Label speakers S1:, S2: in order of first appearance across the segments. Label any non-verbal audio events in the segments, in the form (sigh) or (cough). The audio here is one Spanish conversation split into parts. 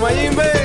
S1: Mayimbe.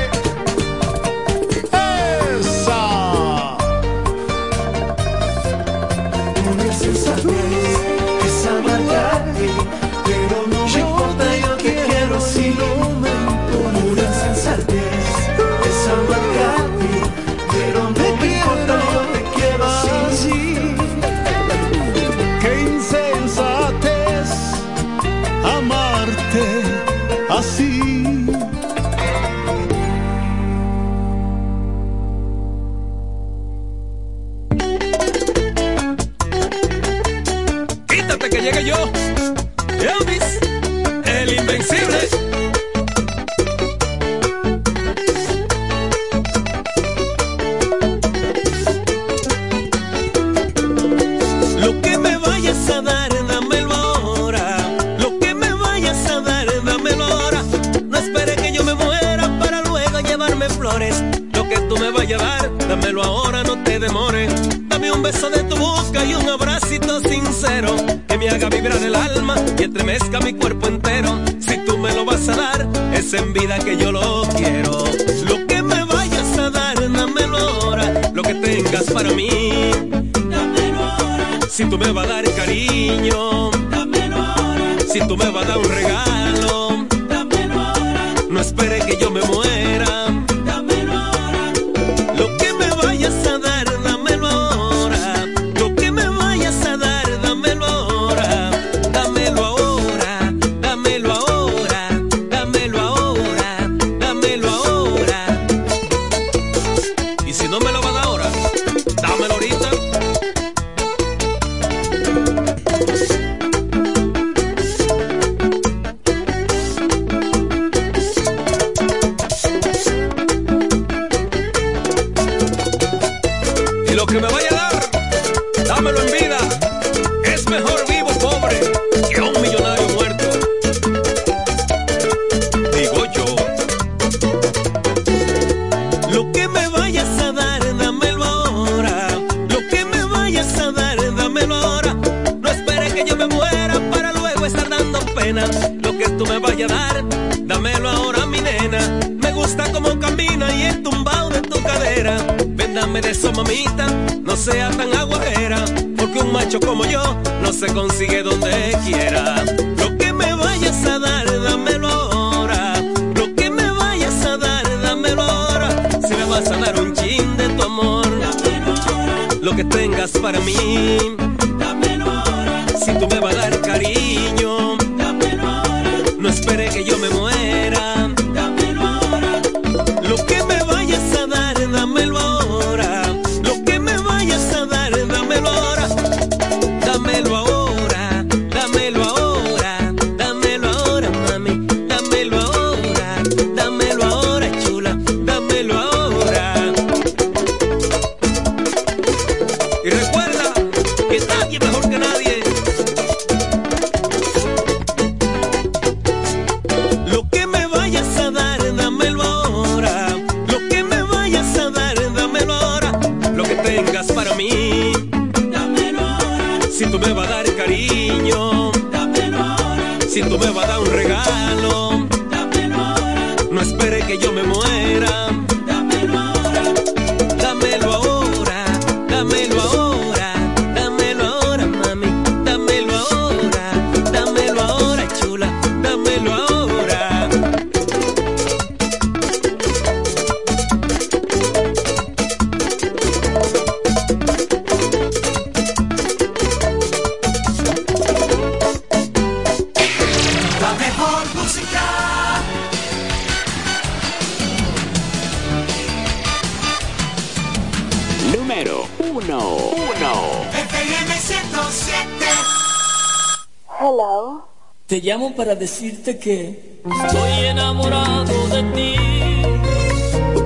S1: Para decirte que estoy enamorado de ti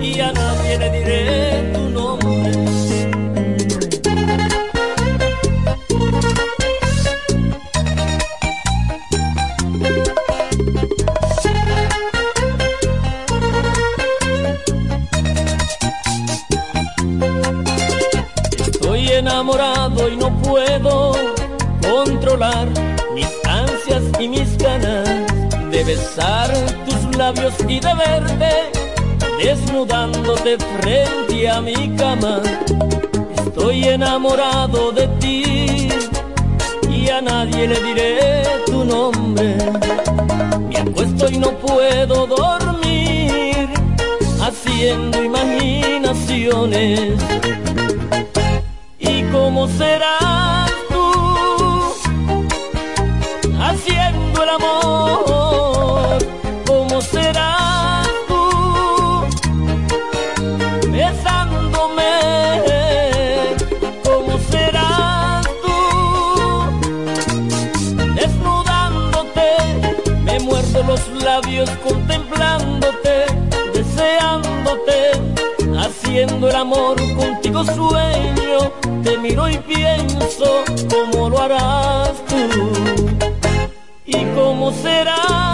S1: y a nadie le diré
S2: desnudándote frente a mi cama. Estoy enamorado de ti y a nadie le diré tu nombre. Me acuesto y no puedo dormir haciendo imaginaciones. Amor contigo sueño. Te miro y pienso cómo lo harás tú y cómo serás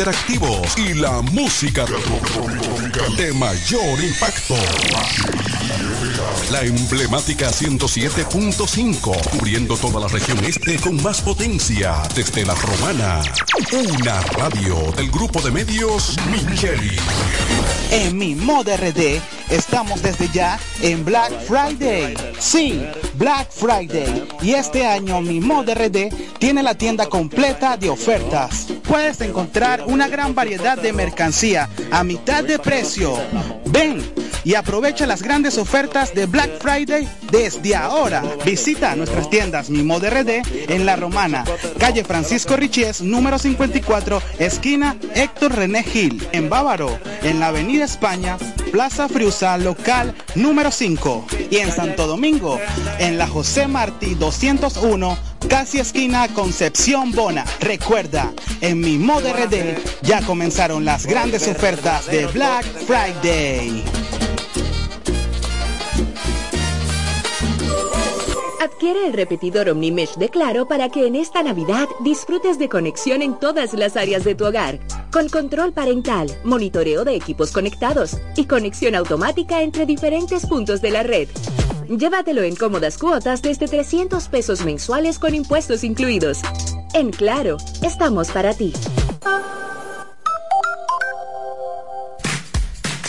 S3: interactivos y la música de mayor impacto. La emblemática 107.5, cubriendo toda la región este con más potencia desde la romana. Una radio del grupo de medios Micheli.
S4: En mi Mod RD estamos desde ya en Black Friday. Sí, Black Friday. Y este año mi Mod RD tiene la tienda completa de ofertas. Puedes encontrar una gran variedad de mercancía a mitad de precio. Ven y aprovecha las grandes ofertas de Black Friday desde ahora. Visita nuestras tiendas Mi Mod RD en La Romana, calle Francisco Richies, número 54, esquina Héctor René Gil, en Bávaro, en la Avenida España, Plaza Friusa, local número 5. Y en Santo Domingo, en la José Martí 201, casi esquina Concepción Bona. Recuerda, en mi Mod RD ya comenzaron las grandes ofertas de Black Friday.
S5: Adquiere el repetidor OmniMesh de Claro para que en esta Navidad disfrutes de conexión en todas las áreas de tu hogar, con control parental, monitoreo de equipos conectados y conexión automática entre diferentes puntos de la red. Llévatelo en cómodas cuotas desde 300 pesos mensuales con impuestos incluidos. En Claro, estamos para ti.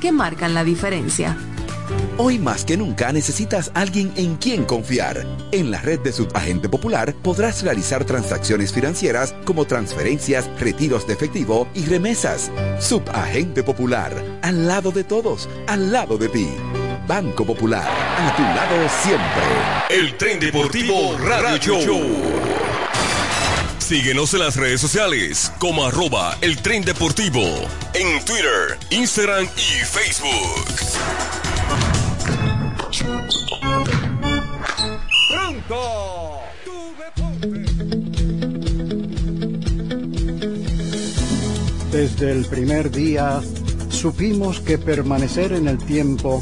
S6: que marcan la diferencia.
S7: Hoy más que nunca necesitas alguien en quien confiar. En la red de Subagente Popular podrás realizar transacciones financieras como transferencias, retiros de efectivo y remesas. Subagente Popular, al lado de todos, al lado de ti. Banco Popular, a tu lado siempre.
S8: El tren deportivo Radio Show. Síguenos en las redes sociales como arroba el tren deportivo en Twitter, Instagram y Facebook.
S9: Pronto,
S10: Desde el primer día, supimos que permanecer en el tiempo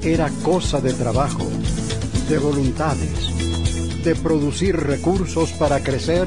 S10: era cosa de trabajo, de voluntades, de producir recursos para crecer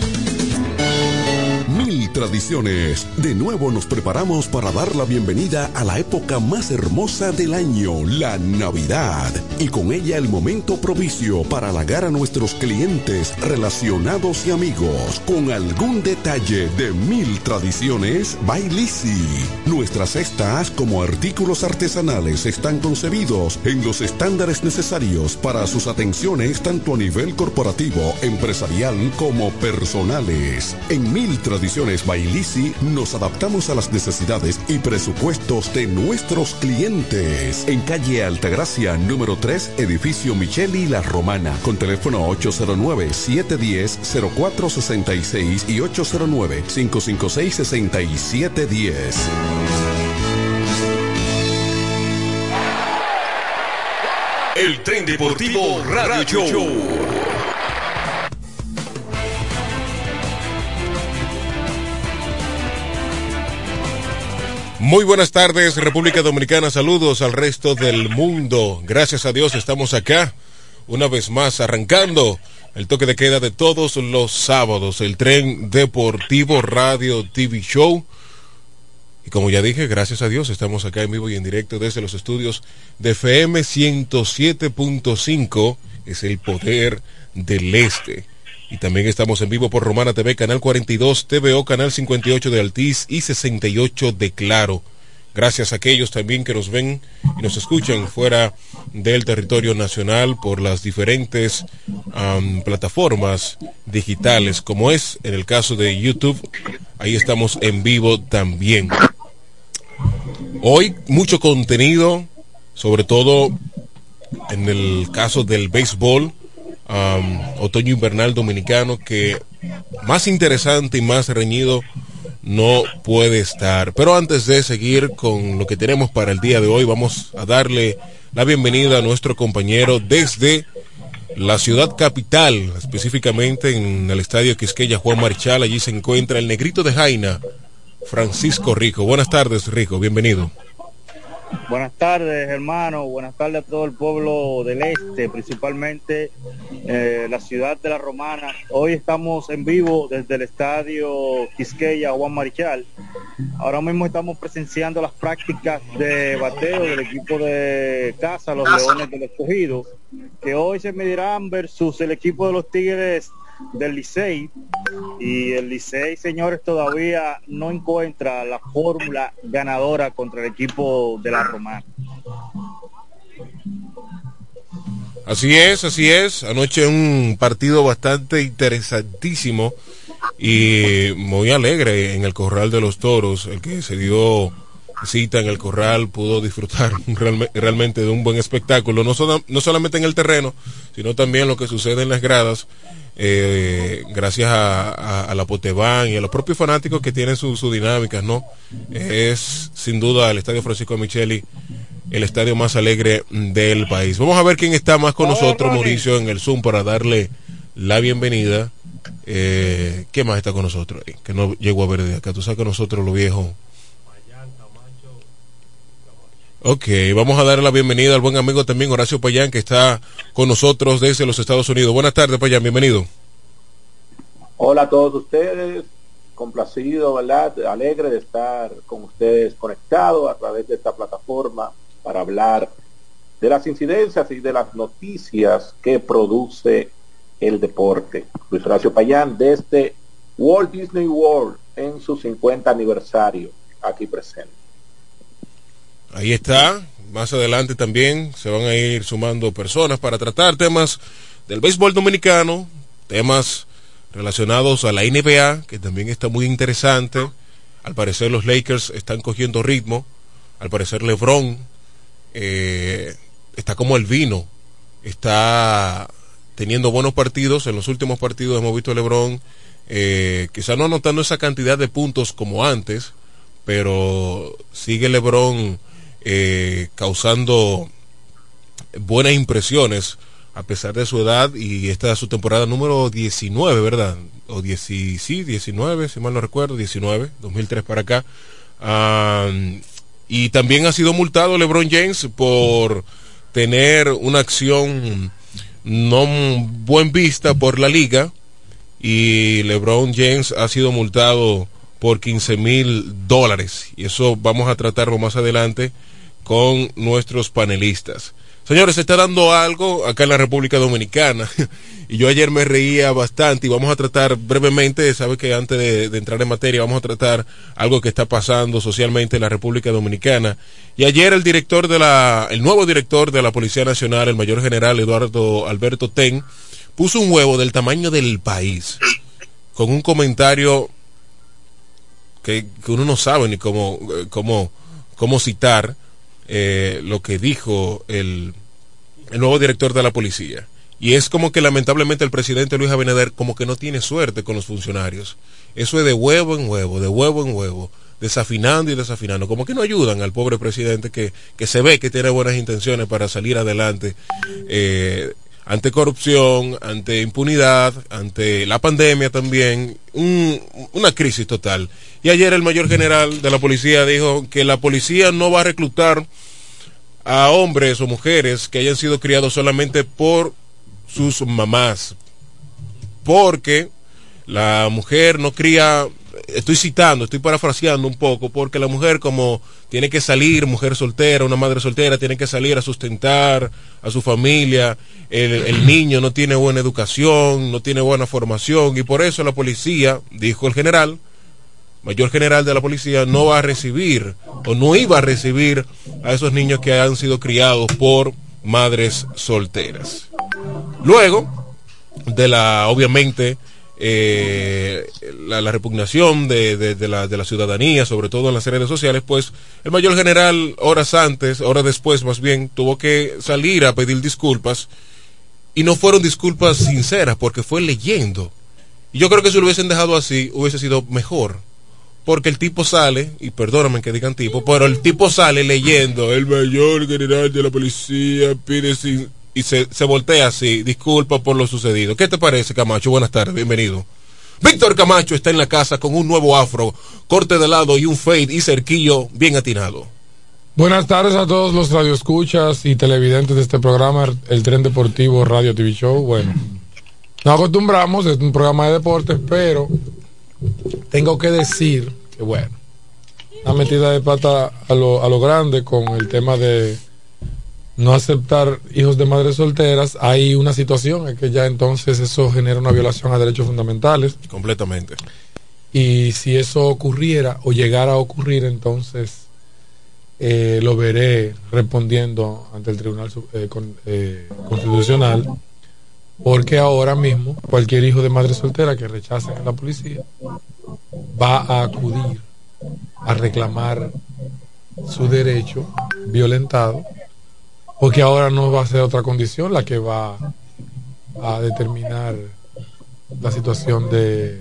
S3: tradiciones. De nuevo nos preparamos para dar la bienvenida a la época más hermosa del año, la Navidad. Y con ella el momento propicio para halagar a nuestros clientes, relacionados y amigos con algún detalle de mil tradiciones Bailisi. Nuestras cestas como artículos artesanales están concebidos en los estándares necesarios para sus atenciones tanto a nivel corporativo, empresarial como personales. En mil tradiciones Bailisi nos adaptamos a las necesidades y presupuestos de nuestros clientes. En calle Altagracia, número 3, edificio Micheli La Romana, con teléfono 809-710-0466 y 809-556-6710.
S11: El tren deportivo Radio Show. Muy buenas tardes, República Dominicana. Saludos al resto del mundo. Gracias a Dios estamos acá una vez más arrancando el toque de queda de todos los sábados, el tren deportivo radio TV show. Y como ya dije, gracias a Dios estamos acá en vivo y en directo desde los estudios de FM 107.5. Es el poder del este. Y también estamos en vivo por Romana TV, Canal 42, TVO, Canal 58 de Altiz y 68 de Claro. Gracias a aquellos también que nos ven y nos escuchan fuera del territorio nacional por las diferentes plataformas digitales, como es en el caso de YouTube. Ahí estamos en vivo también. Hoy mucho contenido, sobre todo en el caso del béisbol otoño invernal dominicano que más interesante y más reñido no puede estar. Pero antes de seguir con lo que tenemos para el día de hoy, vamos a darle la bienvenida a nuestro compañero desde la ciudad capital, específicamente en el estadio Quisqueya Juan Marchal. Allí se encuentra el negrito de Jaina, Francisco Rico. Buenas tardes, Rico, bienvenido.
S12: Buenas tardes, hermano. Buenas tardes a todo el pueblo del este, principalmente eh, la ciudad de La Romana. Hoy estamos en vivo desde el estadio Quisqueya Juan Marichal. Ahora mismo estamos presenciando las prácticas de bateo del equipo de casa, los Leones del Escogido, que hoy se medirán versus el equipo de los Tigres del Licey y el Licey, señores, todavía no encuentra la fórmula ganadora contra el equipo de la Romana.
S11: Así es, así es. Anoche un partido bastante interesantísimo y muy alegre en el Corral de los Toros, el que se dio cita en el corral pudo disfrutar (laughs) realmente de un buen espectáculo, no, no solamente en el terreno, sino también lo que sucede en las gradas eh, gracias a, la Potebán y a los propios fanáticos que tienen sus su dinámicas, ¿no? Es sin duda el Estadio Francisco Micheli el estadio más alegre del país. Vamos a ver quién está más con nosotros, Mauricio, en el Zoom para darle la bienvenida. Eh, ¿Qué más está con nosotros? Que no llego a ver de acá. Tú sabes que nosotros, los viejos, Ok, vamos a dar la bienvenida al buen amigo también Horacio Payán que está con nosotros desde los Estados Unidos. Buenas tardes, Payán, bienvenido.
S13: Hola a todos ustedes, complacido, ¿verdad? Alegre de estar con ustedes conectado a través de esta plataforma para hablar de las incidencias y de las noticias que produce el deporte. Luis Horacio Payán desde Walt Disney World en su 50 aniversario aquí presente.
S11: Ahí está. Más adelante también se van a ir sumando personas para tratar temas del béisbol dominicano, temas relacionados a la NBA, que también está muy interesante. Al parecer los Lakers están cogiendo ritmo. Al parecer LeBron eh, está como el vino. Está teniendo buenos partidos. En los últimos partidos hemos visto a LeBron eh, quizá no anotando esa cantidad de puntos como antes, pero sigue LeBron eh, causando buenas impresiones a pesar de su edad y esta es su temporada número 19, ¿verdad? O 10, sí, 19, si mal no recuerdo, 19, 2003 para acá. y también ha sido multado LeBron James por tener una acción no buen vista por la liga y LeBron James ha sido multado por 15 mil dólares y eso vamos a tratarlo más adelante con nuestros panelistas. Señores, se está dando algo acá en la República Dominicana (laughs) y yo ayer me reía bastante y vamos a tratar brevemente, sabe que antes de, entrar en materia vamos a tratar algo que está pasando socialmente en la República Dominicana y ayer el director de la, el nuevo director de la Policía Nacional, el mayor general Eduardo Alberto Ten, puso un huevo del tamaño del país con un comentario que, uno no sabe ni cómo, cómo, cómo citar eh, lo que dijo el, el nuevo director de la policía. Y es como que lamentablemente el presidente Luis Abinader como que no tiene suerte con los funcionarios. Eso es de huevo en huevo, de huevo en huevo, desafinando y desafinando. Como que no ayudan al pobre presidente que, que se ve que tiene buenas intenciones para salir adelante eh, ante corrupción, ante impunidad, ante la pandemia también, una crisis total. Y ayer el mayor general de la policía dijo que la policía no va a reclutar a hombres o mujeres que hayan sido criados solamente por sus mamás, porque la mujer no cría estoy citando, estoy parafraseando un poco, porque la mujer como tiene que salir, mujer soltera, una madre soltera, tiene que salir a sustentar a su familia, el, niño no tiene buena educación, no tiene buena formación, y por eso la policía, dijo el general, mayor general de la policía, no va a recibir o no iba a recibir a esos niños que han sido criados por madres solteras. Luego de la, obviamente, eh, la, repugnación de, la, de la ciudadanía, sobre todo en las redes sociales, pues el mayor general horas antes, horas después más bien, tuvo que salir a pedir disculpas y no fueron disculpas sinceras porque fue leyendo. Y yo creo que si lo hubiesen dejado así hubiese sido mejor. Porque el tipo sale, y perdóname que digan tipo, pero el tipo sale leyendo, el mayor general de la policía pide sin y se, se voltea así, disculpa por lo sucedido. ¿Qué te parece, Camacho? Buenas tardes, bienvenido. Víctor Camacho está en la casa con un nuevo afro, corte de lado y un fade y cerquillo bien atinado.
S14: Buenas tardes a todos los radioescuchas y televidentes de este programa, el Tren Deportivo Radio TV Show. Bueno, nos acostumbramos, es un programa de deportes, pero tengo que decir que, bueno, una metida de pata a lo, a lo grande con el tema de no aceptar hijos de madres solteras, hay una situación en que ya entonces eso genera una violación a derechos fundamentales.
S11: Completamente.
S14: Y si eso ocurriera o llegara a ocurrir, entonces eh, lo veré respondiendo ante el Tribunal eh, eh, Constitucional, porque ahora mismo cualquier hijo de madre soltera que rechacen a la policía va a acudir a reclamar su derecho violentado porque ahora no va a ser otra condición la que va a determinar la situación de,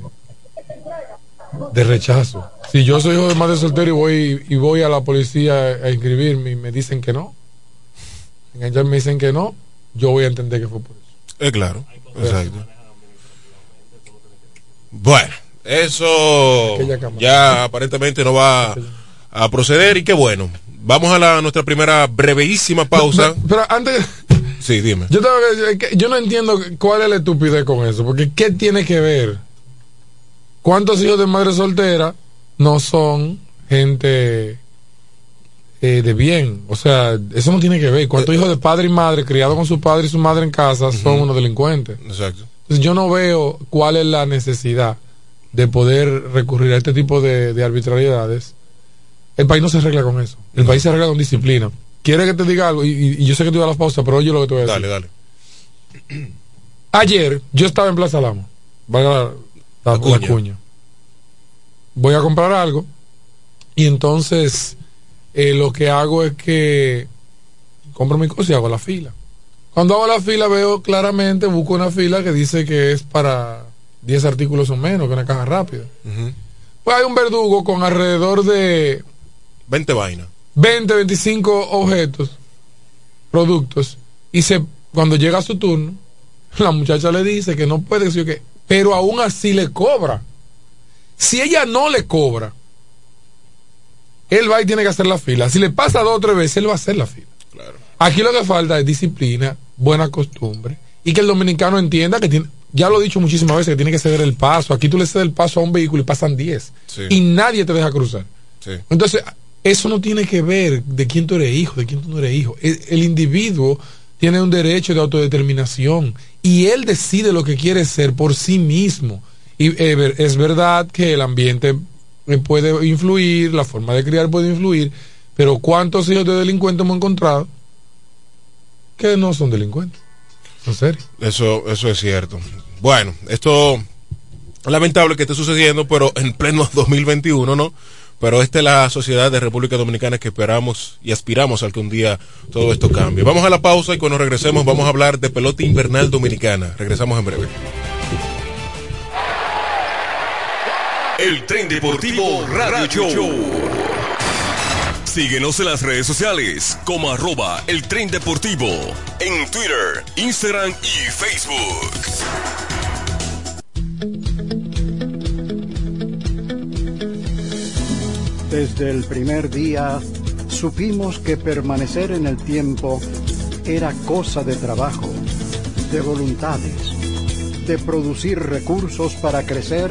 S14: de rechazo. Si yo soy hijo de madre soltero y voy, y voy a la policía a inscribirme y me dicen que no, ellos me dicen que no, yo voy a entender que fue por
S11: Es claro, exacto. Bueno, eso ya aparentemente no va a proceder y qué bueno. Vamos a la, nuestra primera brevísima pausa.
S14: Pero, antes.
S11: Sí, dime.
S14: Yo, yo no entiendo cuál es la estupidez con eso. Porque, ¿qué tiene que ver? ¿Cuántos hijos de madre soltera no son gente eh, de bien? O sea, eso no tiene que ver. ¿Cuántos eh, hijos de padre y madre criados con su padre y su madre en casa son unos delincuentes?
S11: Exacto.
S14: Entonces, yo no veo cuál es la necesidad de poder recurrir a este tipo de, de arbitrariedades El país no se arregla con eso. El país se arregla con disciplina. Quiere que te diga algo, y, yo sé que tú vas a la pausa, pero oye lo que te voy a decir.
S11: Dale, dale. (clears throat)
S14: Ayer yo estaba en Plaza Lama. Valga la, cuña. Voy a comprar algo y entonces eh, lo que hago es que compro mi cosa y hago la fila. Cuando hago la fila veo claramente, busco una fila que dice que es para 10 artículos o menos, que una caja rápida. Pues hay un verdugo con alrededor de
S11: 20 vainas.
S14: 20, 25 objetos, productos, y se, cuando llega su turno, (laughs) la muchacha le dice que no puede decir que, pero aún así le cobra. Si ella no le cobra, él va y tiene que hacer la fila. Si le pasa dos o tres veces, él va a hacer la fila. Aquí lo que falta es disciplina, buena costumbre, y que el dominicano entienda que tiene, ya lo he dicho muchísimas veces, que tiene que ceder el paso. Aquí tú le cedes el paso a un vehículo y pasan 10. Y nadie te deja cruzar. Entonces, eso no tiene que ver de quién tú eres hijo, de quién tú no eres hijo. El, individuo tiene un derecho de autodeterminación y él decide lo que quiere ser por sí mismo. Y eh, es verdad que el ambiente puede influir, la forma de criar puede influir, pero ¿cuántos hijos de delincuentes hemos encontrado que no son delincuentes? ¿En serio?
S11: Eso, eso es cierto. Bueno, esto lamentable que esté sucediendo, pero en pleno (laughs) 2021, ¿no? Pero esta es la sociedad de República Dominicana que esperamos y aspiramos al que un día todo esto cambie. Vamos a la pausa y cuando regresemos vamos a hablar de pelota invernal dominicana. Regresamos en breve.
S8: El tren deportivo Radio Show. Síguenos en las redes sociales como arroba el tren deportivo en Twitter, Instagram y Facebook.
S10: Desde el primer día supimos que permanecer en el tiempo era cosa de trabajo, de voluntades, de producir recursos para crecer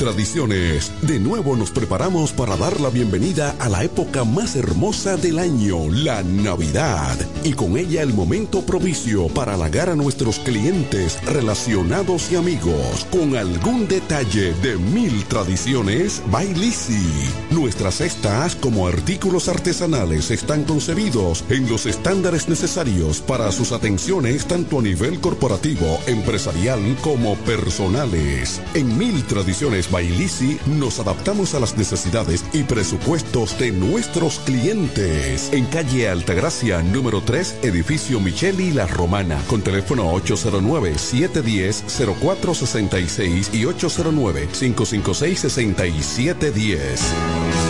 S3: tradiciones. De nuevo nos preparamos para dar la bienvenida a la época más hermosa del año, la Navidad. Y con ella el momento propicio para halagar a nuestros clientes, relacionados y amigos con algún detalle de mil tradiciones Bailisi. Nuestras cestas como artículos artesanales están concebidos en los estándares necesarios para sus atenciones tanto a nivel corporativo, empresarial como personales. En mil tradiciones Bailisi nos adaptamos a las necesidades y presupuestos de nuestros clientes. En calle Altagracia, número 3, edificio Micheli La Romana, con teléfono 809-710-0466 y 809-556-6710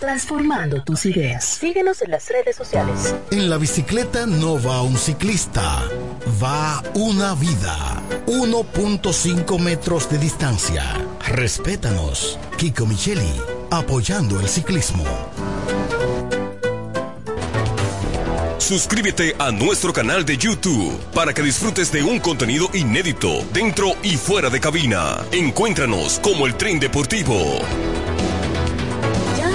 S15: Transformando tus ideas. Síguenos en las redes sociales.
S16: En la bicicleta no va un ciclista, va una vida. 1.5 metros de distancia. Respétanos. Kiko Micheli, apoyando el ciclismo.
S8: Suscríbete a nuestro canal de YouTube para que disfrutes de un contenido inédito dentro y fuera de cabina. Encuéntranos como el tren deportivo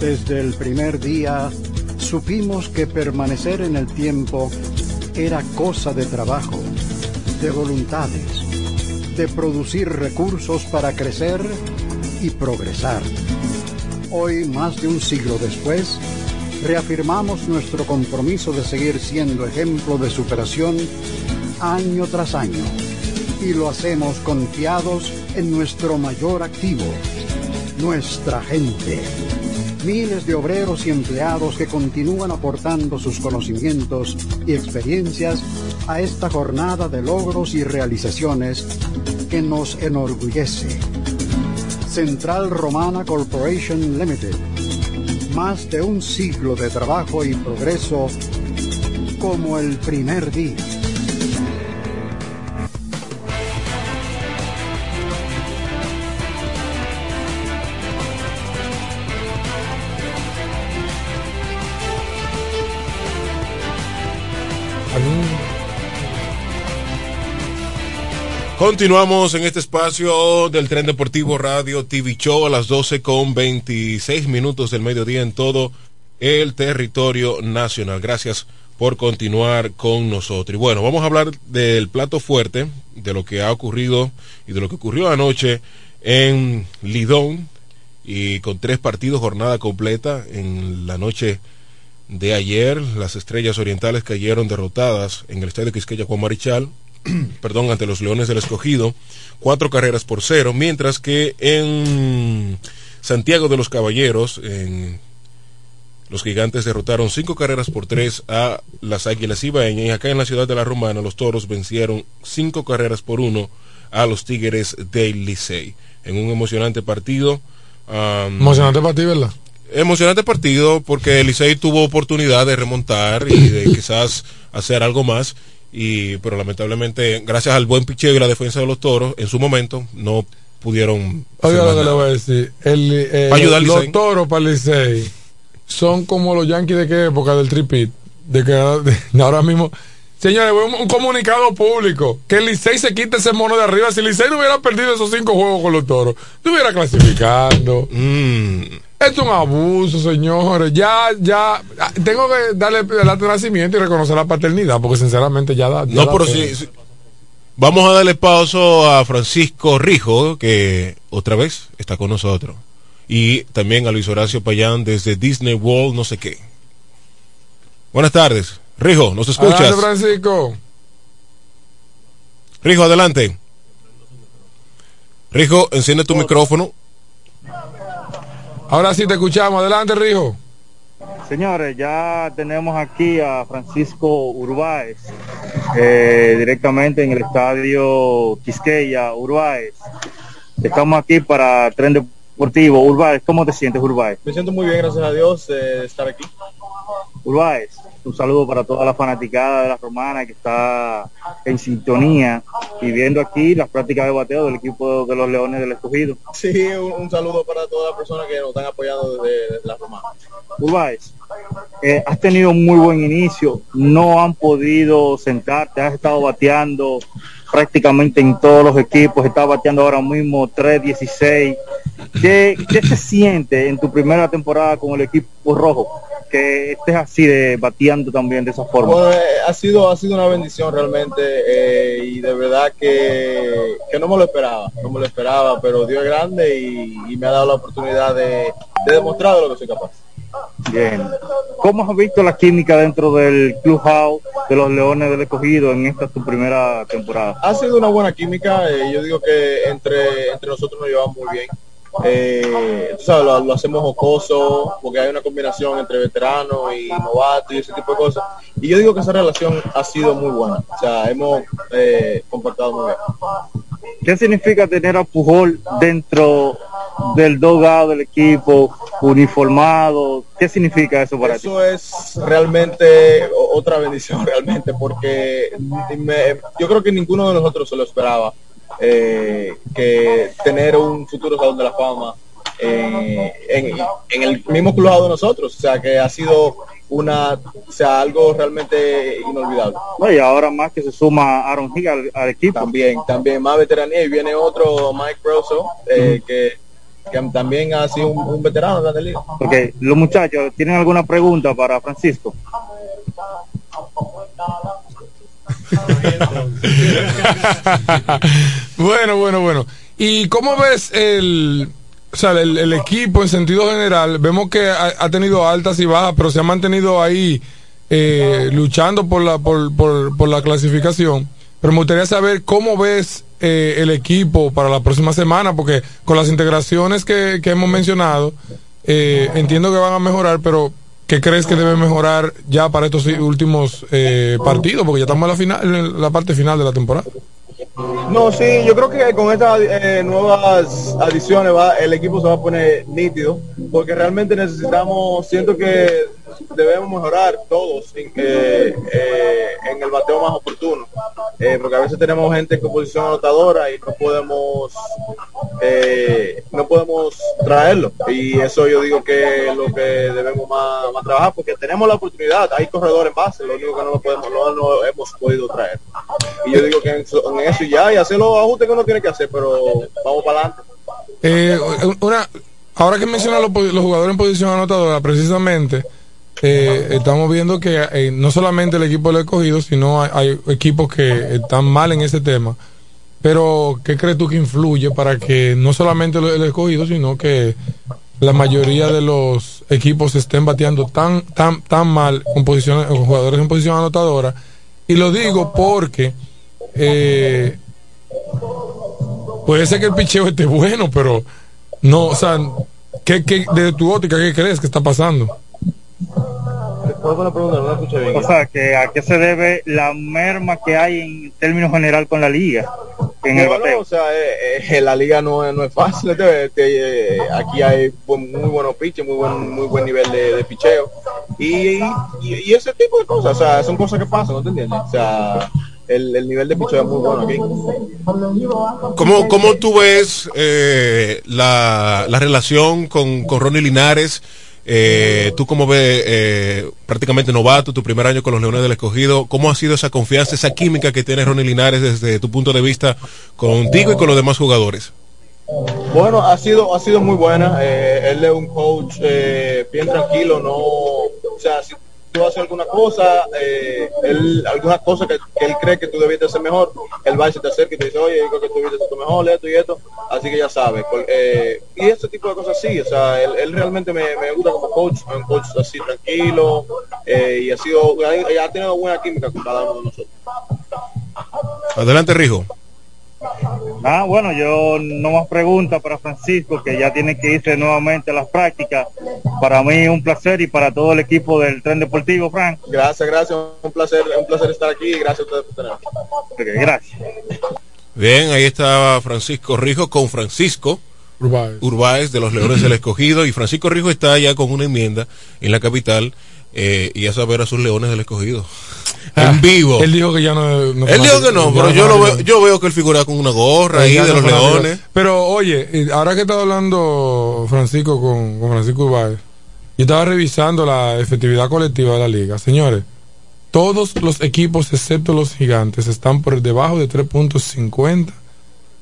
S10: Desde el primer día supimos que permanecer en el tiempo era cosa de trabajo, de voluntades, de producir recursos para crecer y progresar. Hoy, más de un siglo después, reafirmamos nuestro compromiso de seguir siendo ejemplo de superación año tras año y lo hacemos confiados en nuestro mayor activo, nuestra gente. Miles de obreros y empleados que continúan aportando sus conocimientos y experiencias a esta jornada de logros y realizaciones que nos enorgullece. Central Romana Corporation Limited. Más de un siglo de trabajo y progreso como el primer día.
S11: Continuamos en este espacio del Tren Deportivo Radio TV Show a las 12 con 26 minutos del mediodía en todo el territorio nacional. Gracias por continuar con nosotros. Y bueno, vamos a hablar del plato fuerte, de lo que ha ocurrido y de lo que ocurrió anoche en Lidón y con tres partidos, jornada completa en la noche de ayer. Las estrellas orientales cayeron derrotadas en el estadio Quisqueya Juan Marichal (clears throat) perdón, ante los Leones del Escogido, cuatro carreras por cero, mientras que en Santiago de los Caballeros, en los gigantes derrotaron cinco carreras por tres a las Águilas Ibaeñas y acá en la ciudad de la Romana los Toros vencieron cinco carreras por uno a los Tigres del Licey en un emocionante partido.
S14: emocionante partido, ¿verdad?
S11: Emocionante partido porque el Licey tuvo oportunidad de remontar y de quizás hacer algo más y pero lamentablemente gracias al buen picheo y la defensa de los toros en su momento no pudieron
S14: oiga lo que le voy a decir el, eh, los toros para el Licey son como los Yankees de qué época del tripit de que ahora (laughs) mismo Señores, un, comunicado público. Que el Licey se quite ese mono de arriba. Si el Licey no hubiera perdido esos cinco juegos con los toros, estuviera clasificando. Mm. Es un abuso, señores. Ya, ya. Tengo que darle el nacimiento y reconocer la paternidad, porque sinceramente ya da.
S11: no, pero sí, Vamos a darle paso a Francisco Rijo, que otra vez está con nosotros. Y también a Luis Horacio Payán desde Disney World, no sé qué. Buenas tardes. Rijo, ¿nos escuchas?
S14: Adelante, Francisco.
S11: Rijo, adelante. Rijo, enciende tu micrófono.
S14: Ahora sí te escuchamos. Adelante, Rijo.
S12: Señores, ya tenemos aquí a Francisco Urbáez, eh, directamente en el estadio Quisqueya, Urbáez. Estamos aquí para Tren Deportivo. Urbáez, ¿cómo te sientes, Urbáez?
S17: Me siento muy bien, gracias a Dios, de estar aquí.
S12: Urbáez, un saludo para toda la fanaticada de la romana que está en sintonía y viendo aquí las prácticas de bateo del equipo de los Leones del Escogido.
S17: Sí, un, saludo para todas las personas que nos están apoyando desde, la romana.
S12: Urbáez, eh, has tenido un muy buen inicio, no han podido sentarte, has estado bateando prácticamente en todos los equipos, estás bateando ahora mismo 3-16. ¿Qué, ¿Qué se siente en tu primera temporada con el equipo rojo? Que estés así de bateando también de esa forma.
S17: Eh, ha sido ha sido una bendición realmente eh, y de verdad que, que, no me lo esperaba, no me lo esperaba, pero Dios es grande y, me ha dado la oportunidad de, de demostrar lo que soy capaz.
S12: Bien. ¿Cómo has visto la química dentro del Clubhouse de los Leones del Escogido en esta tu primera temporada?
S17: Ha sido una buena química. Eh, yo digo que entre, entre nosotros nos llevamos muy bien eh, lo, hacemos jocoso porque hay una combinación entre veteranos y novatos y ese tipo de cosas. Y yo digo que esa relación ha sido muy buena. O sea, hemos eh, comportado muy bien.
S12: ¿qué significa tener a Pujol dentro del dogado del equipo, uniformado? ¿Qué significa eso para
S17: eso es realmente otra bendición, (laughs) realmente, porque yo creo que ninguno de nosotros se lo esperaba, eh, que tener un futuro Salón de la Fama eh, en, el mismo club de nosotros, o sea, que ha sido una, o sea, algo realmente inolvidable.
S12: y ahora más que se suma Aaron Hill al, equipo.
S17: También, también más veteranía y viene otro Mike Rosso eh, que, también ha sido un, veterano de la liga.
S12: Ok, los muchachos, ¿tienen alguna pregunta para Francisco? (laughs)
S14: bueno, bueno, bueno. ¿Y cómo ves el, o sea, el, equipo en sentido general, vemos que ha, tenido altas y bajas, pero se ha mantenido ahí eh, luchando por la, por, por, la clasificación. Pero me gustaría saber cómo ves eh, el equipo para la próxima semana, porque con las integraciones que, hemos mencionado, eh, entiendo que van a mejorar, pero ¿qué crees que debe mejorar ya para estos últimos partidos? Porque ya estamos en la, final, en la parte final de la temporada.
S17: No, sí, yo creo que con estas eh, nuevas adiciones va, el equipo se va a poner nítido, porque realmente necesitamos, siento que debemos mejorar todos en, eh, en el bateo más oportuno, eh, porque a veces tenemos gente con posición anotadora y no podemos eh, no podemos traerlo. Y eso yo digo que es lo que debemos más, trabajar porque tenemos la oportunidad, hay corredores en base, lo único que no lo podemos no, hemos podido traer. Y yo digo que en, eso ya y hacer los ajustes que uno tiene que hacer, pero vamos para
S14: adelante. una ahora que menciona los jugadores en posición anotadora precisamente eh, estamos viendo que eh, no solamente el equipo lo ha escogido, sino hay, equipos que están mal en ese tema. Pero, ¿qué crees tú que influye para que no solamente el escogido, sino que la mayoría de los equipos estén bateando tan, tan, tan mal con, posiciones, con jugadores en posición anotadora? Y lo digo porque eh, puede ser que el picheo esté bueno, pero no, o sea, ¿qué, qué, desde tu óptica, ¿qué crees que está pasando?
S12: O sea, que ¿a qué se debe la merma que hay en términos general con la liga? En el bateo?
S17: o sea, eh, eh, la liga no, no es fácil. Eh, aquí hay muy buenos pitches, muy buen, muy buen nivel de, de picheo. Y, y, ese tipo de cosas, o sea, son cosas que pasan, ¿no te entiendes? O sea, el, el, nivel de picheo es muy bueno aquí.
S11: ¿Cómo, cómo tú ves la, la relación con, con Ronnie Linares? Eh, tú como ves eh, prácticamente novato, tu primer año con los Leones del Escogido, ¿cómo ha sido esa confianza, esa química que tiene Ronnie Linares desde tu punto de vista contigo y con los demás jugadores?
S17: Bueno, ha sido ha sido muy buena. Eh, él es un coach bien tranquilo, no, o sea, tú haces alguna cosa, eh, él, alguna cosa que, él cree que tú debiste hacer mejor, él va y se te acerca y te dice, oye, yo creo que tú debiste hacer mejor, esto y esto, así que ya sabes. Eh, y ese tipo de cosas sí, o sea, él, realmente me, me, gusta como coach, un coach así tranquilo, eh, y ha sido, ha tenido buena química con cada uno de nosotros.
S11: Adelante, Rijo.
S12: Ah, bueno, yo no más preguntas para Francisco, que ya tiene que irse nuevamente a las prácticas. Para mí un placer y para todo el equipo del Tren Deportivo, Frank.
S17: Gracias, gracias, un placer, un placer estar aquí y gracias a ustedes por tenerme.
S12: gracias.
S11: Bien, ahí estaba Francisco Rijo con Francisco Urbáez. de los Leones del (clears throat) Escogido y Francisco Rijo está ya con una enmienda en la capital eh, y a saber a sus Leones del Escogido en ah, vivo.
S14: Él dijo que ya no. él
S11: dijo que no, pero yo, lo veo, yo veo que él figura con una gorra ahí de los leones.
S14: Pero oye, ahora que está hablando Francisco con, Francisco Ubáez, yo estaba revisando la efectividad colectiva de la liga. Señores, todos los equipos, excepto los gigantes, están por debajo de 3.50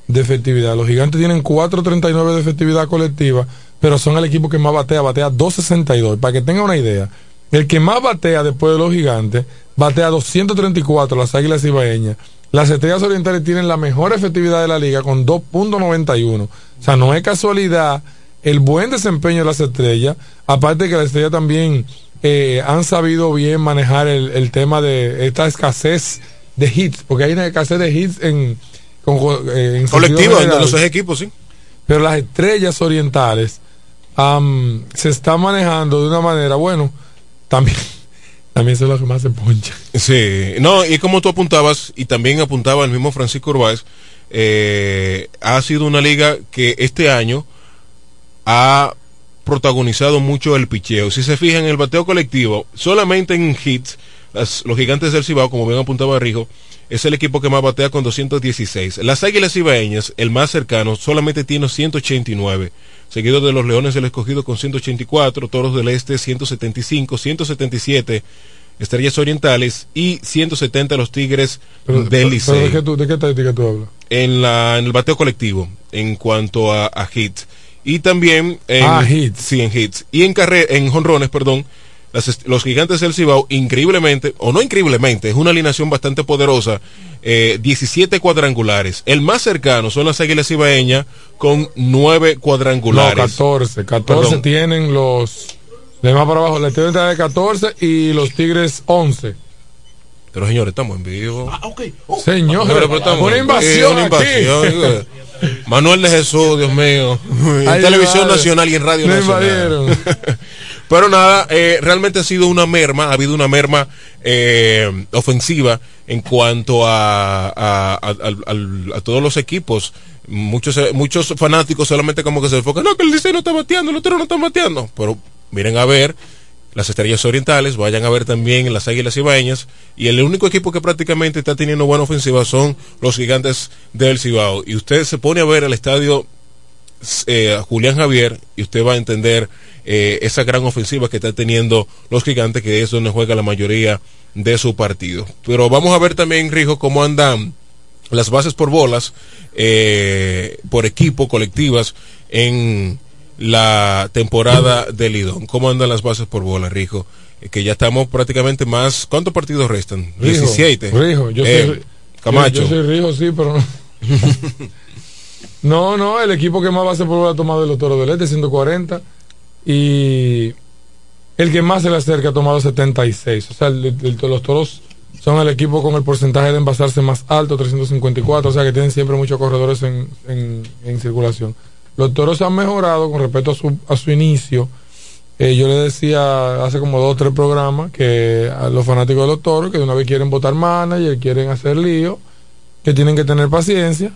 S14: de efectividad. Los gigantes tienen 4.39 de efectividad colectiva, pero son el equipo que más batea, batea 2.62. Para que tengan una idea, el que más batea después de los gigantes batea 234 las Águilas Ibaeñas. Las Estrellas Orientales tienen la mejor efectividad de la liga con 2.91. O sea, no es casualidad el buen desempeño de las Estrellas, aparte que las Estrellas también eh, han sabido bien manejar el, tema de esta escasez de hits, porque hay una escasez de hits en,
S11: eh, en colectivo, en los equipos, sí.
S14: Pero las Estrellas Orientales se están manejando de una manera, bueno, también (laughs) también es lo que más se poncha.
S11: Sí, no, y como tú apuntabas, y también apuntaba el mismo Francisco Urbáez, eh, ha sido una liga que este año ha protagonizado mucho el picheo. Si se fijan en el bateo colectivo, solamente en hits, los gigantes del Cibao, como bien apuntaba Rijo, es el equipo que más batea con 216. Las Águilas Cibaeñas, el más cercano, solamente tiene 189, seguido de los Leones del Escogido con 184, Toros del Este 175, 177 Estrellas Orientales y 170 los Tigres del Licey.
S14: ¿de, qué ¿De qué estadística tú hablas?
S11: En, la, en el bateo colectivo, en cuanto a, a hits. Y también en,
S14: ah, hits.
S11: Sí, en hits. Y en, carre, en jonrones, perdón, los gigantes del Cibao, increíblemente, o no increíblemente, es una alineación bastante poderosa, eh, 17 cuadrangulares. El más cercano son las Águilas Cibaeñas con 9 cuadrangulares.
S14: No, 14. 14 tienen los de más para abajo, la estrella de 14 y los Tigres 11.
S11: Pero señores, estamos en vivo.
S14: Ah, okay. Oh. Señores, una invasión, una invasión (laughs)
S11: Manuel de Jesús, Dios mío. en Televisión Nacional y en Radio Nacional. (laughs) Pero nada, eh, realmente ha sido una merma, ha habido una merma eh, ofensiva en cuanto a, a, todos los equipos. Muchos, muchos fanáticos solamente como que se enfocan, no, que el diseño no está bateando, el otro no está bateando. Pero miren a ver las estrellas orientales, vayan a ver también las águilas ibaeñas y el único equipo que prácticamente está teniendo buena ofensiva son los gigantes del Cibao. Y usted se pone a ver el estadio eh, Julián Javier y usted va a entender eh, esa gran ofensiva que está teniendo los gigantes, que es donde juega la mayoría de su partido. Pero vamos a ver también, Rijo, cómo andan las bases por bolas, eh, por equipo, colectivas, en la temporada del Lidón. ¿Cómo andan las bases por bola, Rijo? Eh, que ya estamos prácticamente más. ¿Cuántos partidos restan? 17.
S14: Rijo, yo
S11: eh,
S14: soy.
S11: Camacho.
S14: Yo, soy Rijo, sí, pero no. (laughs) no, no, el equipo que más bases por bola ha tomado es los Toros del Este, 140. Y el que más se le acerca ha tomado 76. O sea, los Toros son el equipo con el porcentaje de envasarse más alto, 354. O sea, que tienen siempre muchos corredores en, en circulación. Los toros han mejorado con respecto a su, a su inicio. Eh, yo le decía hace como dos o tres programas que a los fanáticos de los toros, que de una vez quieren votar manager, quieren hacer lío, que tienen que tener paciencia.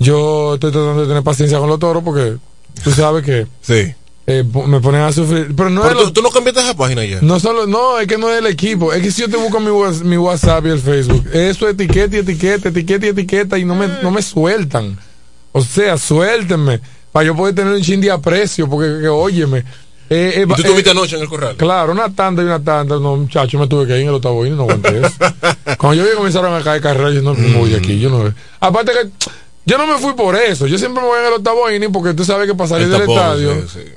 S14: Yo estoy tratando de tener paciencia con los toros porque tú sabes que
S11: sí.
S14: Eh, me ponen a sufrir. Pero no
S11: tú, tú, no cambiaste esa página ya.
S14: No solo, no, es que no es el equipo. Es que si yo te busco mi, mi WhatsApp y el Facebook, eso es etiqueta y etiqueta, etiqueta y etiqueta y no me, no me sueltan. O sea, suéltenme para yo poder tener un chin de aprecio, porque, que, óyeme.
S11: Eh, eh, ¿Y tú tuviste eh, anoche en el corral?
S14: Claro, una tanda y una tanda. No, muchacho, me tuve que ir en el octavo y no aguanté eso. (laughs) Cuando yo vi comenzaron a caer carreras, yo no me voy aquí. Yo no, aparte que yo no me fui por eso. Yo siempre me voy en el octavo inning porque tú sabes que para salir del estadio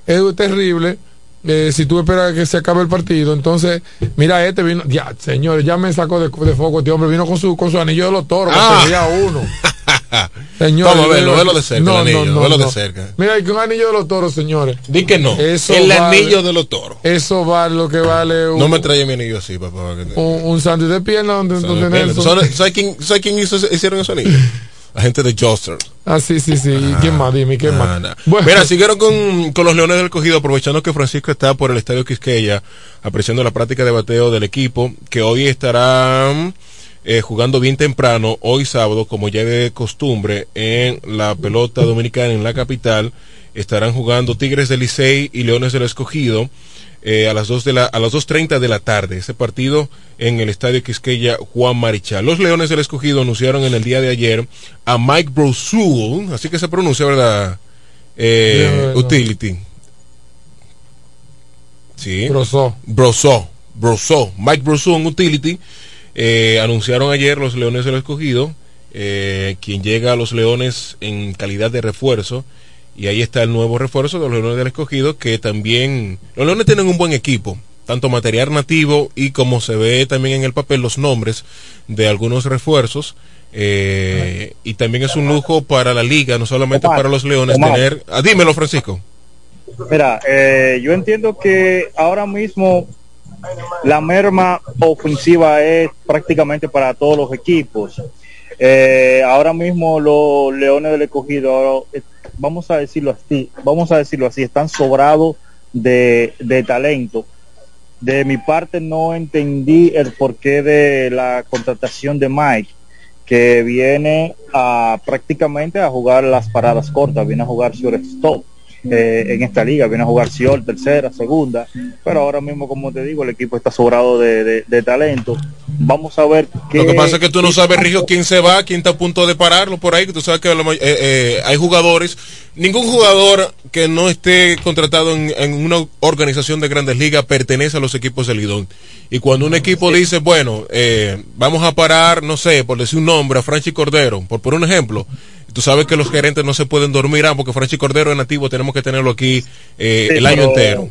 S14: es terrible. Eh, si tú esperas que se acabe el partido, entonces, mira, este vino, ya, señores, ya me sacó de, de foco, este hombre vino con su, con su anillo de los toros, ah. uno. (laughs)
S11: Señor, Vamos a verlo, verlo de cerca, no, el anillo, no, no, de cerca.
S14: Mira, hay que un anillo de los toros, señores.
S11: Di que no. Eso el anillo de los toros.
S14: Eso vale lo que vale
S11: un, No me trae mi anillo así, papá.
S14: Un, un sándwich de pierna donde, donde
S11: Nelson. ¿Sabes (laughs) quién, ¿sabe quién hizo, hicieron ese anillo? (laughs) La gente de Joster.
S14: Ah, sí, sí, sí. ¿Y quién más? Dime, ¿quién más?
S11: Bueno. Mira, siguieron con, con, los Leones del Cogido, aprovechando que Francisco está por el Estadio Quisqueya, apreciando la práctica de bateo del equipo, que hoy estará eh, jugando bien temprano, hoy sábado, como ya de costumbre, en la pelota dominicana en la capital. Estarán jugando Tigres del Licey y Leones del Escogido. Eh, a las dos de la a las 2.30 de la tarde. Ese partido en el Estadio Quisqueya Juan Marichal. Los Leones del Escogido anunciaron en el día de ayer a Mike Brosul, así que se pronuncia, ¿verdad? Eh, Utility. Sí.
S14: Brosó.
S11: Brosó. Brosó. Mike Brosul Utility. Eh, anunciaron ayer los Leones del Escogido, eh, quien llega a los Leones en calidad de refuerzo. Y ahí está el nuevo refuerzo de los Leones del Escogido, que también... Los Leones tienen un buen equipo, tanto material nativo y como se ve también en el papel los nombres de algunos refuerzos. Eh, y también es un lujo para la liga, no solamente para los Leones, tener... Ah, dímelo, Francisco.
S12: Mira, yo entiendo que ahora mismo la merma ofensiva es prácticamente para todos los equipos. Eh, ahora mismo los Leones del Escogido, eh, vamos a decirlo así, vamos a decirlo así, están sobrados de, de talento. De mi parte no entendí el porqué de la contratación de Mike. que viene a prácticamente a jugar las paradas cortas, viene a jugar shortstop eh, en esta liga, viene a jugar Siol, tercera, segunda, pero ahora mismo, como te digo, el equipo está sobrado de, de- de talento. Vamos a ver qué...
S11: Lo que pasa es que tú no sabes, Rigio, quién se va, quién está a punto de pararlo por ahí. que Tú sabes que eh, eh, hay jugadores, ningún jugador que no esté contratado en, en una organización de grandes ligas pertenece a los equipos del Lidón. Y cuando un equipo dice, bueno, eh, vamos a parar, no sé, por decir un nombre, a Franchi Cordero, por, por un ejemplo, tú sabes que los gerentes no se pueden dormir, ah, porque Franchi Cordero es nativo, tenemos que tenerlo aquí eh,
S12: Sí,
S11: el año entero.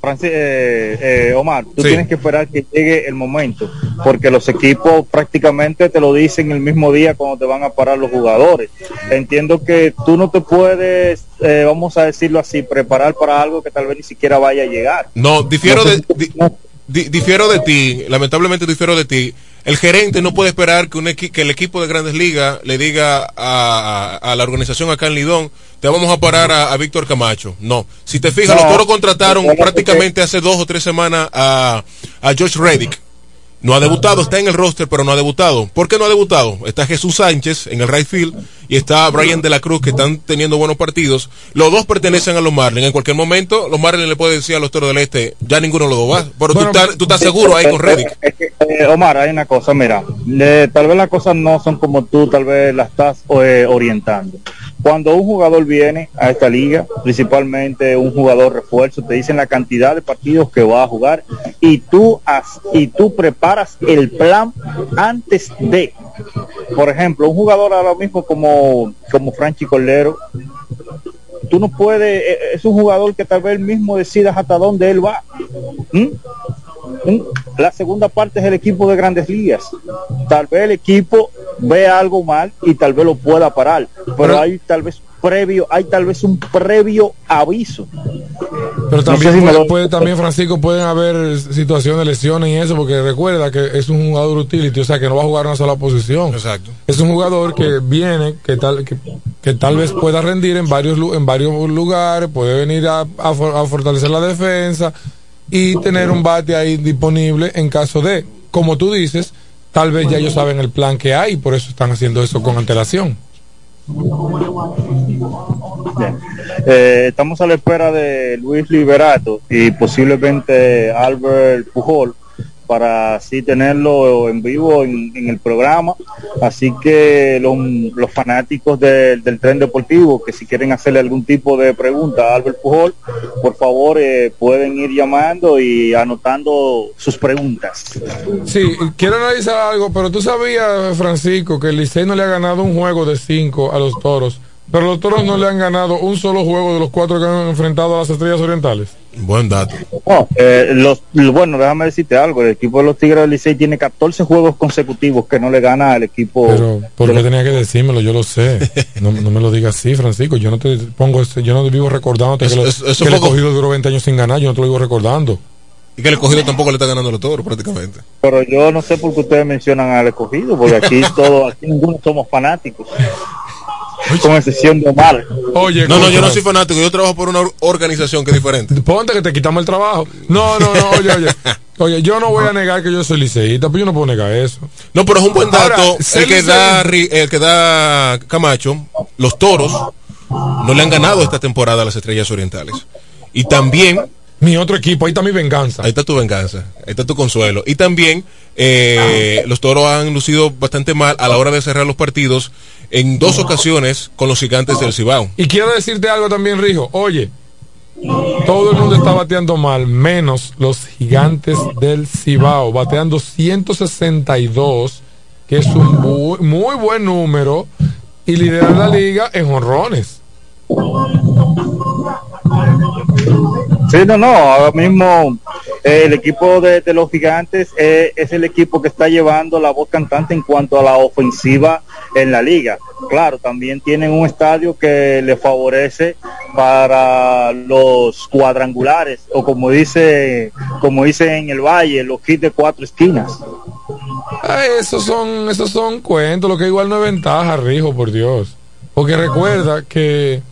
S12: Francis, eh, eh, Omar, tú
S11: Sí.
S12: tienes que esperar que llegue el momento, porque los equipos prácticamente te lo dicen el mismo día cuando te van a parar los jugadores. Entiendo que tú no te puedes, eh, vamos a decirlo así, preparar para algo que tal vez ni siquiera vaya a llegar.
S11: No, difiero
S12: No sé
S11: de, di- di- difiero de ti, lamentablemente difiero de ti. El gerente no puede esperar que, un equi- que el equipo de Grandes Ligas le diga a, a- a la organización acá en Lidón, te vamos a parar a, a Víctor Camacho. No, si te fijas,
S12: No.
S11: los toros contrataron prácticamente hace dos o tres semanas a, a Josh Reddick. No ha debutado, está en el roster, pero no ha debutado. ¿Por qué no ha debutado? Está Jesús Sánchez en el right field y está Brian de la Cruz que están teniendo buenos partidos. Los dos pertenecen a los Marlins. En cualquier momento, los Marlins le pueden decir a los Toros del Este, ya ninguno dos va. Pero tú, estás, tú estás seguro ahí con Reddick.
S12: Eh, Omar, hay una cosa, mira, tal vez las cosas no son como tú tal vez las estás eh, orientando. Cuando un jugador viene a esta liga, principalmente un jugador refuerzo, te dicen la cantidad de partidos que va a jugar y tú y tú preparas el plan antes de. Por ejemplo, un jugador ahora mismo como como Franchi Cordero, tú no puedes, eh, es un jugador que tal vez mismo decidas hasta dónde él va. ¿Mm? La segunda parte es el equipo de grandes ligas. Tal vez el equipo vea algo mal y tal vez lo pueda parar, pero hay tal vez previo, hay tal vez un previo aviso.
S14: Pero
S12: No
S14: también
S12: sé si me
S14: puede,
S12: lo-
S14: puede- también Francisco pueden haber situaciones de lesiones y eso porque recuerda que es un jugador utility, o sea que no va a jugar una sola posición.
S11: Exacto.
S14: Es un jugador que viene, que tal que, que tal vez pueda rendir en varios en varios lugares, puede venir a, a for- a fortalecer la defensa y tener un bate ahí disponible en caso de, como tú dices, tal vez ya ellos saben el plan que hay y por eso están haciendo eso con antelación.
S12: Bien. Eh, estamos a la espera de Luis Liberato y posiblemente Albert Pujol para así tenerlo en vivo en, el programa. Así que los, fanáticos del- del tren deportivo que si quieren hacerle algún tipo de pregunta a Albert Pujol, por favor eh, pueden ir llamando y anotando sus preguntas.
S14: Sí, quiero analizar algo, pero tú sabías, Francisco, que el Licey no le ha ganado un juego de cinco a los toros, pero los toros no le han ganado un solo juego de los cuatro que han enfrentado a las estrellas orientales.
S11: Buen dato.
S12: No, eh, los, bueno, déjame decirte algo, el equipo de los Tigres del Licey tiene 14 juegos consecutivos que no le gana al equipo.
S14: Pero, ¿por qué tenía que decírmelo? Yo lo sé. (laughs) No, no me lo digas así, Francisco. Yo no te pongo, ese- yo no vivo recordándote
S11: Eso-
S14: que, lo-
S11: eso- eso
S14: que el escogido duró 20 años sin ganar. Yo no te lo vivo recordando.
S11: Y que el escogido tampoco le está ganando a los toros prácticamente.
S12: Pero yo no sé por qué ustedes mencionan al escogido, porque aquí (laughs) todos, aquí ninguno somos fanáticos. Con excepción de Omar.
S14: Oye,
S11: No, no, yo no soy fanático, yo trabajo por una or- organización que es diferente.
S14: Ponte que te quitamos el trabajo. No, no, no, oye, oye. (laughs) Oye, yo no voy a negar que yo soy liceísta, pero yo no puedo negar eso.
S11: No, pero es un buen dato.
S14: Ahora,
S11: el, que da, Ri- el que da Camacho, los toros no le han ganado esta temporada a las estrellas orientales. Y también.
S14: Mi otro equipo, ahí está mi venganza.
S11: Ahí está tu venganza, ahí está tu consuelo. Y también eh, los toros han lucido bastante mal a la hora de cerrar los partidos en dos ocasiones con los gigantes del Cibao.
S14: Y quiero decirte algo también, Rijo. Oye, todo el mundo está bateando mal, menos los gigantes del Cibao, bateando 162, que es un bu- muy buen número, y lideran la liga en honrones.
S12: Sí, no, no, ahora mismo eh, el equipo de, los gigantes eh, es el equipo que está llevando la voz cantante en cuanto a la ofensiva en la liga. Claro, también tienen un estadio que le favorece para los cuadrangulares o como dice, como dice en el valle, los kits de cuatro esquinas.
S14: Ah, esos son, esos son cuentos, lo que igual no es ventaja, Rijo, por Dios. Porque recuerda que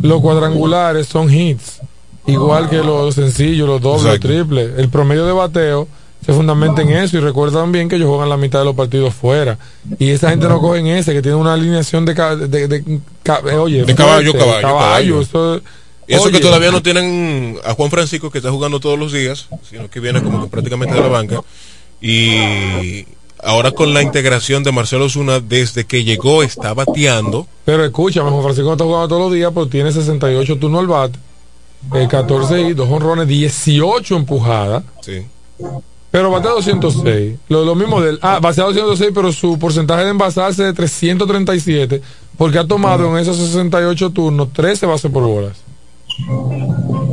S14: los cuadrangulares son hits, igual que los sencillos, los dobles, los triples. El promedio de bateo se fundamenta en eso y recuerda también que ellos juegan la mitad de los partidos fuera y esa gente no coge en ese que tiene una alineación de, de, de, eh, oye,
S11: de caballo, caballo, caballo, Eso, y eso que todavía no tienen a Juan Francisco que está jugando todos los días, sino que viene como que prácticamente de la banca. Y ahora con la integración de Marcelo Zuna, desde que llegó está bateando.
S14: Pero escúchame, Juan Francisco está jugando todos los días, pero tiene 68 turnos al bate, 14 y 2 honrones, 18 empujadas.
S11: Sí.
S14: Pero batea 206. Lo, lo mismo del. Ah, batea 206, pero su porcentaje de envasarse de 337, porque ha tomado en esos 68 turnos 13 bases por bolas.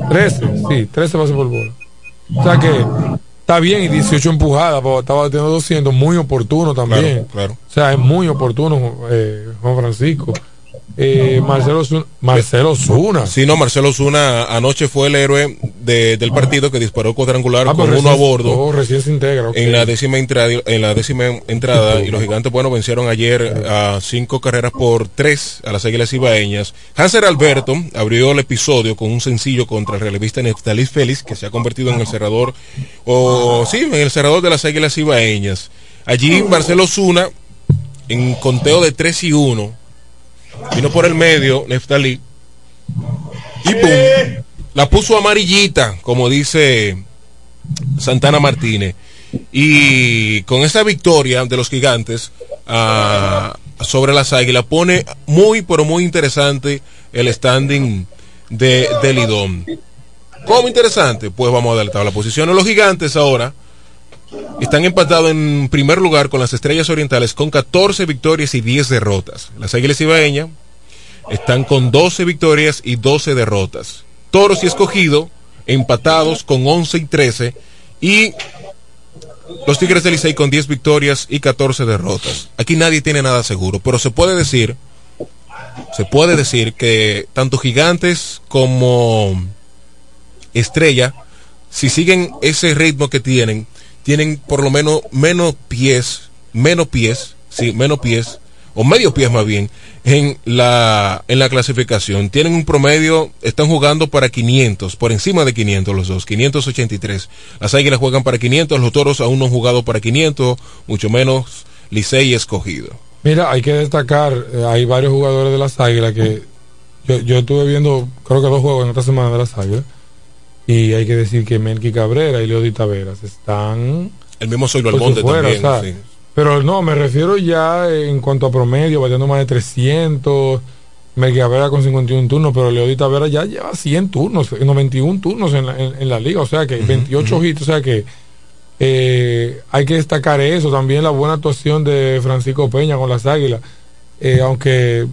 S14: 13, sí, 13 bases por bola. O sea que está bien y 18 empujadas, estaba batiendo 200, muy oportuno también.
S11: Claro,
S14: O sea, es muy oportuno eh, Juan Francisco. Eh, Marcelo Zuna, Marcelo Zuna.
S11: Sí, no, Marcelo Zuna anoche fue el héroe del partido que disparó cuadrangular ah, con uno a bordo.
S14: Oh, recién se integra,
S11: En la décima entrada, en la décima entrada y los gigantes, bueno, vencieron ayer a cinco carreras por tres a las Águilas Ibaeñas. Hanser Alberto abrió el episodio con un sencillo contra el relevista Neftalí Félix, que se ha convertido en el cerrador, o sí, en el cerrador de las Águilas Ibaeñas. Allí Marcelo Zuna, en conteo de 3 y 1, Vino por el medio, Neftalí. Y pum. La puso amarillita, como dice Santana Martínez. Y con esa victoria de los gigantes ah, sobre las águilas pone muy, pero muy interesante el standing de, del Lidón. ¿Cómo interesante? Pues vamos a dar la tabla posición. Los gigantes ahora están empatados en primer lugar con las Estrellas Orientales con 14 victorias y 10 derrotas. Las Águilas Ibaeñas están con 12 victorias y 12 derrotas. Toros y Escogido empatados con 11 y 13 y los Tigres del Licey con 10 victorias y 14 derrotas. Aquí nadie tiene nada seguro, pero se puede decir se puede decir que tanto Gigantes como Estrella si siguen ese ritmo que tienen tienen por lo menos menos pies, menos pies, sí, menos pies, o medio pies más bien, en la, en la clasificación. Tienen un promedio, están jugando para 500, por encima de 500 los dos, 583. Las águilas juegan para 500, los toros aún no han jugado para 500, mucho menos Licey escogido.
S14: Mira, hay que destacar, eh, hay varios jugadores de las águilas que yo, yo estuve viendo, creo que dos juegos en esta semana de las águilas y hay que decir que Melqui Cabrera y Leody Taveras están.
S11: El mismo Soy Almonte también.
S14: Pero no, me refiero ya en cuanto a promedio, batiendo más de 300. Melqui Cabrera con 51 turnos, pero Leody Taveras ya lleva 100 turnos, 91 turnos en la, en, la liga, o sea que 28 hits, o sea que eh, hay que destacar eso. También la buena actuación de Francisco Peña con las Águilas, eh, aunque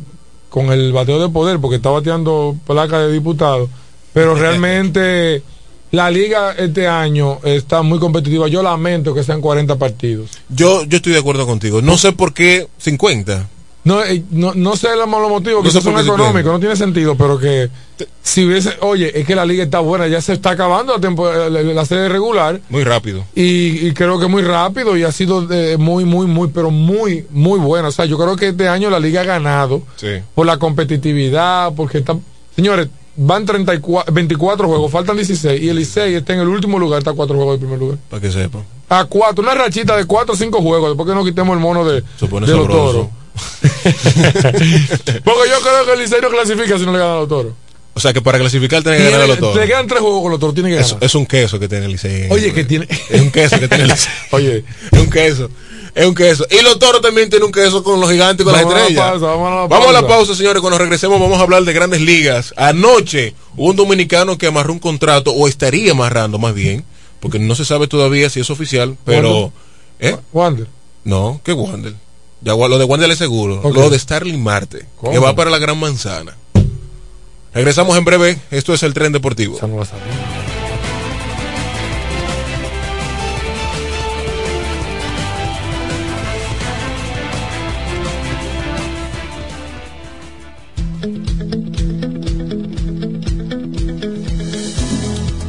S14: con el bateo de poder, porque está bateando placa de diputado pero realmente la liga este año está muy competitiva. Yo lamento que sean 40 partidos.
S11: Yo, yo estoy de acuerdo contigo. No sé por qué 50.
S14: No, eh, no, no sé los motivos, que no son económicos, no tiene sentido, pero que si hubiese, oye, es que la liga está buena, ya se está acabando la, la, serie regular.
S11: Muy rápido.
S14: Y, creo que muy rápido y ha sido eh, muy, muy, muy, pero muy, muy buena. O sea, yo creo que este año la liga ha ganado por la competitividad, porque está, señores, van 34, 24 juegos, faltan 16 y el Licey está en el último lugar, está a 4 juegos del primer lugar.
S11: Para que sepa.
S14: A 4, una rachita de 4 o 5 juegos, después que no quitemos el mono de, de los toros. (laughs) Porque yo creo que el Licey no clasifica si no le gana a los toros.
S11: O sea que para clasificar tiene que ganar a los toros.
S14: Te quedan tres juegos con los toros, tiene que ganar.
S11: Es, es un queso que tiene el Licey.
S14: Oye, que tiene.
S11: Es un queso que tiene el Licey. (laughs)
S14: Oye,
S11: es un queso. Es un queso. Y los toros también tienen un queso con los gigantes y con las estrellas. vamos, a la pausa, señores. Cuando regresemos vamos a hablar de grandes ligas. Anoche hubo un dominicano que amarró un contrato, o estaría amarrando más bien, porque no se sabe todavía si es oficial, pero...
S14: ¿Eh? Wander.
S11: No, ¿qué Wander? Ya, lo de Wander es seguro. Lo de Starling Marte, que va para la Gran Manzana. Regresamos en breve. Esto es el tren deportivo.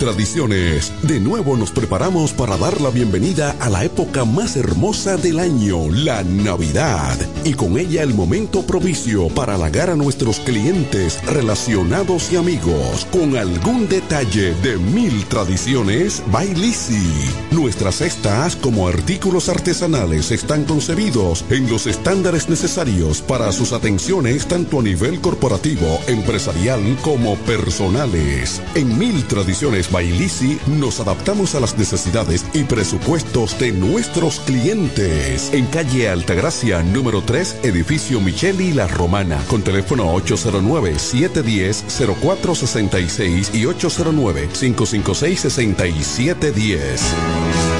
S3: Tradiciones. De nuevo nos preparamos para dar la bienvenida a la época más hermosa del año, la Navidad. Y con ella el momento propicio para halagar a nuestros clientes, relacionados y amigos con algún detalle de Mil Tradiciones by Lizzy. Nuestras cestas como artículos artesanales están concebidos en los estándares necesarios para sus atenciones tanto a nivel corporativo, empresarial como personales. En Mil Tradiciones Bailisi nos adaptamos a las necesidades y presupuestos de nuestros clientes. En calle Altagracia, número 3, edificio Micheli La Romana, con teléfono 809-710-0466 y 809-556-6710.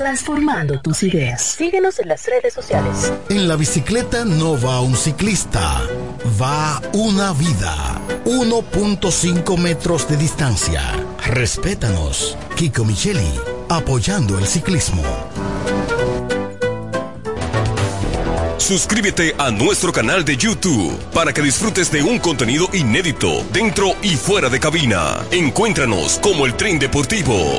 S15: transformando tus ideas. Síguenos en las redes sociales.
S16: En la bicicleta no va un ciclista, va una vida. 1.5 metros de distancia. Respétanos. Kiko Micheli, apoyando el ciclismo.
S8: Suscríbete a nuestro canal de YouTube para que disfrutes de un contenido inédito dentro y fuera de cabina. Encuéntranos como el tren deportivo.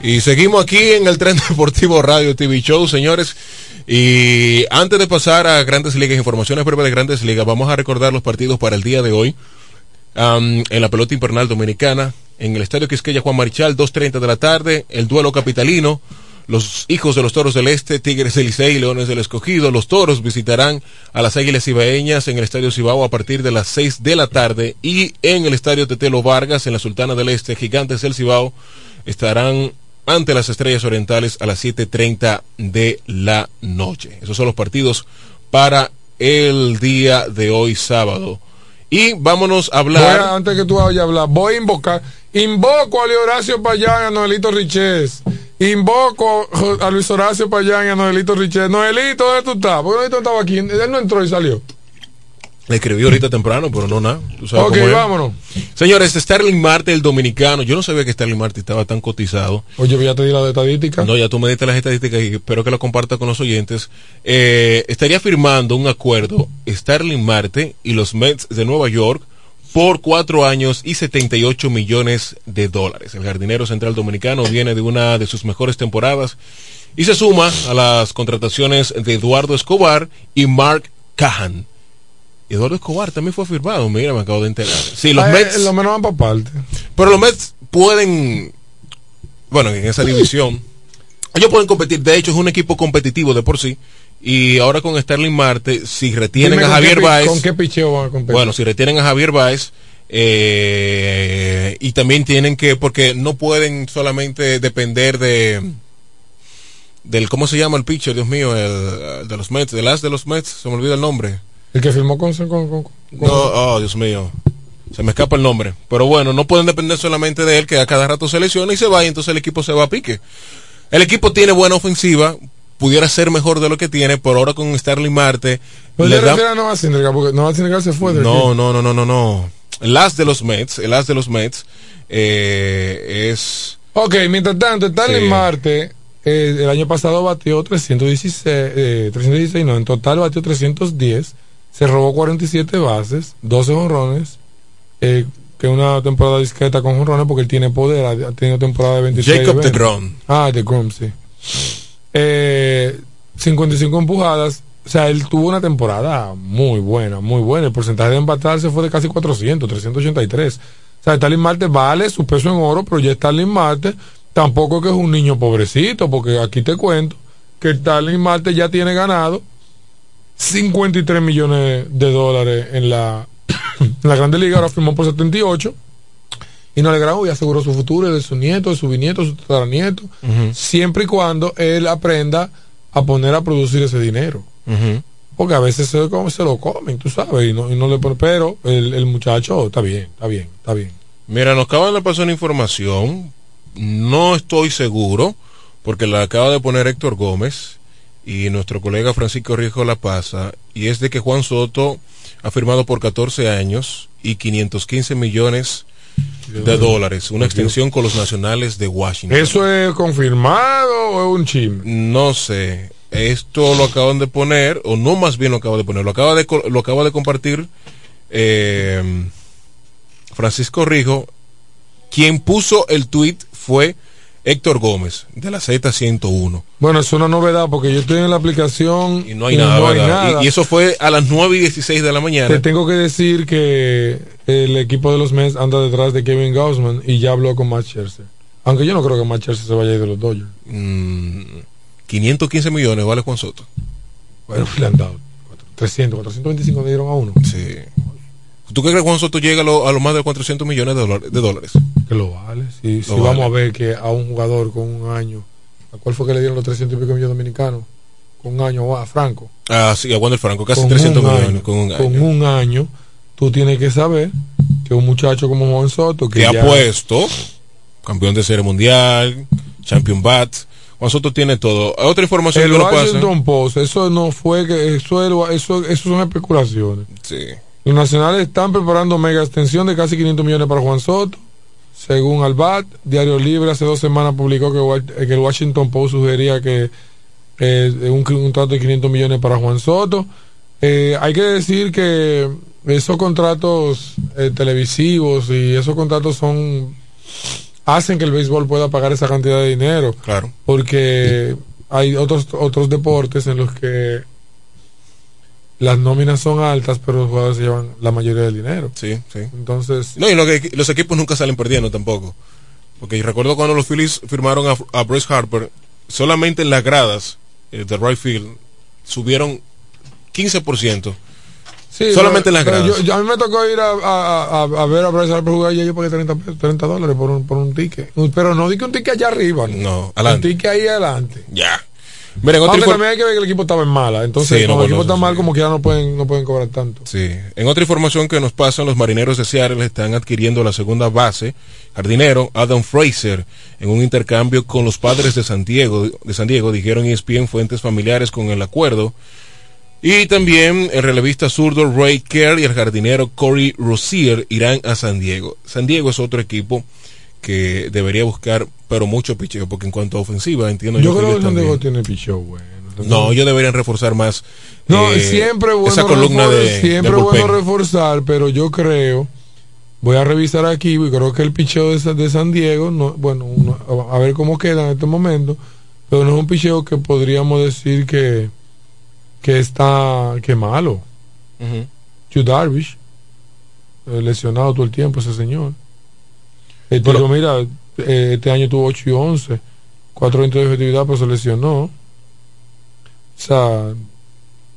S11: Y seguimos aquí en el Tren Deportivo Radio TV Show, señores. Y antes de pasar a Grandes Ligas, informaciones breves de Grandes Ligas, vamos a recordar los partidos para el día de hoy. en la pelota invernal dominicana, en el Estadio Quisqueya Juan Marichal, 2.30 de la tarde, el duelo capitalino. Los hijos de los toros del Este, Tigres del Licey y Leones del Escogido. Los toros visitarán a las Águilas Ibaeñas en el Estadio Cibao a partir de las 6 de la tarde. Y en el Estadio Tetelo Vargas, en la Sultana del Este, Gigantes del Cibao, estarán ante las Estrellas Orientales a las 7.30 de la noche. Esos son los partidos para el día de hoy sábado. Y vámonos a hablar.
S14: antes que tú vayas a hablar, voy a invocar. Invoco a Luis Horacio Payán y a Noelito Riches. Invoco a Luis Horacio Payán y a Noelito Riches. Noelito, ¿dónde tú estás? Porque Noelito estaba aquí. Él no entró y salió.
S11: Le escribí ahorita temprano, pero no nada.
S14: ok, vámonos.
S11: Señores, Sterling Marte, el dominicano. Yo no sabía que Sterling Marte estaba tan cotizado.
S14: Oye, ya te di la estadística.
S11: No, ya tú me diste las estadísticas y espero que lo compartas con los oyentes. Eh, estaría firmando un acuerdo Sterling Marte y los Mets de Nueva York por cuatro años y 78 millones de dólares. El jardinero central dominicano viene de una de sus mejores temporadas y se suma a las contrataciones de Eduardo Escobar y Mark Cahan Eduardo Escobar también fue firmado, mira, me acabo de enterar. Sí, los Mets.
S14: Lo menos van para parte.
S11: Pero los Mets pueden, bueno, en esa división, (coughs) ellos pueden competir. De hecho, es un equipo competitivo de por sí. Y ahora con Sterling Marte, si retienen a Javier Baez.
S14: ¿Con qué picheo van a competir?
S11: Bueno, si retienen a Javier Baez. Eh, y también tienen que, porque no pueden solamente depender de del cómo se llama el pitcher, Dios mío, el, de los Mets, del as de los Mets, se me olvida el nombre.
S14: El que firmó con, con,
S11: No, oh, Dios mío. Se me escapa el nombre. Pero bueno, no pueden depender solamente de él, que a cada rato se lesiona y se va, y entonces el equipo se va a pique. El equipo tiene buena ofensiva, pudiera ser mejor de lo que tiene, por ahora con Starling Marte.
S14: Pues le da... a Nova porque Nova se fue.
S11: No, no, no, no, no, no. El as de los Mets, el as de los Mets eh, es.
S14: Ok, mientras tanto, Starling Marte eh, el año pasado batió 316, eh, 316, no, en total batió 310 se robó 47 bases, 12 honrones, eh, que una temporada discreta con honrones porque él tiene poder, ha, tenido temporada de 26.
S11: Jacob de Grom.
S14: Ah, de Grom, sí. Eh, 55 empujadas, o sea, él tuvo una temporada muy buena, muy buena. El porcentaje de empatarse fue de casi 400, 383. O sea, Stalin Marte vale su peso en oro, pero ya Stalin Marte tampoco que es un niño pobrecito, porque aquí te cuento que Stalin Marte ya tiene ganado 53 millones de dólares en la, (coughs) en la Grande Liga, ahora firmó por 78. Y no le grabó y aseguró su futuro, de su nieto, de su bisnieto, de su tataranieto, siempre y cuando él aprenda a poner a producir ese dinero. Porque a veces se, se lo comen, tú sabes, y no, y no le pero el, el muchacho está bien, está bien, está bien.
S11: Mira, nos acaban de pasar una información, no estoy seguro, porque la acaba de poner Héctor Gómez, y nuestro colega Francisco Rijo La Pasa, y es de que Juan Soto ha firmado por 14 años y 515 millones de dólares, una extensión con los nacionales de Washington.
S14: ¿Eso es confirmado o es un chisme?
S11: No sé. Esto lo acaban de poner, o no más bien lo acaba de poner, lo acaba de, lo acaba de compartir eh, Francisco Rijo. Quien puso el tweet fue Héctor Gómez, de la Z101.
S14: Bueno, es una novedad porque yo estoy en la aplicación
S11: y no hay, nada, Y, eso fue a las 9 y 16 de la mañana.
S14: Te tengo que decir que el equipo de los Mets anda detrás de Kevin Gausman y ya habló con Matt Scherzer. Aunque yo no creo que Matt Scherzer se vaya a ir de los Dodgers.
S11: 515 mm, millones vale Juan Soto.
S14: Bueno, (laughs) le han dado 300, 425 le dieron a uno.
S11: Sí. ¿Tú crees que Juan Soto llega a lo, a lo más de 400 millones de, dólares- de dólares?
S14: Que lo vale. Si, si
S11: Lo
S14: vamos
S11: vale.
S14: a ver que a un jugador con un año, ¿a cuál fue que le dieron los 300 y pico millones dominicanos? Con un año a Franco.
S11: Ah, sí, a Wander Franco, casi
S14: Con
S11: 300
S14: un
S11: millones
S14: año,
S11: con un año.
S14: Con un año, tú tienes que saber que un muchacho como Juan Soto, que
S11: que ha
S14: ya-
S11: puesto campeón de serie mundial, champion bat. Juan Soto tiene todo. Otra información
S14: el
S11: que nos pasa.
S14: Post, eso no fue que eso, es- eso, eso son especulaciones.
S11: Sí.
S14: Los nacionales están preparando mega extensión de casi 500 millones para Juan Soto. Según Albat, Diario Libre hace dos semanas publicó que, Wa- que el Washington Post sugería que eh, un, un trato de 500 millones para Juan Soto. Eh, hay que decir que esos contratos eh, televisivos y esos contratos son hacen que el béisbol pueda pagar esa cantidad de dinero.
S11: Claro.
S14: Porque hay otros otros deportes en los que las nóminas son altas, pero los jugadores se llevan la mayoría del dinero.
S11: Sí, sí.
S14: Entonces,
S11: No, y lo que, los equipos nunca salen perdiendo tampoco. Porque recuerdo cuando los Phillies firmaron a, a Bryce Harper, solamente en las gradas eh, de right field subieron 15%.
S14: sí,
S11: solamente en las gradas.
S14: yo- yo- a mí me tocó ir a, a- a- ver a Bryce Harper jugar y yo pagué 30, pesos, 30 dólares por un, por un ticket. Pero no di que un ticket allá arriba.
S11: No, adelante.
S14: Un ticket ahí adelante.
S11: Ya. Miren, otra
S14: Aunque también hay que ver que el equipo estaba en mala. Entonces,
S11: Sí, no,
S14: cuando el equipo está mal, como que ya no pueden, no pueden cobrar tanto.
S11: Sí. En otra información que nos pasan, los marineros de Seattle están adquiriendo la segunda base, jardinero Adam Fraser, en un intercambio con los padres de San Diego, de San Diego, dijeron ESPN fuentes familiares con el acuerdo. Y también el relevista zurdo Ray Kerr y el jardinero Corey Rosier irán a San Diego. San Diego es otro equipo que debería buscar, pero mucho picheo, porque en cuanto a ofensiva, entiendo
S14: Yo
S11: yo,
S14: creo que San
S11: también-
S14: Diego tiene pichó bueno.
S11: No, ellos deberían reforzar más.
S14: No,
S11: eh,
S14: siempre bueno
S11: esa columna
S14: refor-
S11: de,
S14: siempre es bueno reforzar, pero yo creo, voy a revisar aquí y creo que el picheo de, Sa- de San Diego, no, bueno, uno- a ver cómo queda en este momento, pero no es un picheo que podríamos decir que que está que malo.
S11: Ujú.
S14: Yu Darvish, eh, lesionado todo el tiempo ese señor. El tipo, mira, eh, este año tuvo 8 y 11, 420 de efectividad, pero se lesionó. O sea,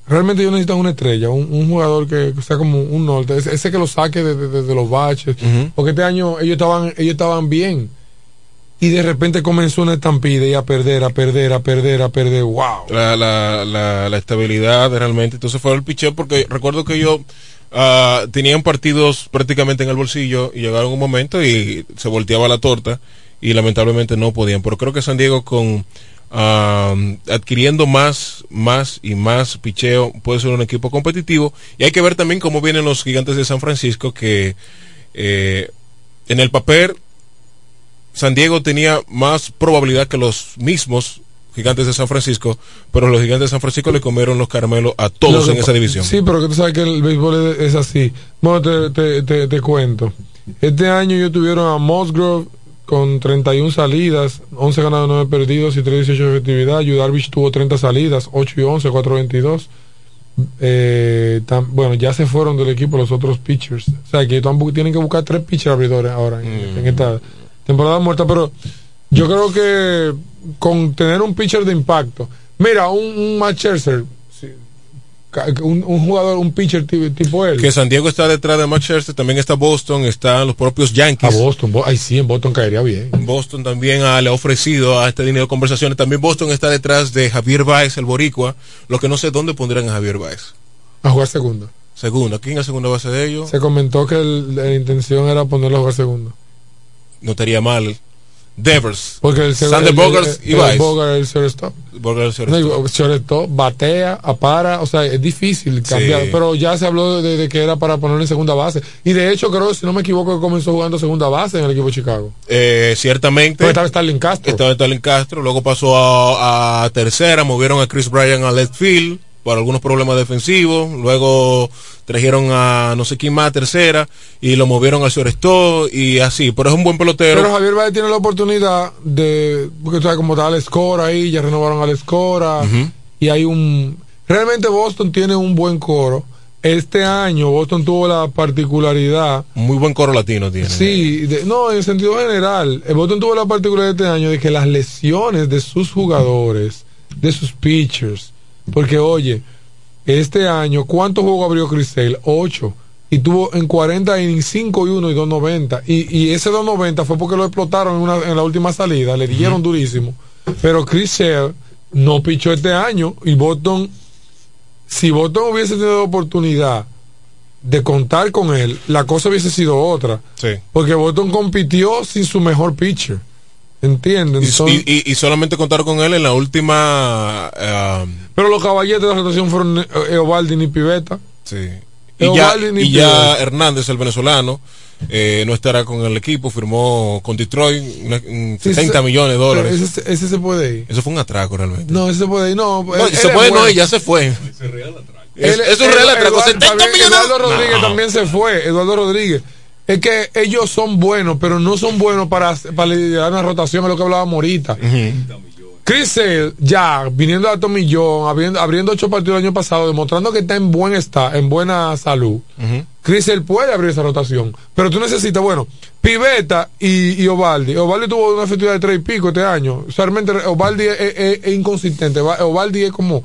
S14: realmente ellos necesitan una estrella, un, un jugador que sea como un norte, ese, ese que lo saque de, de- de los baches. Porque este año ellos estaban, ellos estaban bien. Y de repente comenzó una estampida y a perder, a perder, a perder, a perder. ¡Wow!
S11: la, la, la, la estabilidad realmente. Entonces fue el picheo porque recuerdo que yo ah, tenían partidos prácticamente en el bolsillo y llegaron un momento y se volteaba la torta y lamentablemente no podían. Pero creo que San Diego con ah, adquiriendo más, más y más picheo puede ser un equipo competitivo y hay que ver también cómo vienen los gigantes de San Francisco que eh, en el papel San Diego tenía más probabilidad que los mismos gigantes de San Francisco, pero los gigantes de San Francisco le comieron los caramelos a todos en esa división.
S14: Sí, pero que tú sabes que el béisbol es, así. Bueno, te, te, te, te cuento. Este año ellos tuvieron a Musgrove con 31 salidas, 11 ganados, 9 perdidos y 3 18 de efectividad. Yu Darvish tuvo 30 salidas, 8 y 11, 4 22. Eh, bueno, ya se fueron del equipo los otros pitchers. O sea, que tienen que buscar tres pitchers abridores ahora en, en esta temporada muerta. Pero yo creo que con tener un pitcher de impacto. Mira, un, un Matt Scherzer, un, un jugador, un pitcher ti- tipo él.
S11: Que San Diego está detrás de Manchester, también está Boston, están los propios
S14: A
S11: Yankees.
S14: Boston, Bo- ay sí, en Boston caería bien.
S11: Boston también ah, le ha ofrecido a este dinero de conversaciones. También Boston está detrás de Javier Baez, el boricua. Lo que no sé dónde pondrán a Javier Baez.
S14: A jugar segundo.
S11: Segundo, ¿quién es la segunda base de ellos?
S14: Se comentó que el- la intención era ponerlo a jugar segundo.
S11: No estaría mal. Devers,
S14: Porque el
S11: Sander
S14: el-
S11: y.
S14: Bogart es el shortstop.
S11: Bogart, el shortstop.
S14: batea, apara, o sea, es difícil cambiar,
S11: Sí.
S14: pero ya se habló de, de que era para ponerlo en segunda base. Y de hecho, creo, si no me equivoco, que comenzó jugando segunda base en el equipo de Chicago.
S11: Eh, ciertamente.
S14: Porque estaba Starling Castro.
S11: Estaba Stalin Castro, luego pasó a, a tercera, movieron a Chris Bryan a left field por algunos problemas defensivos, luego trajeron a no sé quién más a tercera y lo movieron al shortstop y así, pero es un buen pelotero.
S14: Pero Javier Baez tiene la oportunidad de, porque tú sabes como está Alex Cora ahí, ya renovaron a Alex Cora, y hay un, realmente Boston tiene un buen coro. Este año Boston tuvo la particularidad
S11: Muy buen coro latino tiene.
S14: Sí, de- no, en el sentido general, el Boston tuvo la particularidad este año de que las lesiones de sus jugadores, de sus pitchers, porque oye, este año, ¿cuántos juegos abrió Chris Sale? Ocho. y tuvo en 40 innings 5 y 1 y 2.90. Y, y ese 2.90 fue porque lo explotaron en, una, en la última salida, le dieron durísimo. Pero Chris Sale no pichó este año y Boston, si Boston hubiese tenido oportunidad de contar con él, la cosa hubiese sido otra.
S11: Sí.
S14: Porque Boston compitió sin su mejor pitcher. ¿Entienden?
S11: Y,
S14: Entonces-
S11: y- y- y solamente contaron con él en la última. ah,
S14: pero los caballeros de la rotación fueron eh, Eovaldi y Pivetta.
S11: sí. Y ya, y ya
S14: Pivetta.
S11: Hernández, el venezolano, eh, no estará con el equipo, firmó con Detroit una- un
S14: Sí,
S11: 70
S14: ese-
S11: millones de dólares.
S14: Ese, ese se puede ir.
S11: Eso fue un atraco realmente.
S14: No, ese se puede ir. No,
S11: No,
S14: él-
S11: se
S14: él
S11: puede, no,
S14: bueno.
S11: y ya se fue. Es, un real atraco.
S14: Eduardo,
S11: 70
S14: también-
S11: millones.
S14: Eduardo Rodríguez
S11: No.
S14: también se fue. Eduardo Rodríguez. Es que ellos son buenos, pero no son buenos para, para liderar una rotación, es lo que hablábamos ahorita. Chris Sale, ya, viniendo a Tommy John, abriendo, abriendo ocho partidos el año pasado, demostrando que está en buen estado, en buena salud. Chris Sale puede abrir esa rotación, pero tú necesitas, bueno, Pivetta y, y Ovaldi. Ovaldi tuvo una efectividad de tres y pico este año. Realmente Ovaldi es, es- es inconsistente. Va- Ovaldi es como.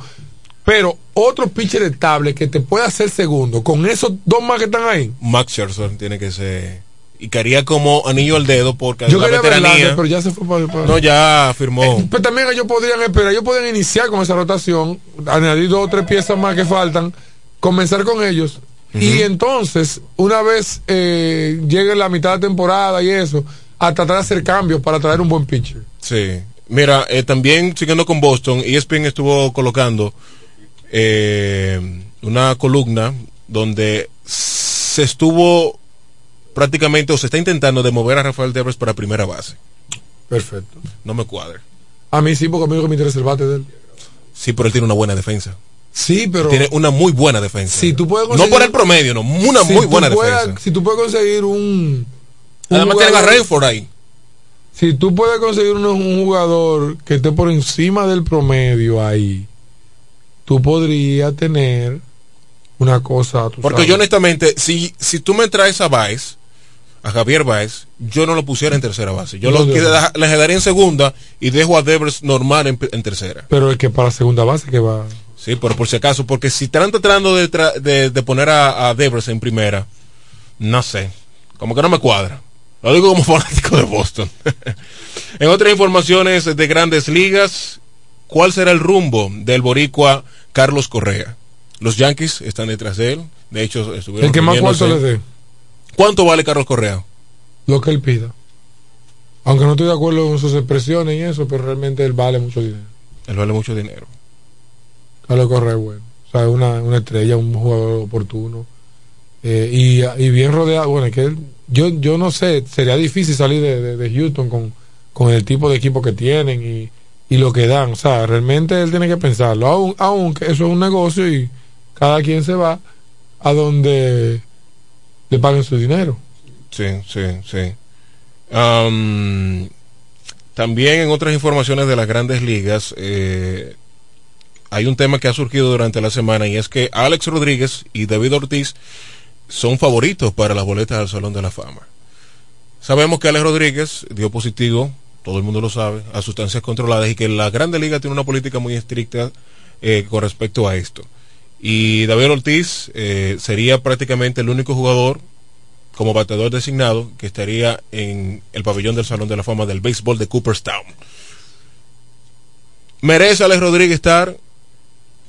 S14: Pero otro pitcher estable que te pueda hacer segundo, con esos dos más que están ahí.
S11: Max Scherzer tiene que ser. Y caería como anillo al dedo porque
S14: Yo
S11: la
S14: quería
S11: veteranía.
S14: Verlander, pero ya se fue para. para-
S11: No, ya firmó.
S14: Pero también ellos podrían esperar, ellos pueden iniciar con esa rotación, añadir dos o tres piezas más que faltan, comenzar con ellos. Y entonces, una vez eh, llegue la mitad de temporada y eso, a tratar de hacer cambios para traer un buen pitcher.
S11: Sí. Mira, eh, también siguiendo con Boston, ESPN estuvo colocando eh, una columna donde se estuvo prácticamente o se está intentando de mover a Rafael Devers para primera base.
S14: Perfecto.
S11: No me cuadra.
S14: A mí sí, porque a mí me interesa el bate de él.
S11: Sí, pero él tiene una buena defensa.
S14: Sí, pero.
S11: Tiene una muy buena defensa.
S14: Si tú puedes
S11: no
S14: conseguir-
S11: por el promedio, no, una
S14: si
S11: muy buena defensa.
S14: Si tú puedes conseguir un. un
S11: Además tienen a Rainford ahí.
S14: Si tú puedes conseguir un, un jugador que esté por encima del promedio ahí, tú podrías tener una cosa. tú
S11: Porque
S14: sabes.
S11: yo honestamente, si, si tú me traes a Baez, a Javier Baez, yo no lo pusiera en tercera base. Yo lo
S14: No, yo-
S11: queda- le quedaría en segunda y dejo a Devers normal en, en tercera.
S14: Pero es que para segunda base que va.
S11: Sí, pero por si acaso, porque si están tratando de, tra- de, de poner a, a Devers en primera, no sé, como que no me cuadra. Lo digo como (laughs) fanático de Boston. (laughs) en otras informaciones de grandes ligas, ¿cuál será el rumbo del boricua Carlos Correa? Los Yankees están detrás de él. De hecho, estuvieron
S14: El que más cuarto le dé,
S11: ¿Cuánto vale Carlos Correa?
S14: lo que él pida. Aunque no estoy de acuerdo con sus expresiones y eso, pero realmente él vale mucho dinero.
S11: Él vale mucho dinero.
S14: Carlos Correa es bueno. O sea, es una, una estrella, un jugador oportuno. Eh, y, y bien rodeado. Bueno, es que él, yo, yo no sé, sería difícil salir de, de- de Houston con, con el tipo de equipo que tienen y, y lo que dan. O sea, realmente él tiene que pensarlo. Aun- aunque eso es un negocio y cada quien se va a donde le paguen su dinero.
S11: Sí, sí, sí. Am, también en otras informaciones de las grandes ligas, eh, hay un tema que ha surgido durante la semana y es que Alex Rodríguez y David Ortiz son favoritos para las boletas al Salón de la Fama. Sabemos que Alex Rodríguez dio positivo, todo el mundo lo sabe, a sustancias controladas y que la Grande Liga tiene una política muy estricta eh, con respecto a esto. Y David Ortiz eh, sería prácticamente el único jugador como bateador designado que estaría en el pabellón del Salón de la Fama del Béisbol de Cooperstown. ¿Merece Alex Rodríguez estar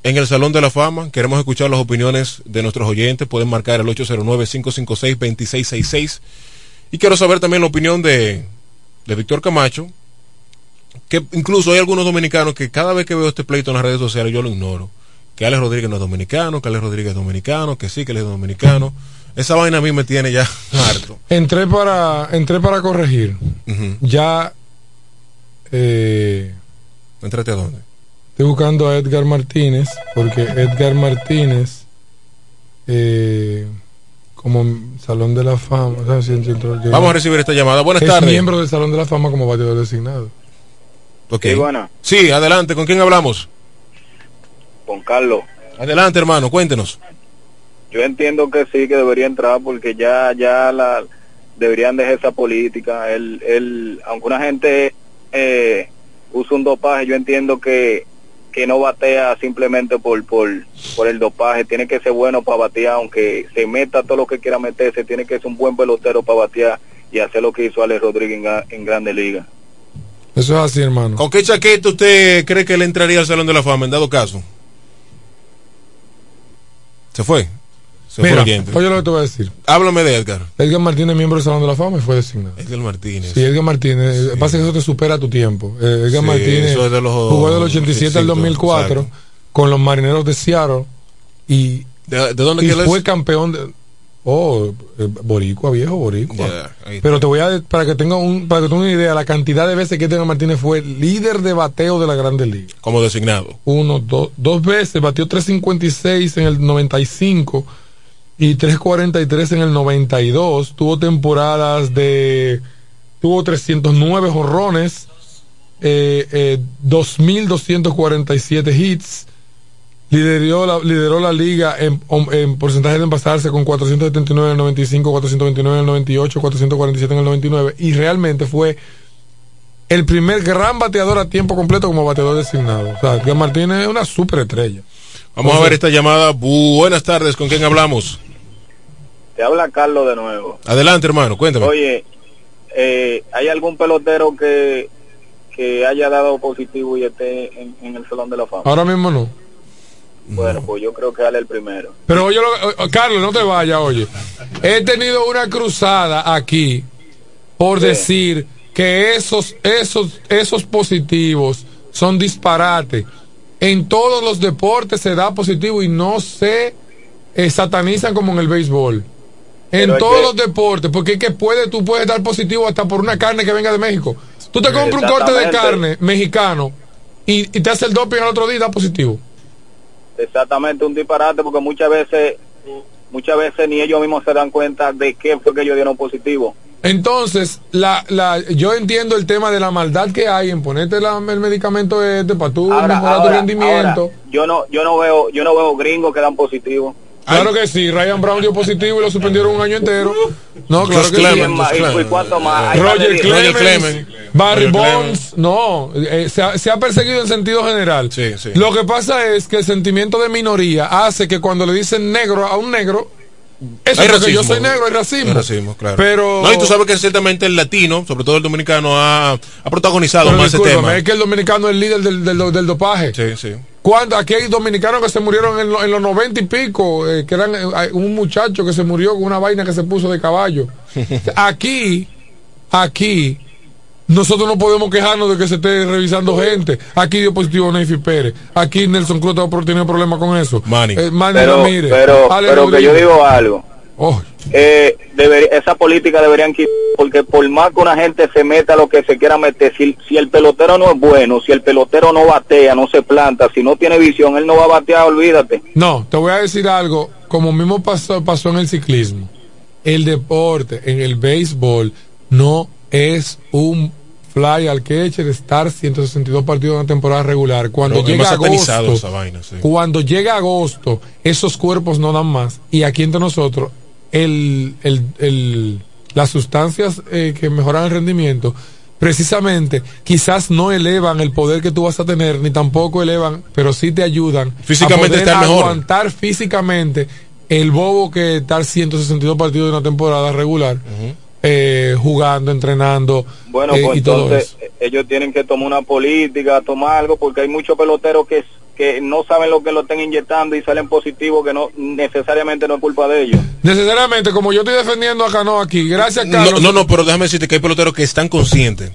S11: en el Salón de la Fama? Queremos escuchar las opiniones de nuestros oyentes. Pueden marcar el 809-556-2666. Y quiero saber también la opinión de, de Víctor Camacho, que incluso hay algunos dominicanos que cada vez que veo este pleito en las redes sociales yo lo ignoro. Que Alex Rodríguez no es dominicano, que Alex Rodríguez es dominicano, que sí, que él es dominicano. Esa vaina a mí me tiene ya (laughs) harto.
S14: Entré para, entré para corregir. Ya eh,
S11: ¿Entrate a dónde?
S14: Estoy buscando a Edgar Martínez, porque Edgar Martínez, eh, como Salón de la Fama, o sea, si entró- yo-
S11: Vamos a recibir esta llamada. Buenas
S14: es
S11: tardes.
S14: miembro del Salón de la Fama como bateador designado.
S11: Ok.
S12: Sí, buena.
S11: Sí, adelante. ¿Con quién hablamos?
S12: Con Carlos.
S11: Adelante, hermano. Cuéntenos.
S12: Yo entiendo que sí, que debería entrar porque ya ya la deberían dejar esa política. El, el, aunque una gente eh, usa un dopaje, yo entiendo que, que no batea simplemente por, por, por el dopaje, tiene que ser bueno para batear, aunque se meta todo lo que quiera meterse, tiene que ser un buen pelotero para batear y hacer lo que hizo Alex Rodríguez en, en Grande Liga.
S14: Eso es así, hermano.
S11: ¿Con qué chaqueta usted cree que le entraría al Salón de la Fama en dado caso? ¿Se fue?
S14: Mira, oye lo que te voy a decir.
S11: Háblame de Edgar.
S14: Edgar Martínez, miembro del Salón de la Fama, y fue designado.
S11: Edgar Martínez.
S14: Sí, Edgar Martínez. eh, Pasa que eso te supera tu tiempo. Eh, Edgar
S11: Sí,
S14: Martínez
S11: es de los-
S14: jugó del 87
S11: sí,
S14: al
S11: sí,
S14: 2004
S11: exacto.
S14: con los marineros de Seattle y,
S11: ¿De, de dónde
S14: y
S11: es?
S14: fue campeón de. Oh, eh, Boricua, viejo, Boricua. Pero te voy a. Para que tenga un, para que tenga una idea, la cantidad de veces que Edgar Martínez fue líder de bateo de la Grande Liga.
S11: Como designado.
S14: Uno, dos, dos veces, batió 356 en el 95 y 343 en el 92. Tuvo temporadas de. Tuvo 309 jorrones, eh, eh, 2.247 hits. Lideró la, lideró la liga en, en porcentaje de envasarse con 479 en el 95, 429 en el 98, 447 en el 99 y realmente fue el primer gran bateador a tiempo completo como bateador designado. O sea, Edgar Martínez es una superestrella.
S11: Vamos a ver esta llamada. Buenas tardes, ¿con quién hablamos?
S12: Te habla Carlos de nuevo.
S11: Adelante, hermano, cuéntame.
S12: Oye, eh, ¿hay algún pelotero que, que haya dado positivo y esté en, en el Salón de la Fama?
S14: Ahora mismo no.
S12: Bueno, pues yo creo que él es el primero.
S14: Pero oye, lo- Carlos, no te vayas, oye. He tenido una cruzada aquí por decir que esos, esos, esos positivos son disparate. En todos los deportes se da positivo y no se eh, satanizan como en el béisbol. En
S12: Pero
S14: todos
S12: que-
S14: los deportes, porque es que puede, tú puedes dar positivo hasta por una carne que venga de México. Tú te compras un corte de carne mexicano y, y te hace el doping al otro día y da positivo.
S12: Exactamente un disparate porque muchas veces muchas veces ni ellos mismos se dan cuenta de qué fue que ellos dieron positivo.
S14: Entonces, la, la, yo entiendo el tema de la maldad que hay en ponerte la- el medicamento este para tú
S12: Ahora,
S14: mejorar tu
S12: ahora,
S14: rendimiento.
S12: ahora, yo no yo no veo yo no veo gringos que dan positivo.
S14: Claro que sí, Ryan Brown dio positivo y lo suspendieron un año entero. No, claro que
S12: Clemens,
S14: sí.
S12: ¿Y- cuánto más?
S14: Roger. Clemens,
S12: Roger Clemens.
S14: Barry
S12: Roger
S14: Bonds, no, eh, se, ha, se ha perseguido en sentido general. Lo que pasa es que el sentimiento de minoría hace que cuando le dicen negro a un negro, eso es porque yo
S11: racismo.
S14: soy negro, hay racismo.
S11: Hay racismo, claro.
S14: Pero
S11: No, y tú sabes que ciertamente el latino, sobre todo el dominicano, ha, ha protagonizado
S14: Pero
S11: más ese tema.
S14: es que el dominicano es el líder del, del, del dopaje.
S11: Sí, sí.
S14: ¿Cuánto? Aquí hay dominicanos que se murieron en, lo- en los noventa y pico, eh, que eran eh, un muchacho que se murió con una vaina que se puso de caballo. (laughs) aquí, aquí, nosotros no podemos quejarnos de que se esté revisando gente. Aquí dio positivo Neyfi Pérez. Aquí Nelson Cruz ha tenido problemas con eso.
S11: Manny.
S14: Eh, Manny
S12: Pero
S14: Ramírez,
S12: pero que yo digo algo.
S14: Oh.
S12: Eh, esa política deberían quitar porque por más que una gente se meta a lo que se quiera meter, si, si el pelotero no es bueno, si el pelotero no batea, no se planta, si no tiene visión, él no va a batear, olvídate.
S14: No, te voy a decir algo, como mismo pasó, pasó en el ciclismo. El deporte, en el béisbol, no es un fly al catch de estar 162 partidos en una temporada regular. Cuando
S11: Pero
S14: llega agosto,
S11: esa vaina, sí.
S14: cuando llega agosto, esos cuerpos no dan más. Y aquí entre nosotros, el, el, el- las sustancias eh, que mejoran el rendimiento, precisamente, quizás no elevan el poder que tú vas a tener, ni tampoco elevan, pero sí te ayudan
S11: Físicamente
S14: a poder
S11: estar mejor.
S14: aguantar físicamente el bobo que estar 162 partidos de una temporada regular, eh, jugando, entrenando
S12: Bueno,
S14: eh,
S12: pues
S14: y todo
S12: entonces
S14: eso.
S12: eh, ellos tienen que tomar una política, tomar algo, porque hay muchos peloteros que, que no saben lo que lo están inyectando y salen positivos, que no necesariamente no es culpa de ellos.
S14: Necesariamente, como yo estoy defendiendo a Cano aquí, gracias Carlos.
S11: No, no, no, pero déjame decirte que hay peloteros que están conscientes.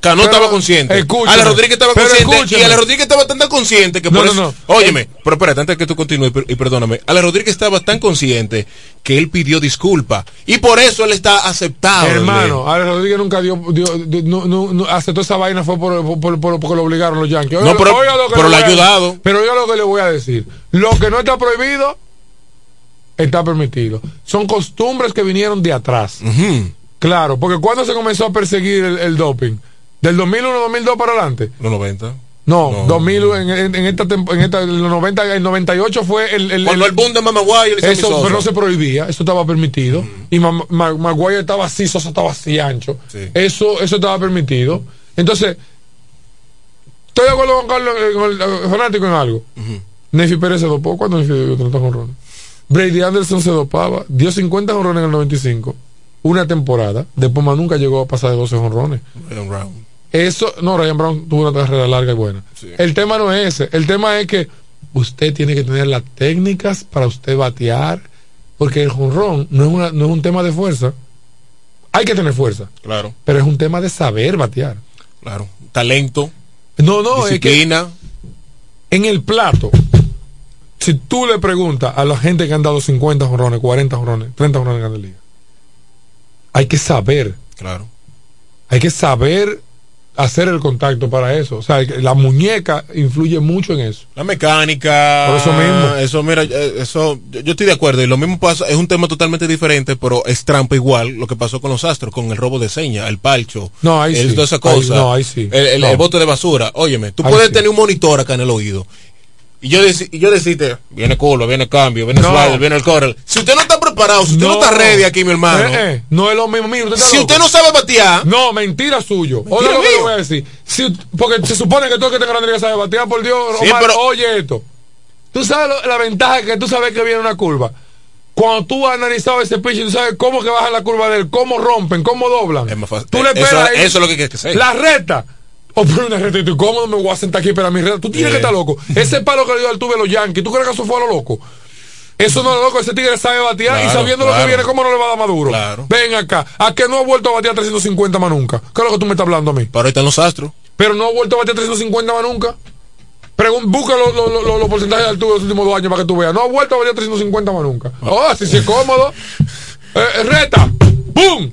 S11: Cano
S14: Pero,
S11: estaba consciente.
S14: escúchame,
S11: Ale Rodríguez estaba consciente.
S14: escúchame.
S11: Y Ale Rodríguez estaba tan, tan consciente que
S14: No,
S11: por
S14: no,
S11: eso.
S14: no.
S11: Óyeme, pero espérate, antes que tú continúes y perdóname. Ale Rodríguez estaba tan consciente que él pidió disculpas. Y por eso él está aceptado.
S14: Hermano, Ale Rodríguez nunca dio, dio- dio- no, no- no aceptó esa vaina fue por, por- por- porque lo obligaron los Yankees.
S11: No, pero-
S14: oiga lo que
S11: pero
S14: le
S11: le ha
S14: a-
S11: ayudado.
S14: Pero oiga lo que le voy a decir. Lo que no está prohibido está permitido. Son costumbres que vinieron de atrás. Claro, porque cuando se comenzó a perseguir el, el doping, del 2001 2002 para adelante.
S11: Los 90.
S14: No,
S11: No.
S14: 2000 en, en- en esta en esta los 90 el 98 fue el, el
S11: Cuando el boom de y Sammy
S14: eso pero no se prohibía, eso estaba permitido y Ma- Ma- Maguire estaba así, Sosa estaba así ancho.
S11: Sí.
S14: Eso eso estaba permitido. Entonces, Estoy de acuerdo con Carlos, eh, con el eh, fanático en algo. Nefi Pérez se dopó. ¿Cuándo Nefi dio 30 jonrones? Brady Anderson se dopaba. Dio 50 jonrones en el 95. Una temporada. Después más nunca llegó a pasar de 12 jonrones. Eso, no, Ryan Brown tuvo una carrera larga y buena. El tema no es ese. El tema es que usted tiene que tener las técnicas para usted batear. Porque el jonrón no es, una- no es un tema de fuerza. Hay que tener fuerza.
S11: Claro,
S14: Pero es un tema de saber batear.
S11: claro. Talento,
S14: No, no, es que
S11: disciplina.
S14: en el plato, si tú le preguntas a la gente que han dado 50 jonrones, 40 jonrones, 30 jonrones en Grandes Ligas, hay que saber,
S11: Claro.
S14: hay que saber hacer el contacto para eso. O sea, la muñeca influye mucho en eso.
S11: La mecánica.
S14: Por eso mismo.
S11: Eso, mira, eh, eso, yo, estoy de acuerdo. Y lo mismo pasa, es un tema totalmente diferente, pero es trampa igual lo que pasó con los astros, con el robo de seña, el palcho.
S14: No, ahí
S11: el-
S14: sí.
S11: Toda esa
S14: Ahí-
S11: cosa.
S14: no, ahí sí.
S11: El, el-
S14: No.
S11: el bote de basura. Óyeme, tú
S14: Ahí
S11: puedes
S14: sí.
S11: tener un monitor acá en el oído. Y yo, deci- y yo decirte, viene culo, viene cambio, viene
S14: No.
S11: slider, viene el corral. Si usted no está preparado, si usted no, está ready aquí, mi hermano.
S14: Eh, eh, no es lo mismo. Mira, usted está
S11: Si
S14: loco.
S11: usted no sabe batear.
S14: No, mentira suyo. Oiga lo que le voy a decir. Si- porque se supone que el que Grandes Ligas sabe batear, por Dios.
S11: Sí,
S14: Omar,
S11: pero-
S14: Oye esto. Tú sabes lo- la ventaja que tú sabes que viene una curva. Cuando tú has analizado ese pitch, tú sabes cómo que baja la curva de él, cómo rompen, cómo doblan.
S11: Es más fácil.
S14: Tú le
S11: Eso- eso es lo que hay que hacer.
S14: La recta. O por una recta y tú, ¿cómo me voy a sentar aquí para mi recta? Tú tienes que estar loco. Ese palo que le dio al tuve a los Yankees, ¿tú crees que eso fue a lo loco? Eso no es loco, ese tigre sabe batear y
S11: Claro,
S14: sabiendo lo que viene, ¿cómo no le va a dar maduro?
S11: Claro.
S14: Ven acá, a que no ha vuelto a batear 350 más nunca. ¿Qué es lo que tú me estás hablando a mí?
S11: Pero ahí están los astros.
S14: Pero no ha vuelto a batear 350 más nunca. Pregun- busca los los porcentajes de altura de los últimos dos años para que tú veas. No ha vuelto a batear 350 más nunca. Oh, si sí es cómodo. Eh, reta. ¡Bum!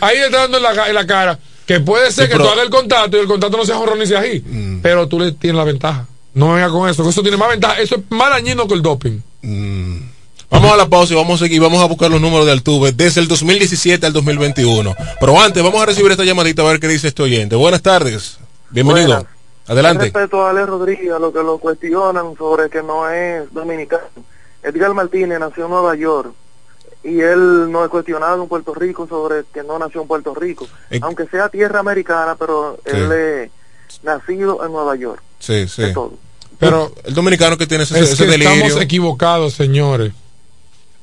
S14: Ahí le está dando en la, ca- en la cara. Que puede ser
S11: Sí,
S14: que
S11: pero- Mm.
S14: tú hagas el contacto y el contacto no sea jorrón ni sea ají. Pero tú le tienes la ventaja. No venga con eso, que eso tiene más ventaja. Eso es más dañino que el doping.
S11: Vamos a la pausa y vamos a seguir, vamos a buscar los números de Altuve desde el 2017 al 2021. Pero antes, vamos a recibir esta llamadita a ver qué dice este oyente. Buenas tardes. Bienvenido.
S18: Buenas.
S11: Adelante.
S18: Respecto a Ale Rodríguez, a lo que lo cuestionan sobre que no es dominicano. Edgar Martínez nació en Nueva York y él no es cuestionado en Puerto Rico sobre que no nació en Puerto Rico,
S11: Eh,
S18: aunque sea tierra americana, pero
S11: Sí.
S18: él es nacido en Nueva York.
S11: Sí, sí.
S18: Es todo.
S14: Pero
S11: el dominicano que tiene ese,
S14: es
S11: ese
S14: que
S11: delirio.
S14: estamos equivocados, señores.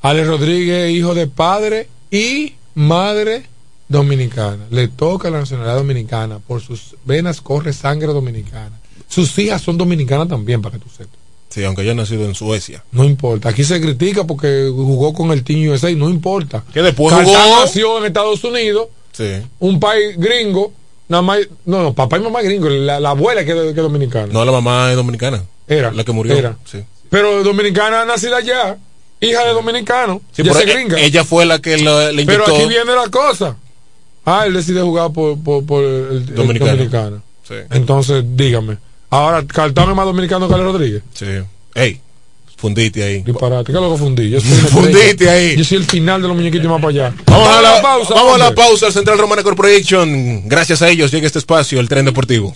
S14: Ale Rodríguez, hijo de padre y madre dominicana. Le toca la nacionalidad dominicana. Por sus venas corre sangre dominicana. Sus hijas son dominicanas también, para que tú sepas.
S11: Sí, aunque haya nacido en Suecia.
S14: No importa. Aquí se critica porque jugó con el Team USA. No importa.
S11: Que después jugó.
S14: nació en Estados Unidos,
S11: Sí.
S14: un país gringo. Nada más, no, no, papá y mamá gringo. La, la abuela que, que es dominicana.
S11: No, la mamá es dominicana.
S14: Era.
S11: La que murió.
S14: Era.
S11: Sí.
S14: Pero dominicana nacida allá, hija de dominicano,
S11: Sí,
S14: ya
S11: pero
S14: se
S11: e-
S14: gringa.
S11: ella fue la que la- le
S14: pero
S11: inyectó.
S14: aquí viene la cosa. Ah, él decide jugar por, por, por el, el
S11: Dominicano.
S14: dominicano.
S11: Sí.
S14: Entonces, dígame. Ahora, Cartón es más dominicano que Ale Rodríguez.
S11: Sí. Ey, fundite ahí.
S14: Disparate, ¿qué es lo que fundí? Yo soy, (laughs)
S11: Fundite ahí.
S14: Yo soy el final de los muñequitos más para allá.
S11: Vamos a la pausa. Vamos a la pausa al Central Romana Corporation. Gracias a ellos llega este espacio, el tren deportivo.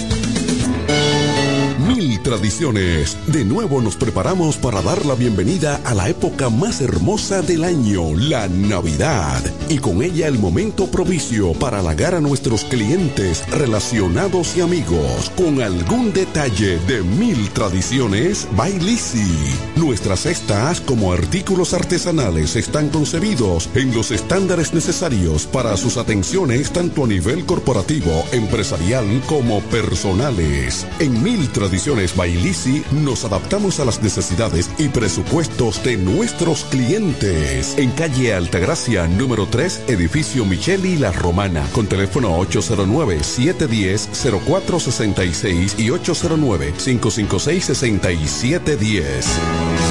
S3: Mil tradiciones. De nuevo nos preparamos para dar la bienvenida a la época más hermosa del año, la Navidad. Y con ella el momento propicio para halagar a nuestros clientes, relacionados y amigos con algún detalle de Mil Tradiciones Bailisi. Nuestras cestas como artículos artesanales están concebidos en los estándares necesarios para sus atenciones tanto a nivel corporativo, empresarial como personales. En Mil Tradiciones Bailisi nos adaptamos a las necesidades y presupuestos de nuestros clientes. En calle Altagracia, número 3, edificio Micheli La Romana, con teléfono 809-710-0466 y 809-556-6710.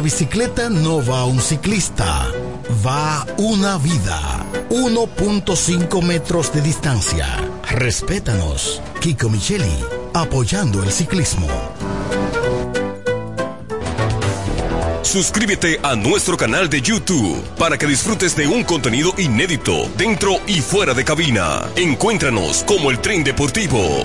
S16: bicicleta no va un ciclista, va una vida. 1.5 metros de distancia. Respétanos. Kiko Micheli, apoyando el ciclismo.
S8: Suscríbete a nuestro canal de YouTube para que disfrutes de un contenido inédito dentro y fuera de cabina. Encuéntranos como el tren deportivo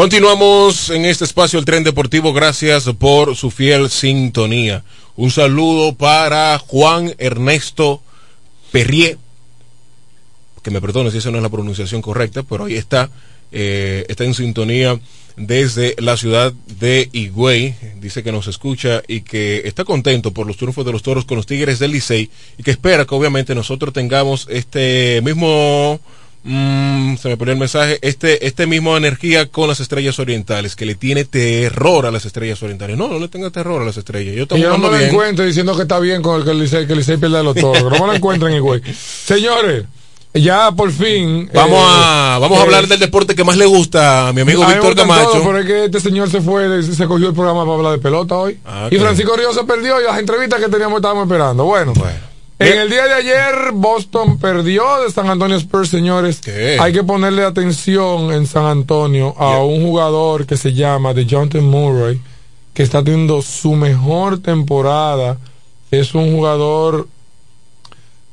S11: Continuamos en este espacio el tren deportivo. Gracias por su fiel sintonía. Un saludo para Juan Ernesto Perrier. Que me perdone si esa no es la pronunciación correcta, pero ahí está. Eh, está en sintonía desde la ciudad de Higüey. Dice que nos escucha y que está contento por los triunfos de los toros con los Tigres del Licey y que espera que obviamente nosotros tengamos este mismo Mm, se me pone el mensaje, este, este mismo energía con las estrellas orientales, que le tiene terror a las estrellas orientales. No, no le tenga terror a las estrellas. Yo,
S14: y yo no me lo encuentro diciendo que está bien con el que Licey, que Licey pierde los toros. no me lo encuentren igual. (laughs) Señores, ya por fin.
S11: Vamos a, eh, vamos a hablar eh, del deporte que más le gusta a mi amigo Víctor Camacho.
S14: pero es que este señor se fue, se cogió el programa para hablar de pelota hoy. Ah, y Francisco Río se perdió y las entrevistas que teníamos estábamos esperando. Bueno. bueno. En el día de ayer, Boston perdió de San Antonio Spurs, señores. Hay que ponerle atención en San Antonio a un jugador que se llama de Jonathan Murray, que está teniendo su mejor temporada. Es un jugador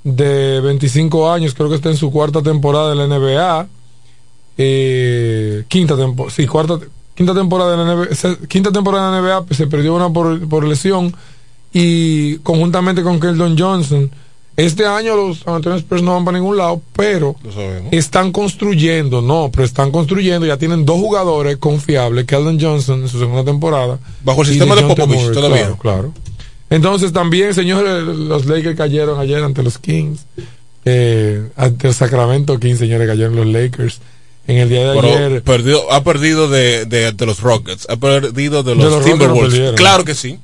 S14: de 25 años, creo que está en su cuarta temporada de la NBA. Eh, quinta temporada, sí, cuarta, quinta temporada de la NBA, quinta temporada de la NBA, se perdió una por, por lesión y conjuntamente con Keldon Johnson. Este año los San Antonio Spurs no van para ningún lado, pero están construyendo, no, pero están construyendo, ya tienen dos jugadores confiables, Keldon Johnson en su segunda temporada.
S11: Bajo el sistema de, Popovich todavía.
S14: Claro, Entonces también, señores, los Lakers cayeron ayer ante los Kings. Eh, ante el Sacramento Kings, señores, cayeron los Lakers. En el día de ayer.
S11: Perdió, ha perdido de, de, los Rockets, ha perdido de los, Timberwolves. claro que sí.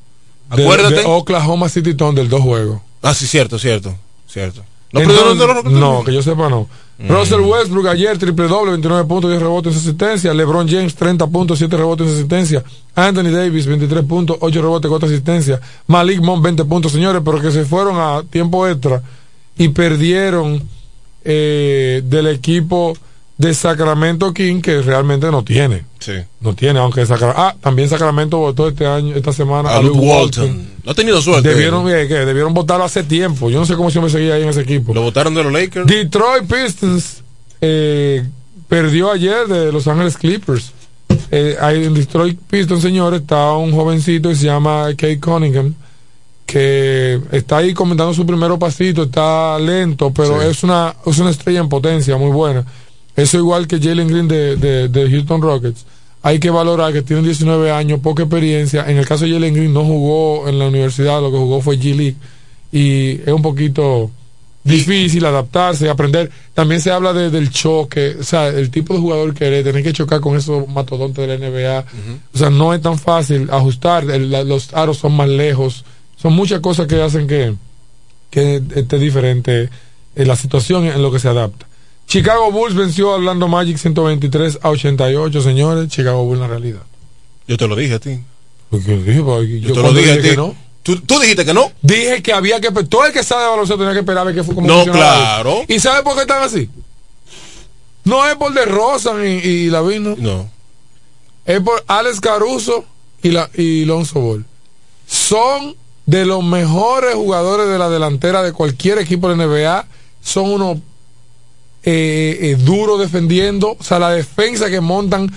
S14: Acuérdate. De, Oklahoma City Thunder del dos juegos.
S11: Ah, sí, cierto, cierto, cierto.
S14: No, no, que yo sepa no. Mm. Russell Westbrook ayer triple doble, 29 puntos, 10 rebotes en asistencia. LeBron James 30 puntos, 7 rebotes en asistencia. Anthony Davis 23 puntos, 8 rebotes, 4 asistencia. Malik Monk 20 puntos, señores, pero que se fueron a tiempo extra y perdieron eh, del equipo de Sacramento King que realmente no tiene.
S11: Sí.
S14: No tiene, aunque Sacramento. Ah, también Sacramento votó este año, esta semana
S11: A Luke Walton. No ha tenido suerte.
S14: Debieron, eh, que debieron votarlo hace tiempo. Yo no sé cómo se me seguía ahí en ese equipo.
S11: Lo votaron de los Lakers.
S14: Detroit Pistons eh, perdió ayer de Los Ángeles Clippers. Eh, ahí en Detroit Pistons, señores, está un jovencito que se llama Kate Cunningham, que está ahí comentando su primer pasito, está lento, pero
S11: Sí.
S14: es, una, es una estrella en potencia muy buena. Eso igual que Jalen Green de, de, de Houston Rockets. Hay que valorar que tiene 19 años, poca experiencia. En el caso de Jalen Green no jugó en la universidad, lo que jugó fue G-League. Y es un poquito difícil adaptarse, aprender. También se habla de- del choque, o sea, el tipo de jugador que eres, tener que chocar con esos mastodontes de la NBA. O sea, no es tan fácil ajustar, el- la- los aros son más lejos. Son muchas cosas que hacen que, que esté diferente en la situación en lo que se adapta. Chicago Bulls venció a Orlando Magic 123 a 88, señores. Chicago Bulls la realidad.
S11: Yo te lo dije a ti.
S14: Porque porque
S11: Yo
S14: yo
S11: te lo dije a ti.
S14: que no.
S11: ¿Tú, tú dijiste que no.
S14: Dije que había que todo el que sabe de baloncesto tenía que esperar a ver qué fue como
S11: No, claro.
S14: ¿Y sabe por qué están así? No es por de Rosan y, y Lavino.
S11: No.
S14: Es por Alex Caruso y la y Lonzo Ball. Son de los mejores jugadores de la delantera de cualquier equipo de NBA. Son unos eh, eh, duros defendiendo. O sea, la defensa que montan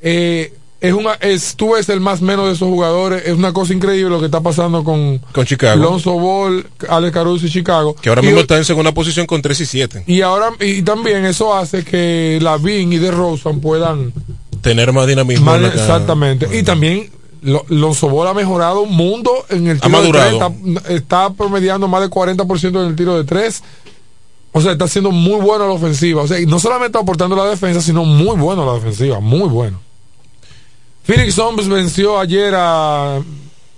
S14: eh, es una es, tú ves el más menos de esos jugadores. Es una cosa increíble lo que está pasando con,
S11: Con Chicago.
S14: Lonzo Ball, Alex Caruso y Chicago.
S11: Que ahora
S14: Y-
S11: mismo está en segunda posición con 3 y 7.
S14: y ahora y también eso hace que Lavin y DeRozan puedan
S11: Tener más dinamismo.
S14: más-
S11: en
S14: exactamente y también lo, Lonzo Ball ha mejorado un mundo en el
S11: Ha
S14: tiro de tres,
S11: madurado.
S14: está, está promediando más del 40% en el tiro de tres o sea está siendo muy bueno la ofensiva. O sea y no solamente está aportando la defensa sino muy bueno la defensiva muy bueno. Phoenix Suns venció ayer a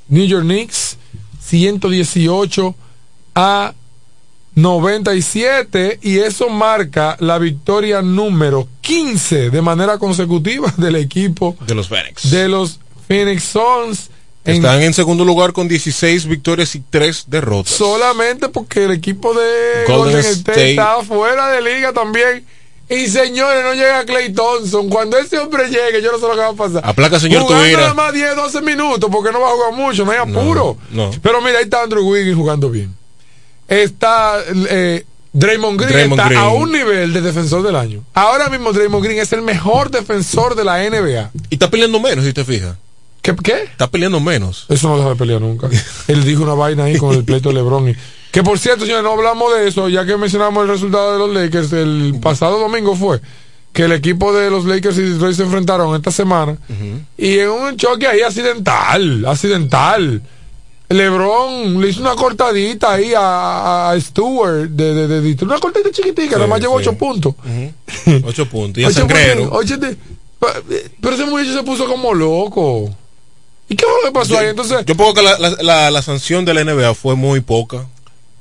S14: New York Knicks 118 a 97 y eso marca la victoria número 15 de manera consecutiva del equipo
S11: De los Phoenix.
S14: de los Phoenix Suns
S11: Están en segundo lugar con 16 victorias y 3 derrotas.
S14: solamente porque el equipo de
S11: Golden
S14: Golden, State,
S11: State.
S14: está fuera de liga también y señores no llega Clay Thompson cuando ese hombre llegue yo no sé lo que va a pasar
S11: Aplaca, señor
S14: jugando
S11: Tuvira.
S14: nada más 10 12 minutos porque no va a jugar mucho no hay apuro
S11: no.
S14: pero mira ahí está Andrew Wiggins jugando bien está eh, Draymond Green
S11: Draymond
S14: está
S11: Green.
S14: a un nivel de defensor del año ahora mismo Draymond Green es el mejor defensor de la NBA
S11: Y está peleando menos, si te fijas.
S14: ¿Qué? qué?
S11: Está peleando menos.
S14: Eso no deja de pelear nunca. (laughs) Él dijo una vaina ahí con el pleito de LeBron. y- que por cierto, señores, no hablamos de eso, ya que mencionamos el resultado de los Lakers. El pasado domingo fue que el equipo de los Lakers y Detroit se enfrentaron esta semana. Y en un choque ahí accidental, accidental. LeBron le hizo una cortadita ahí a, a Stewart de, de, de Detroit. Una cortadita chiquitica, nada más
S11: Sí,
S14: llevó
S11: sí.
S14: ocho puntos.
S11: 8 (laughs) puntos. Y el sangrero.
S14: puntos, ocho de- pero ese muchacho se puso como loco. ¿Y qué fue lo que pasó ahí? Entonces,
S11: Yo pongo que la, la, la, la sanción de la NBA fue muy poca.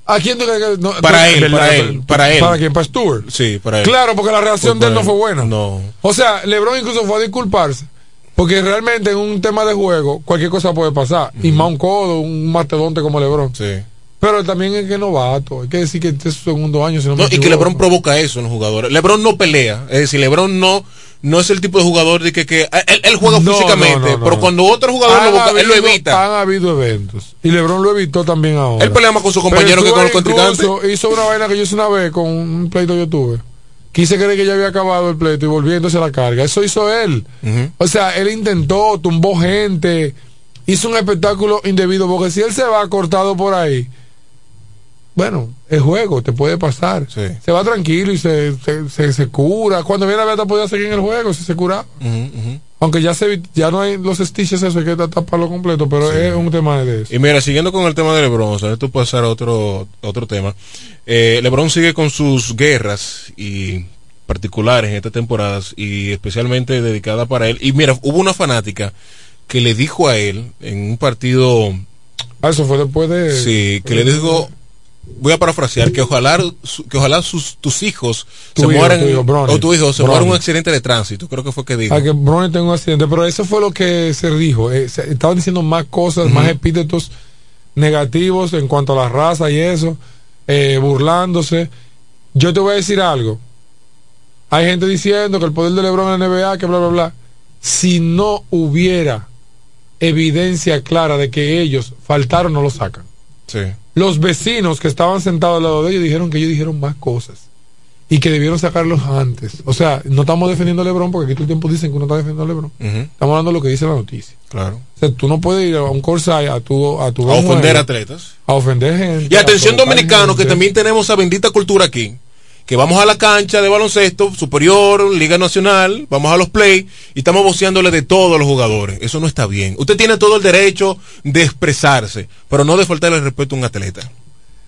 S14: ¿A quién no-
S11: Para él,
S14: verdad,
S11: para él, para él.
S14: ¿Para quién? ¿Para Stewart?
S11: Sí, para él.
S14: Claro, porque la reacción de él no
S11: para
S14: fue buena.
S11: No.
S14: O sea, LeBron incluso fue a disculparse. Porque realmente en un tema de juego, cualquier cosa puede pasar. Y más un codo, un mastodonte como LeBron.
S11: Sí.
S14: Pero también es que es novato. Hay que decir que este es su segundo año. Si no me
S11: No, y que. LeBron provoca eso en los jugadores. LeBron no pelea. Es decir, LeBron no, no es el tipo de jugador de que, que él, él juega
S14: No,
S11: físicamente,
S14: no, no,
S11: pero cuando otro jugador lo él evita.
S14: Han habido eventos. Y LeBron lo evitó también ahora.
S11: Él más con sus
S14: Pero
S11: compañeros que con los contrincantes.
S14: Hizo una vaina que yo hice una vez con un pleito que yo tuve. Quise creer que ya había acabado el pleito y volviéndose a la carga. Eso hizo él. O sea, él intentó, tumbó gente, hizo un espectáculo indebido, porque si él se va cortado por ahí, bueno, es juego, te puede pasar.
S11: Sí.
S14: Se va tranquilo y se, se, se, se cura. Cuando viene la verdad podía seguir en el juego si se curaba. Aunque ya se ya no hay los stitches, eso hay que taparlo completo, pero es un tema de eso.
S11: Y mira, siguiendo con el tema de LeBron, o sea, esto pasar a otro, otro tema. Eh, LeBron sigue con sus guerras y particulares en estas temporadas y especialmente dedicada para él. Y mira, hubo una fanática que le dijo a él en un partido,
S14: Ah, eso fue después de.
S11: sí, que le dijo, voy a parafrasear, que ojalá, que ojalá sus, tus hijos
S14: Tu
S11: se
S14: hijo,
S11: mueran,
S14: tu hijo,
S11: o tu hijo se muera en un accidente de tránsito, creo que fue que dijo.
S14: A que Bronny tenga un accidente, pero eso fue lo que se dijo. eh, se- estaban diciendo más cosas, más epítetos negativos en cuanto a la raza y eso, eh, burlándose. Yo te voy a decir algo. Hay gente diciendo que el poder de LeBron en la NBA, que bla, bla, bla. si no hubiera evidencia clara de que ellos faltaron, no lo sacan.
S11: Sí.
S14: Los vecinos que estaban sentados al lado de ellos dijeron que ellos dijeron más cosas y que debieron sacarlos antes. O sea, no estamos defendiendo a Lebron porque aquí todo el tiempo dicen que uno está defendiendo a Lebron. Estamos hablando de lo que dice la noticia.
S11: Claro.
S14: O sea, tú no puedes ir a un Corsay a tu a tu
S11: A ofender atletas.
S14: A ofender gente.
S11: Y atención dominicanos, que también tenemos esa bendita cultura aquí. Que vamos a la cancha de baloncesto superior, Liga Nacional, vamos a los play y estamos voceándole de todos los jugadores. Eso no está bien. Usted tiene todo el derecho de expresarse, pero no de faltarle el respeto a un atleta.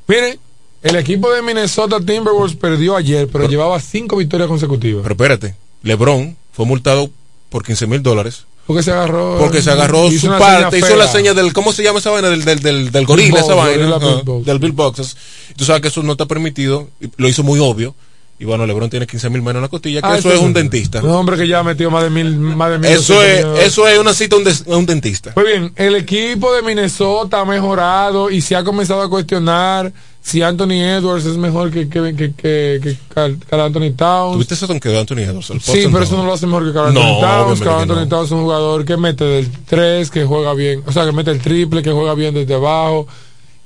S14: Miren, el equipo de Minnesota Timberwolves perdió ayer, pero llevaba cinco victorias consecutivas.
S11: Pero espérate, LeBron fue multado por 15 mil dólares.
S14: Porque se agarró.
S11: Porque se agarró
S14: hizo
S11: su parte, hizo la seña del, ¿cómo se llama esa vaina? Del, del, del, del gorila, esa
S14: Box,
S11: vaina.
S14: Bill Box.
S11: del Bill Boxes. Tú sabes que eso no está permitido, lo hizo muy obvio. Y bueno, LeBron tiene 15 mil menos en la costilla, que
S14: Ah,
S11: eso es un dentista.
S14: Un hombre que ya ha metido más de mil. Más de mil
S11: Eso es, eso es una cita a un, a un dentista.
S14: Pues bien, el equipo de Minnesota ha mejorado y se ha comenzado a cuestionar si Anthony Edwards es mejor que, que, que, que, que Carl, Carl Anthony Towns.
S11: ¿Tuviste eso que Anthony Edwards? El
S14: Sí, pero eso
S11: no.
S14: lo hace mejor que Carl
S11: No,
S14: Anthony Towns. Carl
S11: que
S14: Anthony
S11: no.
S14: Towns es un jugador que mete del 3, que juega bien, o sea, que mete el triple, que juega bien desde abajo.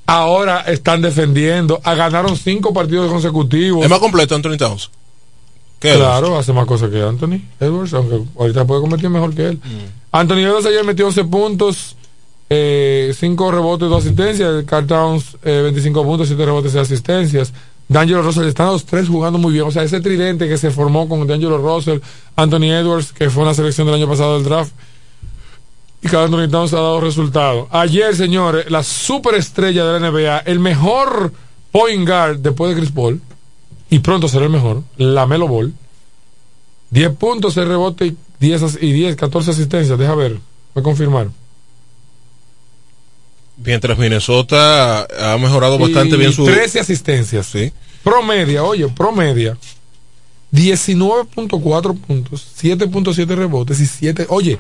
S14: Ahora están defendiendo, ah, ganaron cinco partidos consecutivos.
S11: Es más completo Anthony Towns. ¿Qué
S14: Claro, hace más cosas que Anthony Edwards, aunque ahorita puede convertir mejor que él.
S11: Mm.
S14: Anthony Edwards ayer metió 11 puntos, 5 rebotes, 2 asistencias. Carl Towns, eh, 25 puntos, 7 rebotes y asistencias. D'Angelo Russell están los tres jugando muy bien. O sea, ese tridente que se formó con D'Angelo Russell, Anthony Edwards, que fue una selección del año pasado del draft, y Carl Anthony Towns ha dado resultados. Ayer, señores, la superestrella de la NBA, el mejor point guard después de Chris Paul, y pronto será el mejor, la Melo Ball. 10 puntos, 6 rebotes y 10, as- y 10, 14 asistencias. Deja ver, voy a confirmar.
S11: Mientras Minnesota ha mejorado bastante
S14: Y
S11: bien su...
S14: 13 asistencias.
S11: Sí.
S14: Promedia, oye, promedia. 19.4 puntos, 7.7 rebotes y 7. Oye,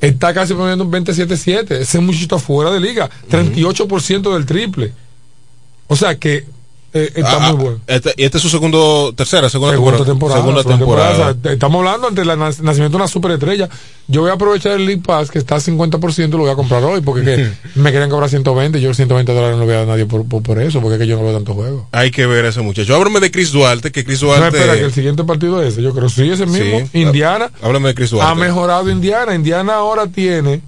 S14: está casi poniendo un 27-7. Ese muchachito afuera de liga. 38% del triple. O sea que eh, está
S11: Ah,
S14: muy bueno.
S11: Este, y este es su segundo, tercera, segunda,
S14: Segunda temporada.
S11: Segunda
S14: segunda
S11: temporada.
S14: temporada. O sea, estamos hablando ante el nac- nacimiento de una superestrella. Yo voy a aprovechar el League Pass que está a 50%, lo voy a comprar hoy porque que (laughs) me querían cobrar 120. Yo 120 dólares no le voy a dar a nadie por, por, por eso, porque es que yo no veo tanto juego.
S11: Hay que ver a ese muchacho. Háblame de Chris Duarte, que Chris
S14: No,
S11: Duarte...
S14: espera, que el siguiente partido es ese. Yo creo sí, ese mismo.
S11: Sí.
S14: Indiana
S11: Háblame de Chris Duarte.
S14: ha mejorado Indiana. Indiana ahora tiene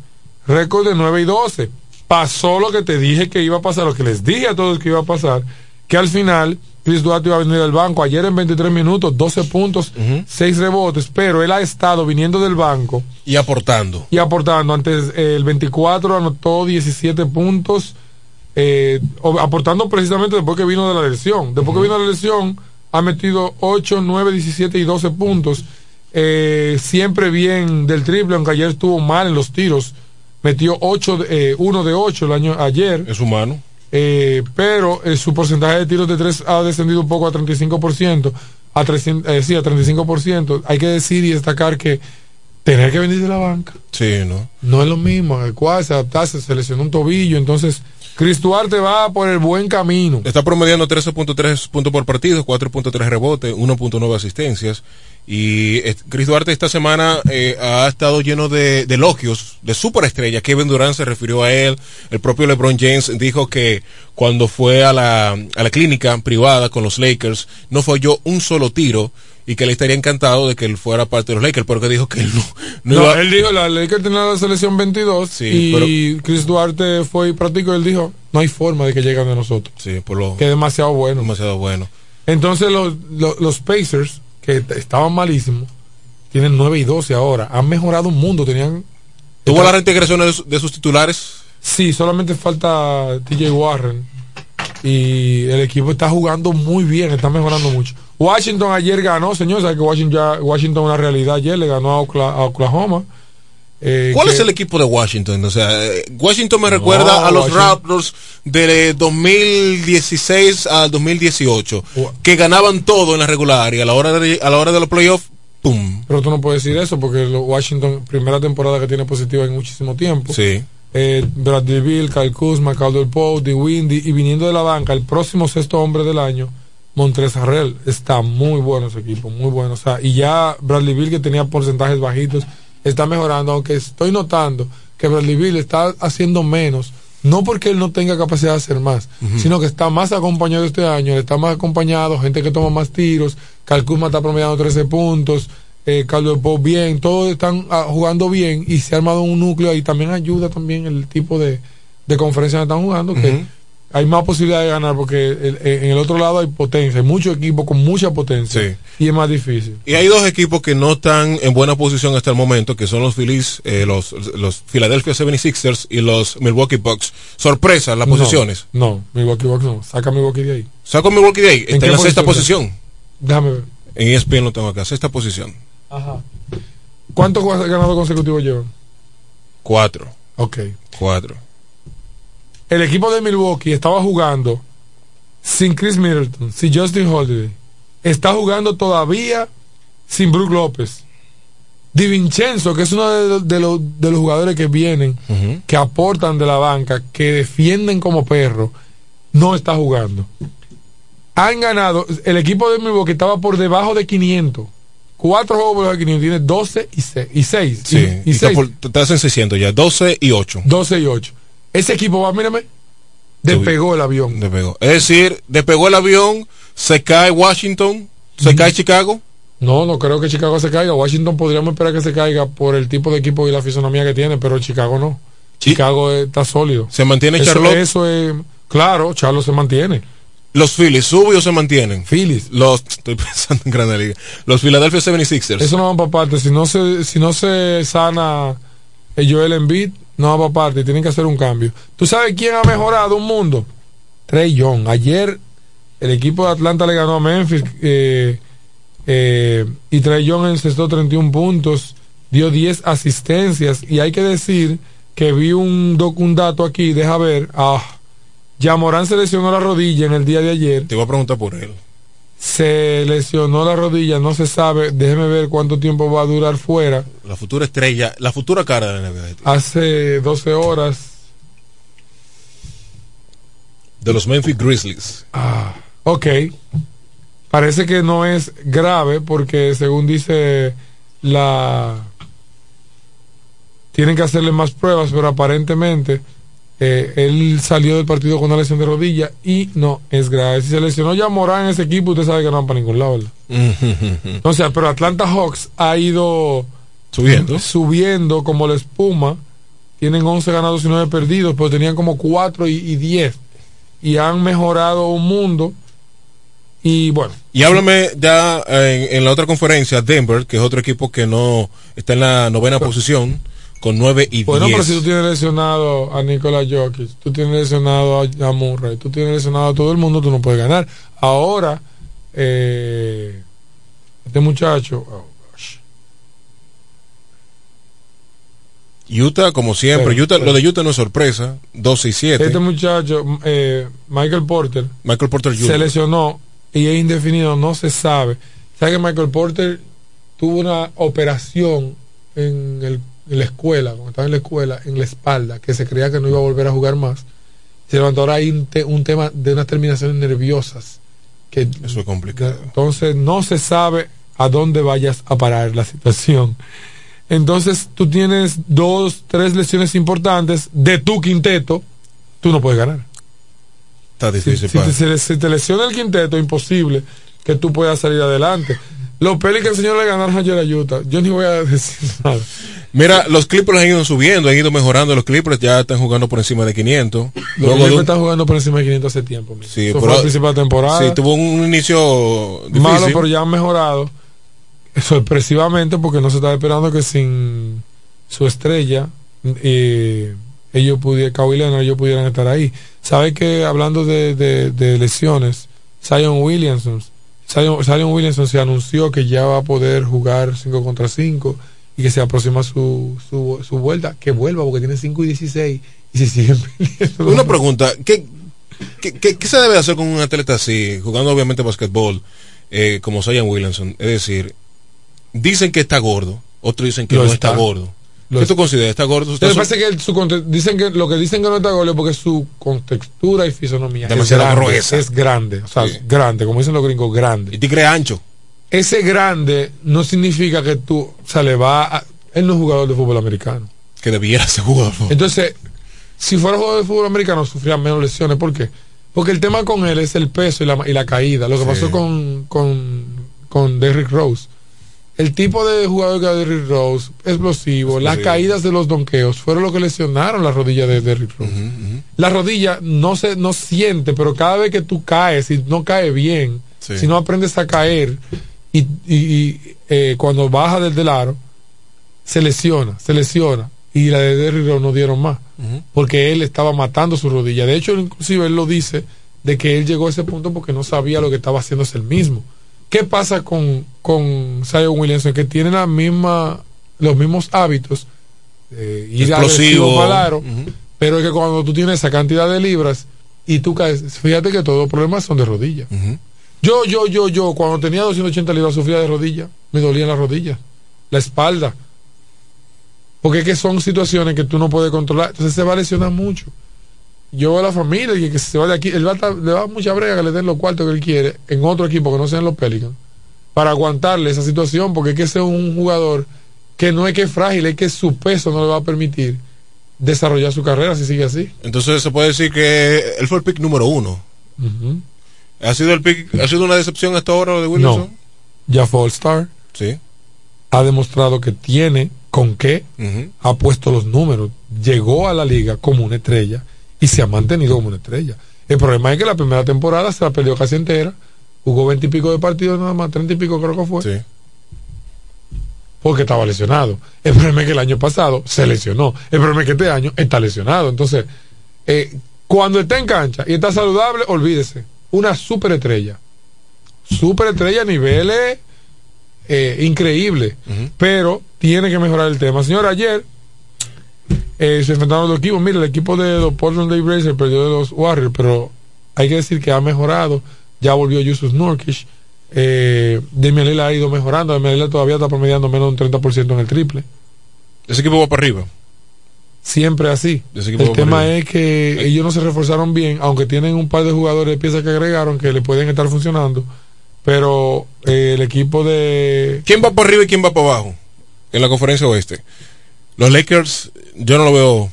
S14: récord de 9 y 12. Pasó lo que te dije que iba a pasar, lo que les dije a todos que iba a pasar, que al final Chris Duarte iba a venir del banco. Ayer en 23 minutos, 12 puntos, 6 rebotes, pero él ha estado viniendo del banco
S11: Y aportando.
S14: y aportando. Antes eh, el 24 anotó 17 puntos, eh, aportando precisamente después que vino de la lesión. Después que vino de la lesión, ha metido 8, 9, 17 y 12 puntos. Eh, siempre bien del triple, aunque ayer estuvo mal en los tiros. Metió 8, de- eh, 1 de 8 el año ayer.
S11: Es humano.
S14: Eh, pero eh, su porcentaje de tiros de 3 ha descendido un poco a 35%, a 300, eh, sí, a 35%. Hay que decir y destacar que tener que venir de la banca
S11: Sí, ¿no?
S14: no es lo mismo, adecuarse, adaptarse, se lesionó un tobillo, entonces Chris Duarte va por el buen camino.
S11: Está promediando 13.3 puntos por partido, 4.3 rebotes, 1.9 asistencias. Y eh, Chris Duarte esta semana eh, ha estado lleno de, de elogios de superestrella. Kevin Durant se refirió a él. El propio LeBron James dijo que cuando fue a la, a la clínica privada con los Lakers no falló un solo tiro y que él estaría encantado de que él fuera parte de los Lakers porque dijo que él no, no
S14: No,
S11: iba-
S14: él dijo, la Lakers tenía la selección 22
S11: Sí,
S14: y Chris Duarte fue y practicó, él dijo, no hay forma de que lleguen de nosotros.
S11: Sí, por lo
S14: Que es demasiado bueno.
S11: demasiado bueno.
S14: Entonces los, los, los Pacers, que estaban malísimos, tienen 9 y 12 ahora. Han mejorado un mundo, tenían...
S11: ¿Tuvo la reintegración de, sus- titulares?
S14: Sí, solamente falta TJ Warren. Y el equipo está jugando muy bien, está mejorando mucho. Washington ayer ganó, señor, sabe que Washington ya Washington es una realidad ayer, le ganó a Oklahoma. Eh,
S11: ¿Cuál
S14: que-
S11: es el equipo de Washington? O sea, eh, Washington me recuerda a los
S14: Washington-
S11: Raptors de 2016 al 2018, que ganaban todo en la regular y a la hora de, a la hora de los playoffs, ¡pum!
S14: Pero tú no puedes decir eso porque Washington, primera temporada que tiene positiva en muchísimo tiempo.
S11: Sí.
S14: Eh, Bradley Bill, Kyle Kuzma, Caldwell Pope. Windy y viniendo de la banca, el próximo sexto hombre del año, Montrezarrel. Está muy bueno ese equipo, muy bueno. O sea, y ya Bradley Bill que tenía porcentajes bajitos está mejorando, aunque estoy notando que Bradley Bill está haciendo menos, no porque él no tenga capacidad de hacer más, sino que está más acompañado este año, está más acompañado, gente que toma más tiros, Calcuma está promediando 13 puntos, eh, Carlos Pop bien, todos están ah, jugando bien y se ha armado un núcleo y también ayuda también el tipo de, de conferencia que están jugando, que hay más posibilidad de ganar porque el- en el otro lado hay potencia, hay muchos equipos con mucha potencia y es más difícil.
S11: Y hay dos equipos que no están en buena posición hasta el momento, que son los Phillies, eh, los, los Philadelphia 76ers y los Milwaukee Bucks. Sorpresa, las posiciones.
S14: No, Milwaukee Bucks no, saca Milwaukee de ahí.
S11: Saco Milwaukee de ahí, está en,
S14: qué
S11: la sexta
S14: posición
S11: posición.
S14: Déjame ver.
S11: En ESPN lo tengo acá, sexta posición.
S14: Ajá. ¿Cuántos ganados consecutivos llevan?
S11: Cuatro.
S14: Ok.
S11: Cuatro.
S14: El equipo de Milwaukee estaba jugando sin Chris Middleton, sin Justin Holiday. Está jugando todavía sin Brook López. Di Vincenzo, que es uno de, los- de los, de los jugadores que vienen, que aportan de la banca, que defienden como perro, no está jugando. Han ganado, el equipo de Milwaukee estaba por debajo de 500. Cuatro juegos por debajo de 500, tiene 12 y 6. Y 6.
S11: Sí,
S14: y,
S11: y por- te hacen 600 ya, 12 y 8.
S14: 12 y 8. Ese equipo va, mírame, despegó el avión.
S11: Despegó. Es decir, despegó el avión, se cae Washington, se cae Chicago.
S14: No, no creo que Chicago se caiga. Washington podríamos esperar que se caiga por el tipo de equipo y la fisonomía que tiene, pero Chicago no. Chicago está sólido.
S11: ¿Se mantiene
S14: eso,
S11: Charlotte?
S14: Eso es. Claro, Charlotte se mantiene.
S11: Los Phillies, ¿sube o se mantienen?
S14: Phillies.
S11: Los, estoy (laughs) pensando en Grande Liga. Los Philadelphia 76ers.
S14: Eso no va para parte. Si no se, si no se sana el Joel Embiid, no para parte. Tienen que hacer un cambio. ¿Tú sabes quién ha mejorado un mundo? Trey Young. Ayer el equipo de Atlanta le ganó a Memphis eh, eh, y Trey Young encestó 31 puntos, dio 10 asistencias y hay que decir que vi un, doc- dato aquí, deja ver, ah, Yamorán se lesionó la rodilla en el día de ayer.
S11: Te voy a preguntar por él.
S14: Se lesionó la rodilla, no se sabe, déjeme ver cuánto tiempo va a durar fuera.
S11: La futura estrella, la futura cara de la NBA.
S14: Hace 12 horas.
S11: De los Memphis Grizzlies.
S14: Ah, ok. Parece que no es grave porque según dice la... Tienen que hacerle más pruebas, pero aparentemente eh, él salió del partido con una lesión de rodilla y no es grave. Si se lesionó ya Morán en ese equipo, usted sabe que no van para ningún lado, ¿verdad? Sea, pero Atlanta Hawks ha ido
S11: Subiendo.
S14: subiendo como la espuma. Tienen 11 ganados y 9 perdidos, pero tenían como 4 y, y 10. Y han mejorado un mundo. Y bueno,
S11: Y háblame ya eh, en, en la otra conferencia, Denver, que es otro equipo que no está en la novena posición, con 9 y 10.
S14: bueno, pero si tú tienes lesionado a Nicolás Jokic, tú tienes lesionado a, a Murray, tú tienes lesionado a todo el mundo, tú no puedes ganar. Ahora, eh, este muchacho, oh, gosh.
S11: Utah, como siempre,
S14: Pero,
S11: Utah,
S14: pero-
S11: lo de Utah no es sorpresa, 12 y 7.
S14: este muchacho, eh, Michael Porter,
S11: Michael Porter Jr.
S14: se lesionó y es indefinido, no se sabe. ¿Sabe que Michael Porter tuvo una operación en, el- en la escuela, cuando estaba en la escuela, en la espalda, que se creía que no iba a volver a jugar más? Se levantó ahora un, te- un tema de unas terminaciones nerviosas. Que,
S11: Eso es complicado.
S14: Entonces no se sabe a dónde vayas a parar la situación. Entonces tú tienes dos, tres lesiones importantes de tu quinteto, tú no puedes ganar.
S11: Está difícil.
S14: te, si te lesiona el quinteto, imposible que tú puedas salir adelante. Los Pelicans, señor, le ganaron ayer a Utah. Yo ni voy a decir (laughs) nada.
S11: Mira, los Clippers han ido subiendo, han ido mejorando. Los Clippers ya están jugando por encima de 500.
S14: Los
S11: de
S14: Clippers
S11: un-
S14: están jugando por encima de 500 hace tiempo. mira.
S11: Sí,
S14: Eso
S11: pero-
S14: fue la principal temporada.
S11: Sí, tuvo un inicio difícil.
S14: Malo, pero ya han mejorado. (laughs) Sorpresivamente, porque no se estaba esperando que sin su estrella, eh, ellos pudieran, Kawhi Leonard, ellos pudieran estar ahí. ¿Sabe que hablando de, de- de lesiones, Zion Williamson, Zion, Zion Williamson se anunció que ya va a poder jugar 5 contra 5 y que se aproxima su, su, su vuelta, que vuelva porque tiene 5 y 16 y se siguen (laughs) perdiendo.
S11: Una pregunta, ¿qué, qué, qué- qué se debe hacer con un atleta así, jugando obviamente basquetbol, eh, como Zion Williamson? Es decir, dicen que está gordo, otros dicen que no está,
S14: está.
S11: gordo.
S14: Lo
S11: ¿Qué tú consideras? ¿Está gordo?
S14: Pasa es que, su dicen que lo que dicen que no está gordo es porque su contextura y fisonomía
S11: Demasiado
S14: es grande,
S11: gruesa.
S14: es grande, o sea, grande, como dicen los gringos, grande.
S11: Y tigre ancho.
S14: Ese grande no significa que tú, o sea, le va a- Él no es jugador de fútbol americano.
S11: Que debiera ser jugador.
S14: Entonces, si fuera jugador de fútbol americano, sufría menos lesiones. ¿Por qué? Porque el tema con él es el peso y la, y la caída. Lo que
S11: Sí.
S14: pasó con, con, con Derrick Rose. El tipo de jugador que era Derrick Rose, explosivo, las caídas de los donkeos, fueron lo que lesionaron la rodilla de Derrick Rose. La rodilla no se no siente, pero cada vez que tú caes, y no cae bien,
S11: Sí.
S14: si no aprendes a caer, y, y- eh, cuando baja del, del aro, se lesiona, se lesiona. Y la de Rose no dieron más porque él estaba matando su rodilla. De hecho, inclusive él lo dice de que él llegó a ese punto porque no sabía lo que estaba haciendo es el mismo. ¿Qué pasa con, con Zion Williamson? Que tiene la misma, los mismos hábitos, eh, ir
S11: Explosivo.
S14: el
S11: Ujú.
S14: pero es que cuando tú tienes esa cantidad de libras y tú caes, fíjate que todos los problemas son de rodilla. Yo, yo, yo, yo, cuando tenía 280 libras sufría de rodilla, me dolían las rodillas, la espalda. Porque es que son situaciones que tú no puedes controlar. Entonces se va a lesionar mucho. Yo a la familia que se va de aquí, él va a le va a mucha brega que le den los cuartos que él quiere en otro equipo que no sean los Pelicans para aguantarle esa situación, porque es que ese es un jugador que no es que es frágil, es que su peso no le va a permitir desarrollar su carrera si sigue así.
S11: Entonces se puede decir que él fue el pick número uno. ¿Ha sido el pick, ha sido una decepción hasta ahora lo de Williamson?
S14: No. Ya fue All-Star.
S11: Sí.
S14: Ha demostrado que tiene con qué. Ha puesto los números. Llegó a la liga como una estrella y se ha mantenido como una estrella. El problema es que la primera temporada se la perdió casi entera. Jugó veinte y pico de partidos nada más, treinta y pico creo que fue.
S11: Sí.
S14: Porque estaba lesionado. El problema es que el año pasado se lesionó. El problema es que este año está lesionado. Entonces, eh, cuando está en cancha y está saludable, olvídese. Una superestrella. Superestrella a niveles eh, increíbles. Pero tiene que mejorar el tema. Señor, ayer eh, se enfrentaron los equipos. Mira, el equipo de los Portland Day Blazers perdió de los Warriors, pero hay que decir que ha mejorado. Ya volvió Yusuf Nurkic. Eh, Damian Lillard ha ido mejorando. Damian Lillard todavía está promediando menos de un 30% en el triple.
S11: Ese equipo va para arriba.
S14: Siempre así. El tema es que ellos no se reforzaron bien, aunque tienen un par de jugadores de piezas que agregaron que le pueden estar funcionando. Pero eh, el equipo de.
S11: ¿Quién va para arriba y quién va para abajo? En la conferencia oeste. Los Lakers, yo no lo veo,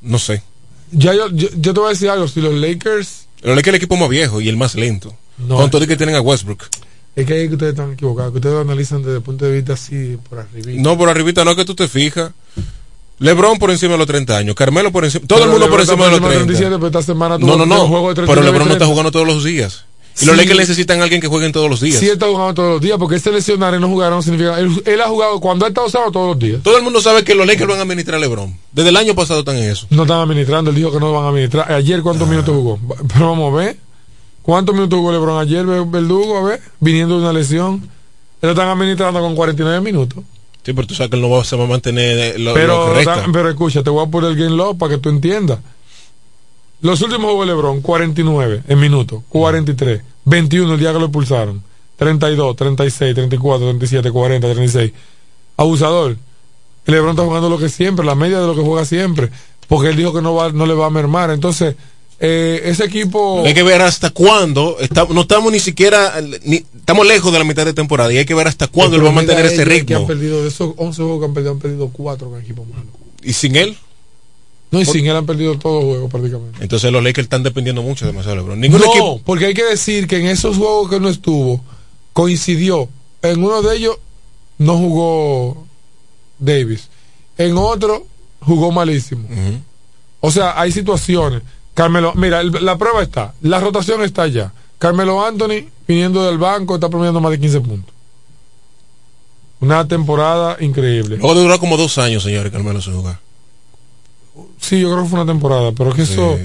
S11: no sé.
S14: Ya yo, yo, yo te voy a decir algo. Si los Lakers.
S11: Los Lakers es el equipo más viejo y el más lento.
S14: No.
S11: Con todo y que tienen a Westbrook.
S14: Es que ahí que ustedes están equivocados. Que ustedes lo analizan desde el punto de vista así, por arriba.
S11: No, por arribita no es que tú te fijas. LeBron por encima de los 30 años, Carmelo por encima, todo el mundo por encima de los 30.
S14: 37, pero esta semana
S11: No, no, no.
S14: un juego de
S11: Pero
S14: 39
S11: LeBron no está
S14: 30.
S11: jugando todos los días. Y
S14: Sí.
S11: los Lakers necesitan a alguien que juegue todos los días.
S14: Sí, él está jugando todos los días, porque este lesionar y no jugar no significa. Él, él ha jugado cuando ha estado usado todos los días.
S11: Todo el mundo sabe que los Lakers van a administrar a LeBron. Desde el año pasado están en eso.
S14: No están administrando, él dijo que no lo van a administrar. Ayer, ¿cuántos minutos jugó? Pero vamos a ver. ¿Cuántos minutos jugó LeBron ayer, Ver- Verdugo? A ver, viniendo de una lesión. Lo están administrando con 49 minutos.
S11: Sí, pero tú sabes que él no va, se va a mantener eh, lo,
S14: Pero, da- pero escucha, te voy a poner el game log para que tú entiendas. Los últimos juegos de LeBron, 49 en minutos, 43, 21 el día que lo expulsaron, 32, 36, 34, 37, 40, 36. Abusador. LeBron está jugando lo que siempre, la media de lo que juega siempre, porque él dijo que no, va, no le va a mermar. Entonces, eh, ese equipo...
S11: Hay que ver hasta cuándo. está- no estamos ni siquiera. Ni, estamos lejos de la mitad de temporada. Y hay que ver hasta cuándo él va a mantener ese
S14: Que han
S11: ritmo.
S14: perdido, de esos 11 juegos que han perdido, han perdido 4 con equipo malo.
S11: Y sin él.
S14: No, y sin él han perdido todos los juegos prácticamente.
S11: Entonces los Lakers están dependiendo mucho demasiado de LeBron. Ningún
S14: no,
S11: equipo.
S14: porque hay que decir que en esos juegos que no estuvo, coincidió. En uno de ellos no jugó Davis. En otro jugó malísimo. O sea, hay situaciones. Carmelo, mira, el- la prueba está. La rotación está allá. Carmelo Anthony, viniendo del banco, está promediando más de 15 puntos. Una temporada increíble.
S11: Luego de durar como dos años, señores, Carmelo sin jugar.
S14: Sí, yo creo que fue una temporada, pero que eso,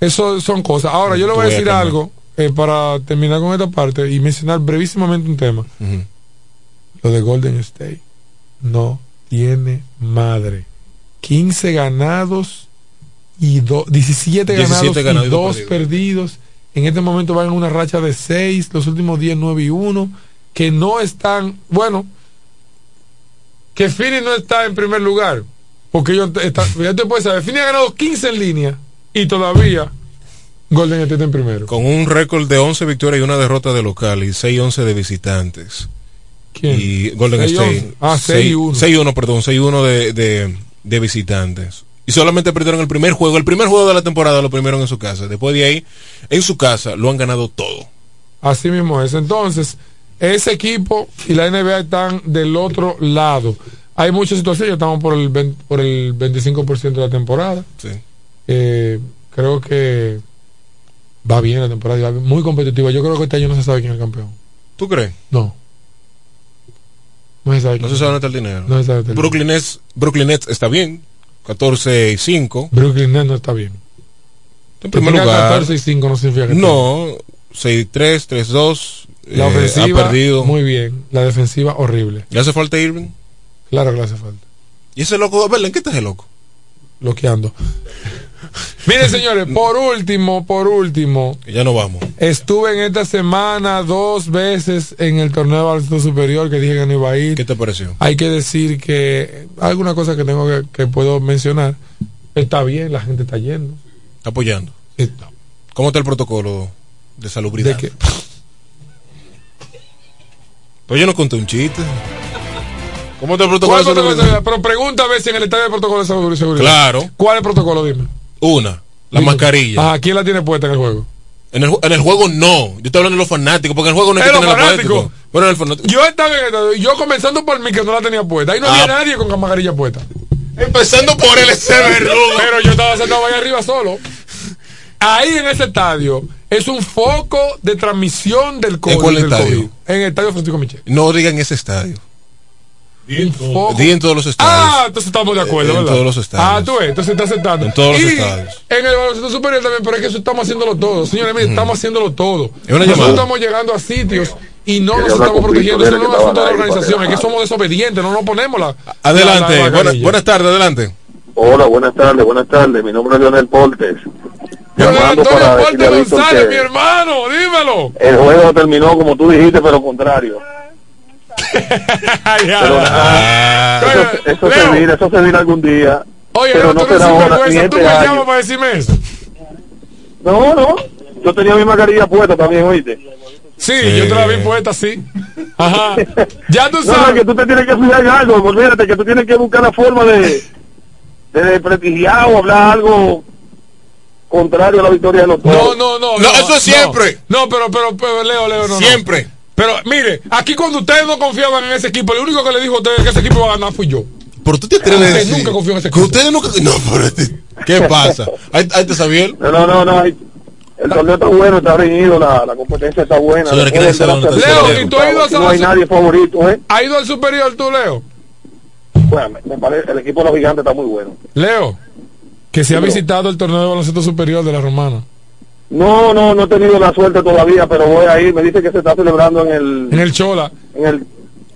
S14: eso son cosas. Ahora, yo le voy a decir algo eh, para terminar con esta parte y mencionar brevísimamente un tema. Lo de Golden State no tiene madre. 15 ganados y do- 17 ganados,
S11: 17 ganados
S14: y
S11: y
S14: 2
S11: perdidos.
S14: perdidos. En este momento van en una racha de 6, los últimos 10, 9 y 1, que no están, bueno, que Phoenix no está en primer lugar, porque ellos están, ya te puedes saber, Phoenix ha ganado 15 en línea y todavía Golden State está en primero.
S11: Con un récord de 11 victorias y una derrota de local y 6-11 de visitantes.
S14: ¿Quién?
S11: y Golden
S14: 6-11.
S11: State.
S14: Ah, 6-1.
S11: 6-1, perdón, 6-1 de, de, de visitantes. Y solamente perdieron el primer juego. El primer juego de la temporada lo perdieron en su casa. Después de ahí, en su casa, lo han ganado todo.
S14: Así mismo es. Entonces, ese equipo y la NBA están del otro lado. Hay muchas situaciones, estamos por el, 20 por el 25% de la temporada.
S11: Sí.
S14: Eh, creo que va bien la temporada, va bien, muy competitiva. Yo creo que este año no se sabe quién es el campeón.
S11: ¿Tú crees?
S14: No. No se sabe.
S11: No se sabe dónde está el dinero.
S14: No se sabe
S11: Brooklyn Nets, Brooklyn Nets está bien. 14 y 5.
S14: Brooklyn Nets no está bien.
S11: En primer lugar.
S14: 14 y 5 no significa que
S11: No, 6-3, 3-2.
S14: La
S11: eh,
S14: ofensiva,
S11: ha perdido.
S14: muy bien. La defensiva, horrible.
S11: ¿Le hace falta Irving?
S14: Claro que le hace falta.
S11: ¿Y ese loco? A ver, ¿en qué está ese loco?
S14: Bloqueando. Miren, señores, por último, por último,
S11: ya no vamos.
S14: estuve en esta semana dos veces en el torneo de baloncesto superior que dije que no iba a ir.
S11: ¿Qué te pareció?
S14: Hay que decir que alguna cosa que tengo que, que puedo mencionar. Está bien, la gente está yendo.
S11: Está apoyando.
S14: Está.
S11: ¿Cómo está el protocolo de salubridad?
S14: ¿De qué?
S11: Pues yo no conté un chiste. ¿Cómo está el protocolo
S14: ¿Cuál
S11: de
S14: de
S11: salubridad?
S14: Pero pregunta a ver si en el estadio hay protocolo de salud- seguridad.
S11: Claro.
S14: ¿Cuál es el protocolo? Dime.
S11: Una, la mascarilla.
S14: Ah, ¿quién la tiene puesta en el juego?
S11: En el, ju- en el juego no. Yo estoy hablando de los fanáticos, porque en el juego no
S14: ¿Es
S11: que la
S14: fanáticos?
S11: en el fanático.
S14: Yo estaba en yo comenzando por mí que no la tenía puesta. Ahí no había
S11: Ah.
S14: nadie con mascarilla puesta.
S11: Empezando por el ese verdugo.
S14: Pero yo estaba sentado ahí arriba solo. Ahí en ese estadio es un foco de transmisión del COVID.
S11: cuál
S14: del
S11: estadio?
S14: COVID. En el estadio Francisco Michel.
S11: No digan ese estadio. En todos los estadios.
S14: Ah, entonces estamos de acuerdo,
S11: En
S14: ¿verdad?
S11: todos los estadios.
S14: Ah, tú ves, entonces está aceptando.
S11: En todos los
S14: Y
S11: estadios.
S14: En el baloncesto superior también, pero es que eso estamos haciéndolo todo. Señores, miren, estamos haciéndolo todo.
S11: Es una
S14: Nosotros estamos llegando a sitios y no nos estamos protegiendo. Eso no es un asunto de la organización, es que somos desobedientes, no nos ponemos la.
S11: Adelante.
S14: la- la
S11: Buena-
S14: mascarilla.
S11: buenas tardes, adelante.
S13: Hola, buenas tardes, buenas tardes. Mi nombre es Leonel Portes.
S14: González, mi hermano, dímelo.
S13: El juego terminó como tú dijiste, pero contrario. Pero
S14: Oye,
S13: eso, eso se dirá, eso se dirá algún día.
S14: Oye,
S13: pero
S14: no,
S13: no
S14: tú no
S13: ahora ni
S14: tú
S13: este
S14: me
S13: año.
S14: llamas para decirme eso.
S13: No, no. Yo tenía mi mascarilla puesta también, oíste.
S14: Sí, yo te la vi puesta así. Ajá. Ya tú
S13: No, no,
S14: sabes.
S13: que tú te tienes que fijar en algo. pues Olvídate que tú tienes que buscar la forma de, de desprestigiar o hablar algo contrario a la victoria de los
S14: No,
S13: toros.
S14: no, no.
S11: No, eso es siempre.
S14: No, pero, pero, pero, Leo, Leo, no. no.
S11: Siempre.
S14: Pero mire, aquí cuando ustedes no confiaban en ese equipo, el único que le dijo a ustedes que ese equipo iba a ganar fui yo.
S11: Pero tú te atreves a decir
S14: nunca confió en ese
S11: que
S14: equipo.
S11: ustedes nunca. No, pero ¿qué pasa? Ahí, ahí te sabía.
S13: No, no, no, no. El torneo está bueno, está reñido, la, la competencia está buena.
S11: Señores,
S13: Después
S11: ¿quién
S13: de
S11: es
S13: la
S11: el
S13: tercera
S14: Leo, ¿y tú has ido a
S13: aquí No hay nadie favorito, ¿eh?
S14: ¿Ha ido al superior tú, Leo?
S13: Bueno, me, parece, el equipo de los gigantes está muy bueno.
S14: Leo, que se ha
S13: Leo.
S14: visitado el torneo de baloncesto superior de la Romana.
S13: No, no, no he tenido la suerte todavía, pero voy a ir. Me dice que se está celebrando en el...
S14: En el Chola.
S13: En el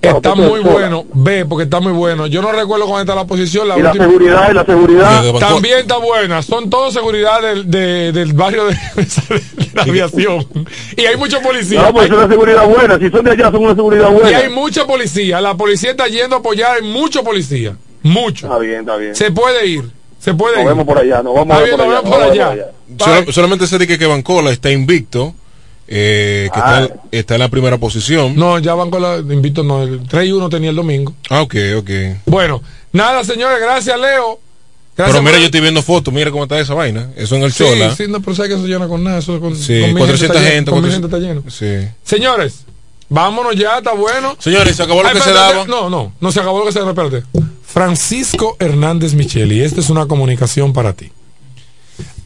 S14: Está muy bueno, ve, porque está muy bueno. Yo no recuerdo cómo está la posición. La
S13: Y la
S14: última-
S13: seguridad, y la seguridad.
S14: También está buena. Son todos seguridad del, de- del barrio de, (laughs) de la aviación. Y hay mucha policía.
S13: No, pues es una seguridad buena. Si son de allá, son una seguridad buena.
S14: y hay mucha policía. La policía está yendo a apoyar. Hay mucho policía. Mucho.
S13: Está bien, está bien.
S14: Se puede ir. Se puede
S13: Nos vemos por allá, nos vamos a
S14: Está
S13: ver
S14: bien,
S13: por allá.
S14: por
S13: vemos
S14: allá.
S11: Sola- solamente se dice que Bancola está invicto, eh, que
S13: Ah.
S11: está, está en la primera posición.
S14: No, ya van con la. Invito, no. El 3 y 1 tenía el domingo.
S11: Ah, ok, ok.
S14: Bueno, nada, señores. Gracias, Leo. Gracias
S11: Pero mira, yo estoy viendo fotos, mira cómo está esa vaina. Eso en el
S14: Sí,
S11: Chola.
S14: sí, no, pero sabes que eso llena con nada. Eso con,
S11: Sí,
S14: con mi
S11: 400
S14: está lleno,
S11: gente,
S14: Con mi
S11: 400
S14: gente está lleno.
S11: Sí.
S14: Señores, vámonos ya, está bueno.
S11: Señores, se acabó lo
S14: Ay,
S11: que se daba.
S14: No, no, no se acabó lo que se daba, espérate. Francisco Hernández Micheli, esta es una comunicación para ti.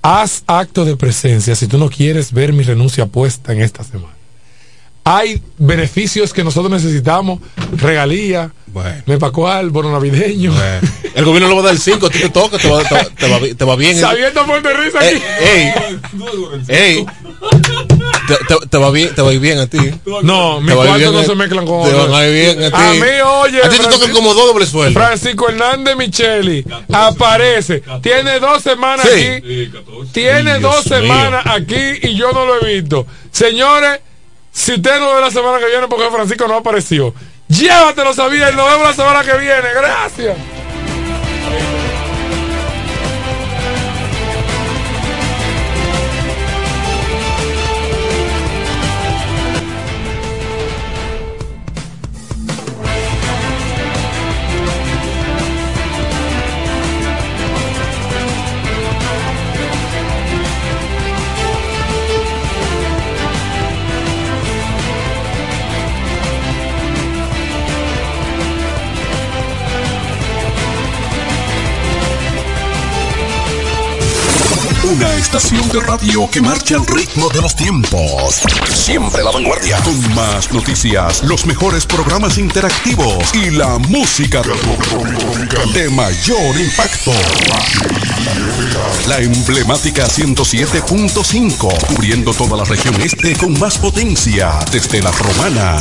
S14: Haz acto de presencia si tú no quieres ver mi renuncia puesta en esta semana. Hay beneficios que nosotros necesitamos, regalía,
S11: Bueno.
S14: me pacual, bono navideño.
S11: Bueno. El gobierno le va a dar 5, a ti te toca, te va, te va- te va bi- te va bien. (laughs)
S14: Sabiendo por de risa aquí.
S11: Eh, ey, (laughs) ey, te, te- te va bien, te va a ir bien a ti.
S14: No, mis
S11: Te va a ir
S14: cuartos no
S11: a-
S14: se mezclan con
S11: Te
S14: otros.
S11: van a ir bien a ti.
S14: A mí, oye,
S11: A ti te tocan como dos doble sueldo.
S14: Francisco Hernández Micheli aparece. Tiene dos semanas
S11: Sí.
S14: aquí. Tiene dos
S11: mío.
S14: semanas aquí y yo no lo he visto. Señores, si usted no ve la semana que viene porque Francisco no apareció, llévatelo, sabía, y nos vemos la semana que viene. Gracias.
S3: Estación de radio que marcha al ritmo de los tiempos. Siempre la vanguardia. Con más noticias, los mejores programas interactivos y la música de mayor impacto. La emblemática 107.5, cubriendo toda la región este con más potencia desde la romana.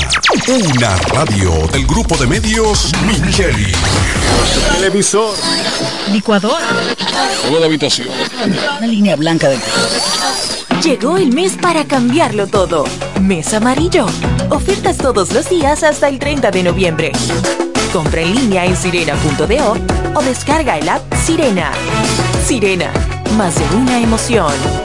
S3: Una radio del grupo de medios Micheli.
S19: Televisor.
S20: Licuador.
S19: Juego de habitación.
S20: Una línea blanca
S5: Llegó el mes para cambiarlo todo. Mes amarillo. Ofertas todos los días hasta el 30 de noviembre. Compra en línea en sirena.do o descarga el app Sirena. Sirena, más de una emoción.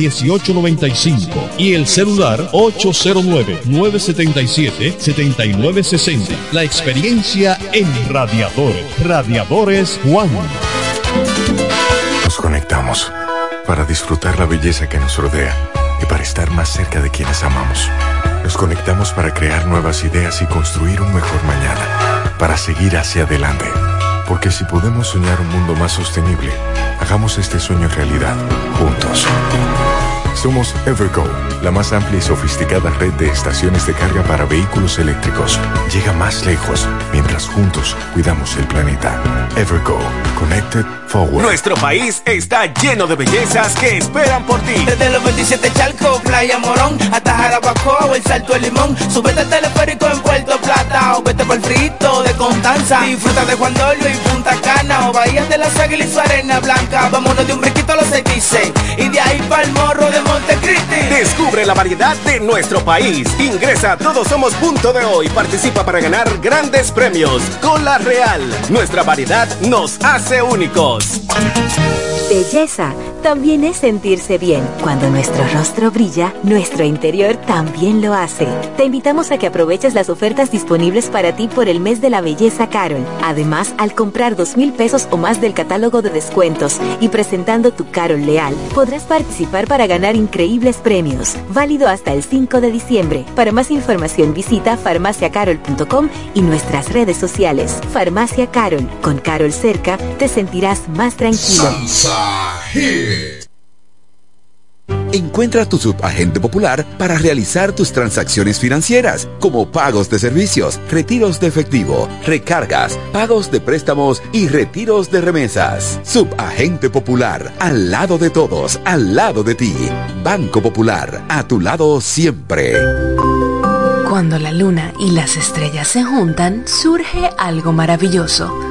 S21: 1895 y el celular 809-977-7960. La experiencia en radiadores. Radiadores Juan.
S22: Nos conectamos para disfrutar la belleza que nos rodea y para estar más cerca de quienes amamos. Nos conectamos para crear nuevas ideas y construir un mejor mañana, para seguir hacia adelante. Porque si podemos soñar un mundo más sostenible, hagamos este sueño realidad, juntos. Somos Evergo, la más amplia y sofisticada red de estaciones de carga para vehículos eléctricos. Llega más lejos mientras juntos cuidamos el planeta. Evergo, Connected Forward.
S23: Nuestro país está lleno de bellezas que esperan por ti.
S24: Desde los 27 Chalco, Playa Morón, hasta Jarabacoa, el Salto de Limón. Súbete al teleférico en Puerto Plata o vete por el frito de Constanza. Disfruta de Juan Dolio y Punta Cana o Bahía de las Águilas y su arena blanca. Vámonos de un brinquito a los seis y de ahí para el morro de Montecristi.
S23: Descubre la variedad de nuestro país. Ingresa a Todos Somos Punto de Hoy. Participa para ganar grandes premios. Con la Real, nuestra variedad nos hace únicos.
S5: Belleza también es sentirse bien. Cuando nuestro rostro brilla, nuestro interior también lo hace. Te invitamos a que aproveches las ofertas disponibles para ti por el mes de la belleza Carol. Además, al comprar dos mil pesos o más del catálogo de descuentos y presentando tu Carol Leal, podrás participar para ganar increíbles premios. Válido hasta el 5 de diciembre. Para más información visita farmaciacarol.com y nuestras redes sociales. Farmacia Carol. Con Carol cerca, te sentirás más tranquilo.
S7: Encuentra tu subagente popular para realizar tus transacciones financieras, como pagos de servicios, retiros de efectivo, recargas, pagos de préstamos y retiros de remesas. Subagente popular, al lado de todos, al lado de ti. Banco Popular, a tu lado siempre.
S6: Cuando la luna y las estrellas se juntan, surge algo maravilloso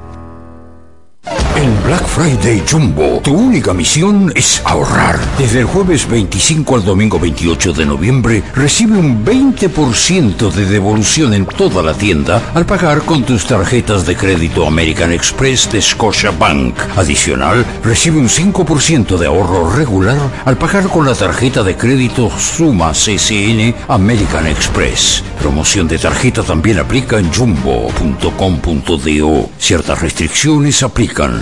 S25: Black Friday Jumbo, tu única misión es ahorrar. Desde el jueves 25 al domingo 28 de noviembre, recibe un 20% de devolución en toda la tienda al pagar con tus tarjetas de crédito American Express de Scotiabank. Adicional, recibe un 5% de ahorro regular al pagar con la tarjeta de crédito Suma CCN American Express. Promoción de tarjeta también aplica en jumbo.com.do. Ciertas restricciones aplican.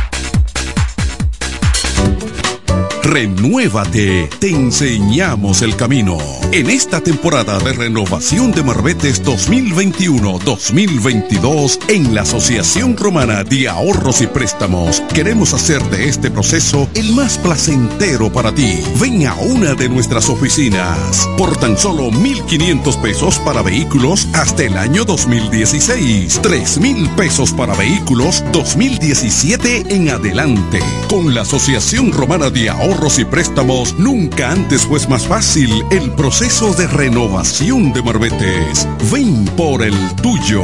S3: Renuévate, te enseñamos el camino. En esta temporada de renovación de Marbetes 2021-2022, en la Asociación Romana de Ahorros y Préstamos, queremos hacer de este proceso el más placentero para ti. Ven a una de nuestras oficinas por tan solo 1.500 pesos para vehículos hasta el año 2016, 3.000 pesos para vehículos 2017 en adelante. Con la Asociación Romana de Ahorros y préstamos, nunca antes fue más fácil el proceso de renovación de Marbetes. Ven por el tuyo.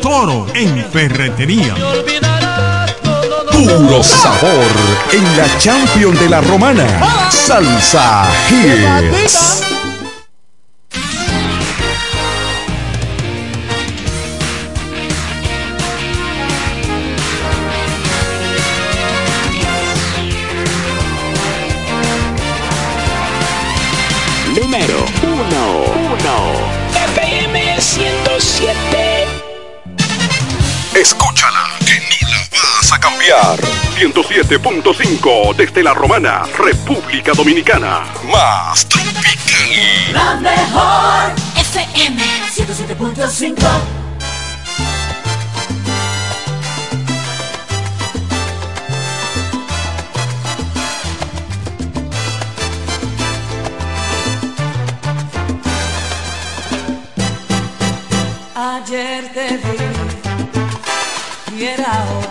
S26: toro en ferretería.
S3: Puro sabor en la Champion de la Romana. Salsa Hits. Vas a cambiar. 107.5 desde la Romana, República Dominicana. Más tropical.
S27: La mejor FM 107.5.
S2: Ayer te vi y era otro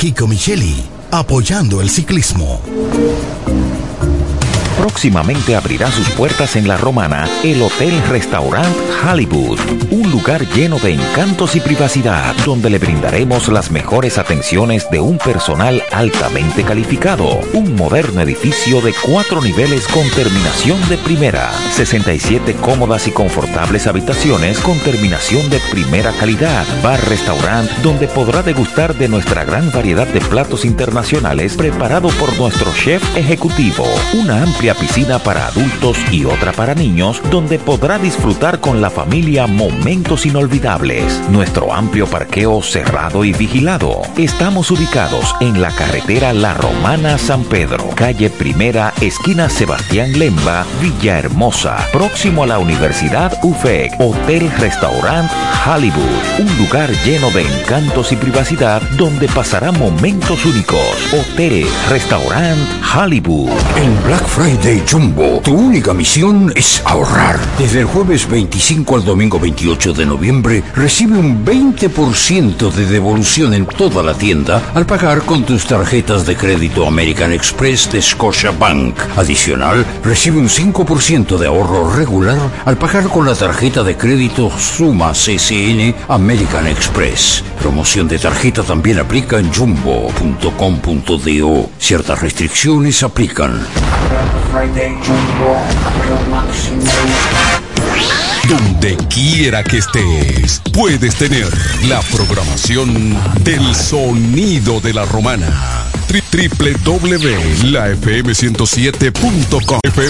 S28: Kiko Micheli, apoyando el ciclismo.
S29: Próximamente abrirá sus puertas en La Romana el Hotel Restaurant Hollywood, un lugar lleno de encantos y privacidad, donde le brindaremos las mejores atenciones de un personal altamente calificado. Un moderno edificio de cuatro niveles con terminación de primera, 67 cómodas y confortables habitaciones con terminación de primera calidad, bar-restaurant donde podrá degustar de nuestra gran variedad de platos internacionales preparado por nuestro chef ejecutivo, una amplia piscina para adultos y otra para niños, donde podrá disfrutar con la familia momentos inolvidables. Nuestro amplio parqueo cerrado y vigilado. Estamos ubicados en la carretera La Romana San Pedro, calle Primera, esquina Sebastián Lemba, Villahermosa, próximo a la Universidad UFEC, Hotel Restaurant Hollywood, un lugar lleno de encantos y privacidad donde pasará momentos únicos. Hotel Restaurant Hollywood.
S25: En Black Friday Jumbo, tu única misión es ahorrar. Desde el jueves 25 al domingo 28 de noviembre, recibe un 20% de devolución en toda la tienda al pagar con tus tarjetas de crédito American Express de Scotiabank. Adicional, recibe un 5% de ahorro regular al pagar con la tarjeta de crédito Suma CCN American Express. Promoción de tarjeta también aplica en jumbo.com.do. Ciertas restricciones aplican.
S3: Donde quiera que estés, puedes tener la programación del sonido de la romana. www.lafm107.com FM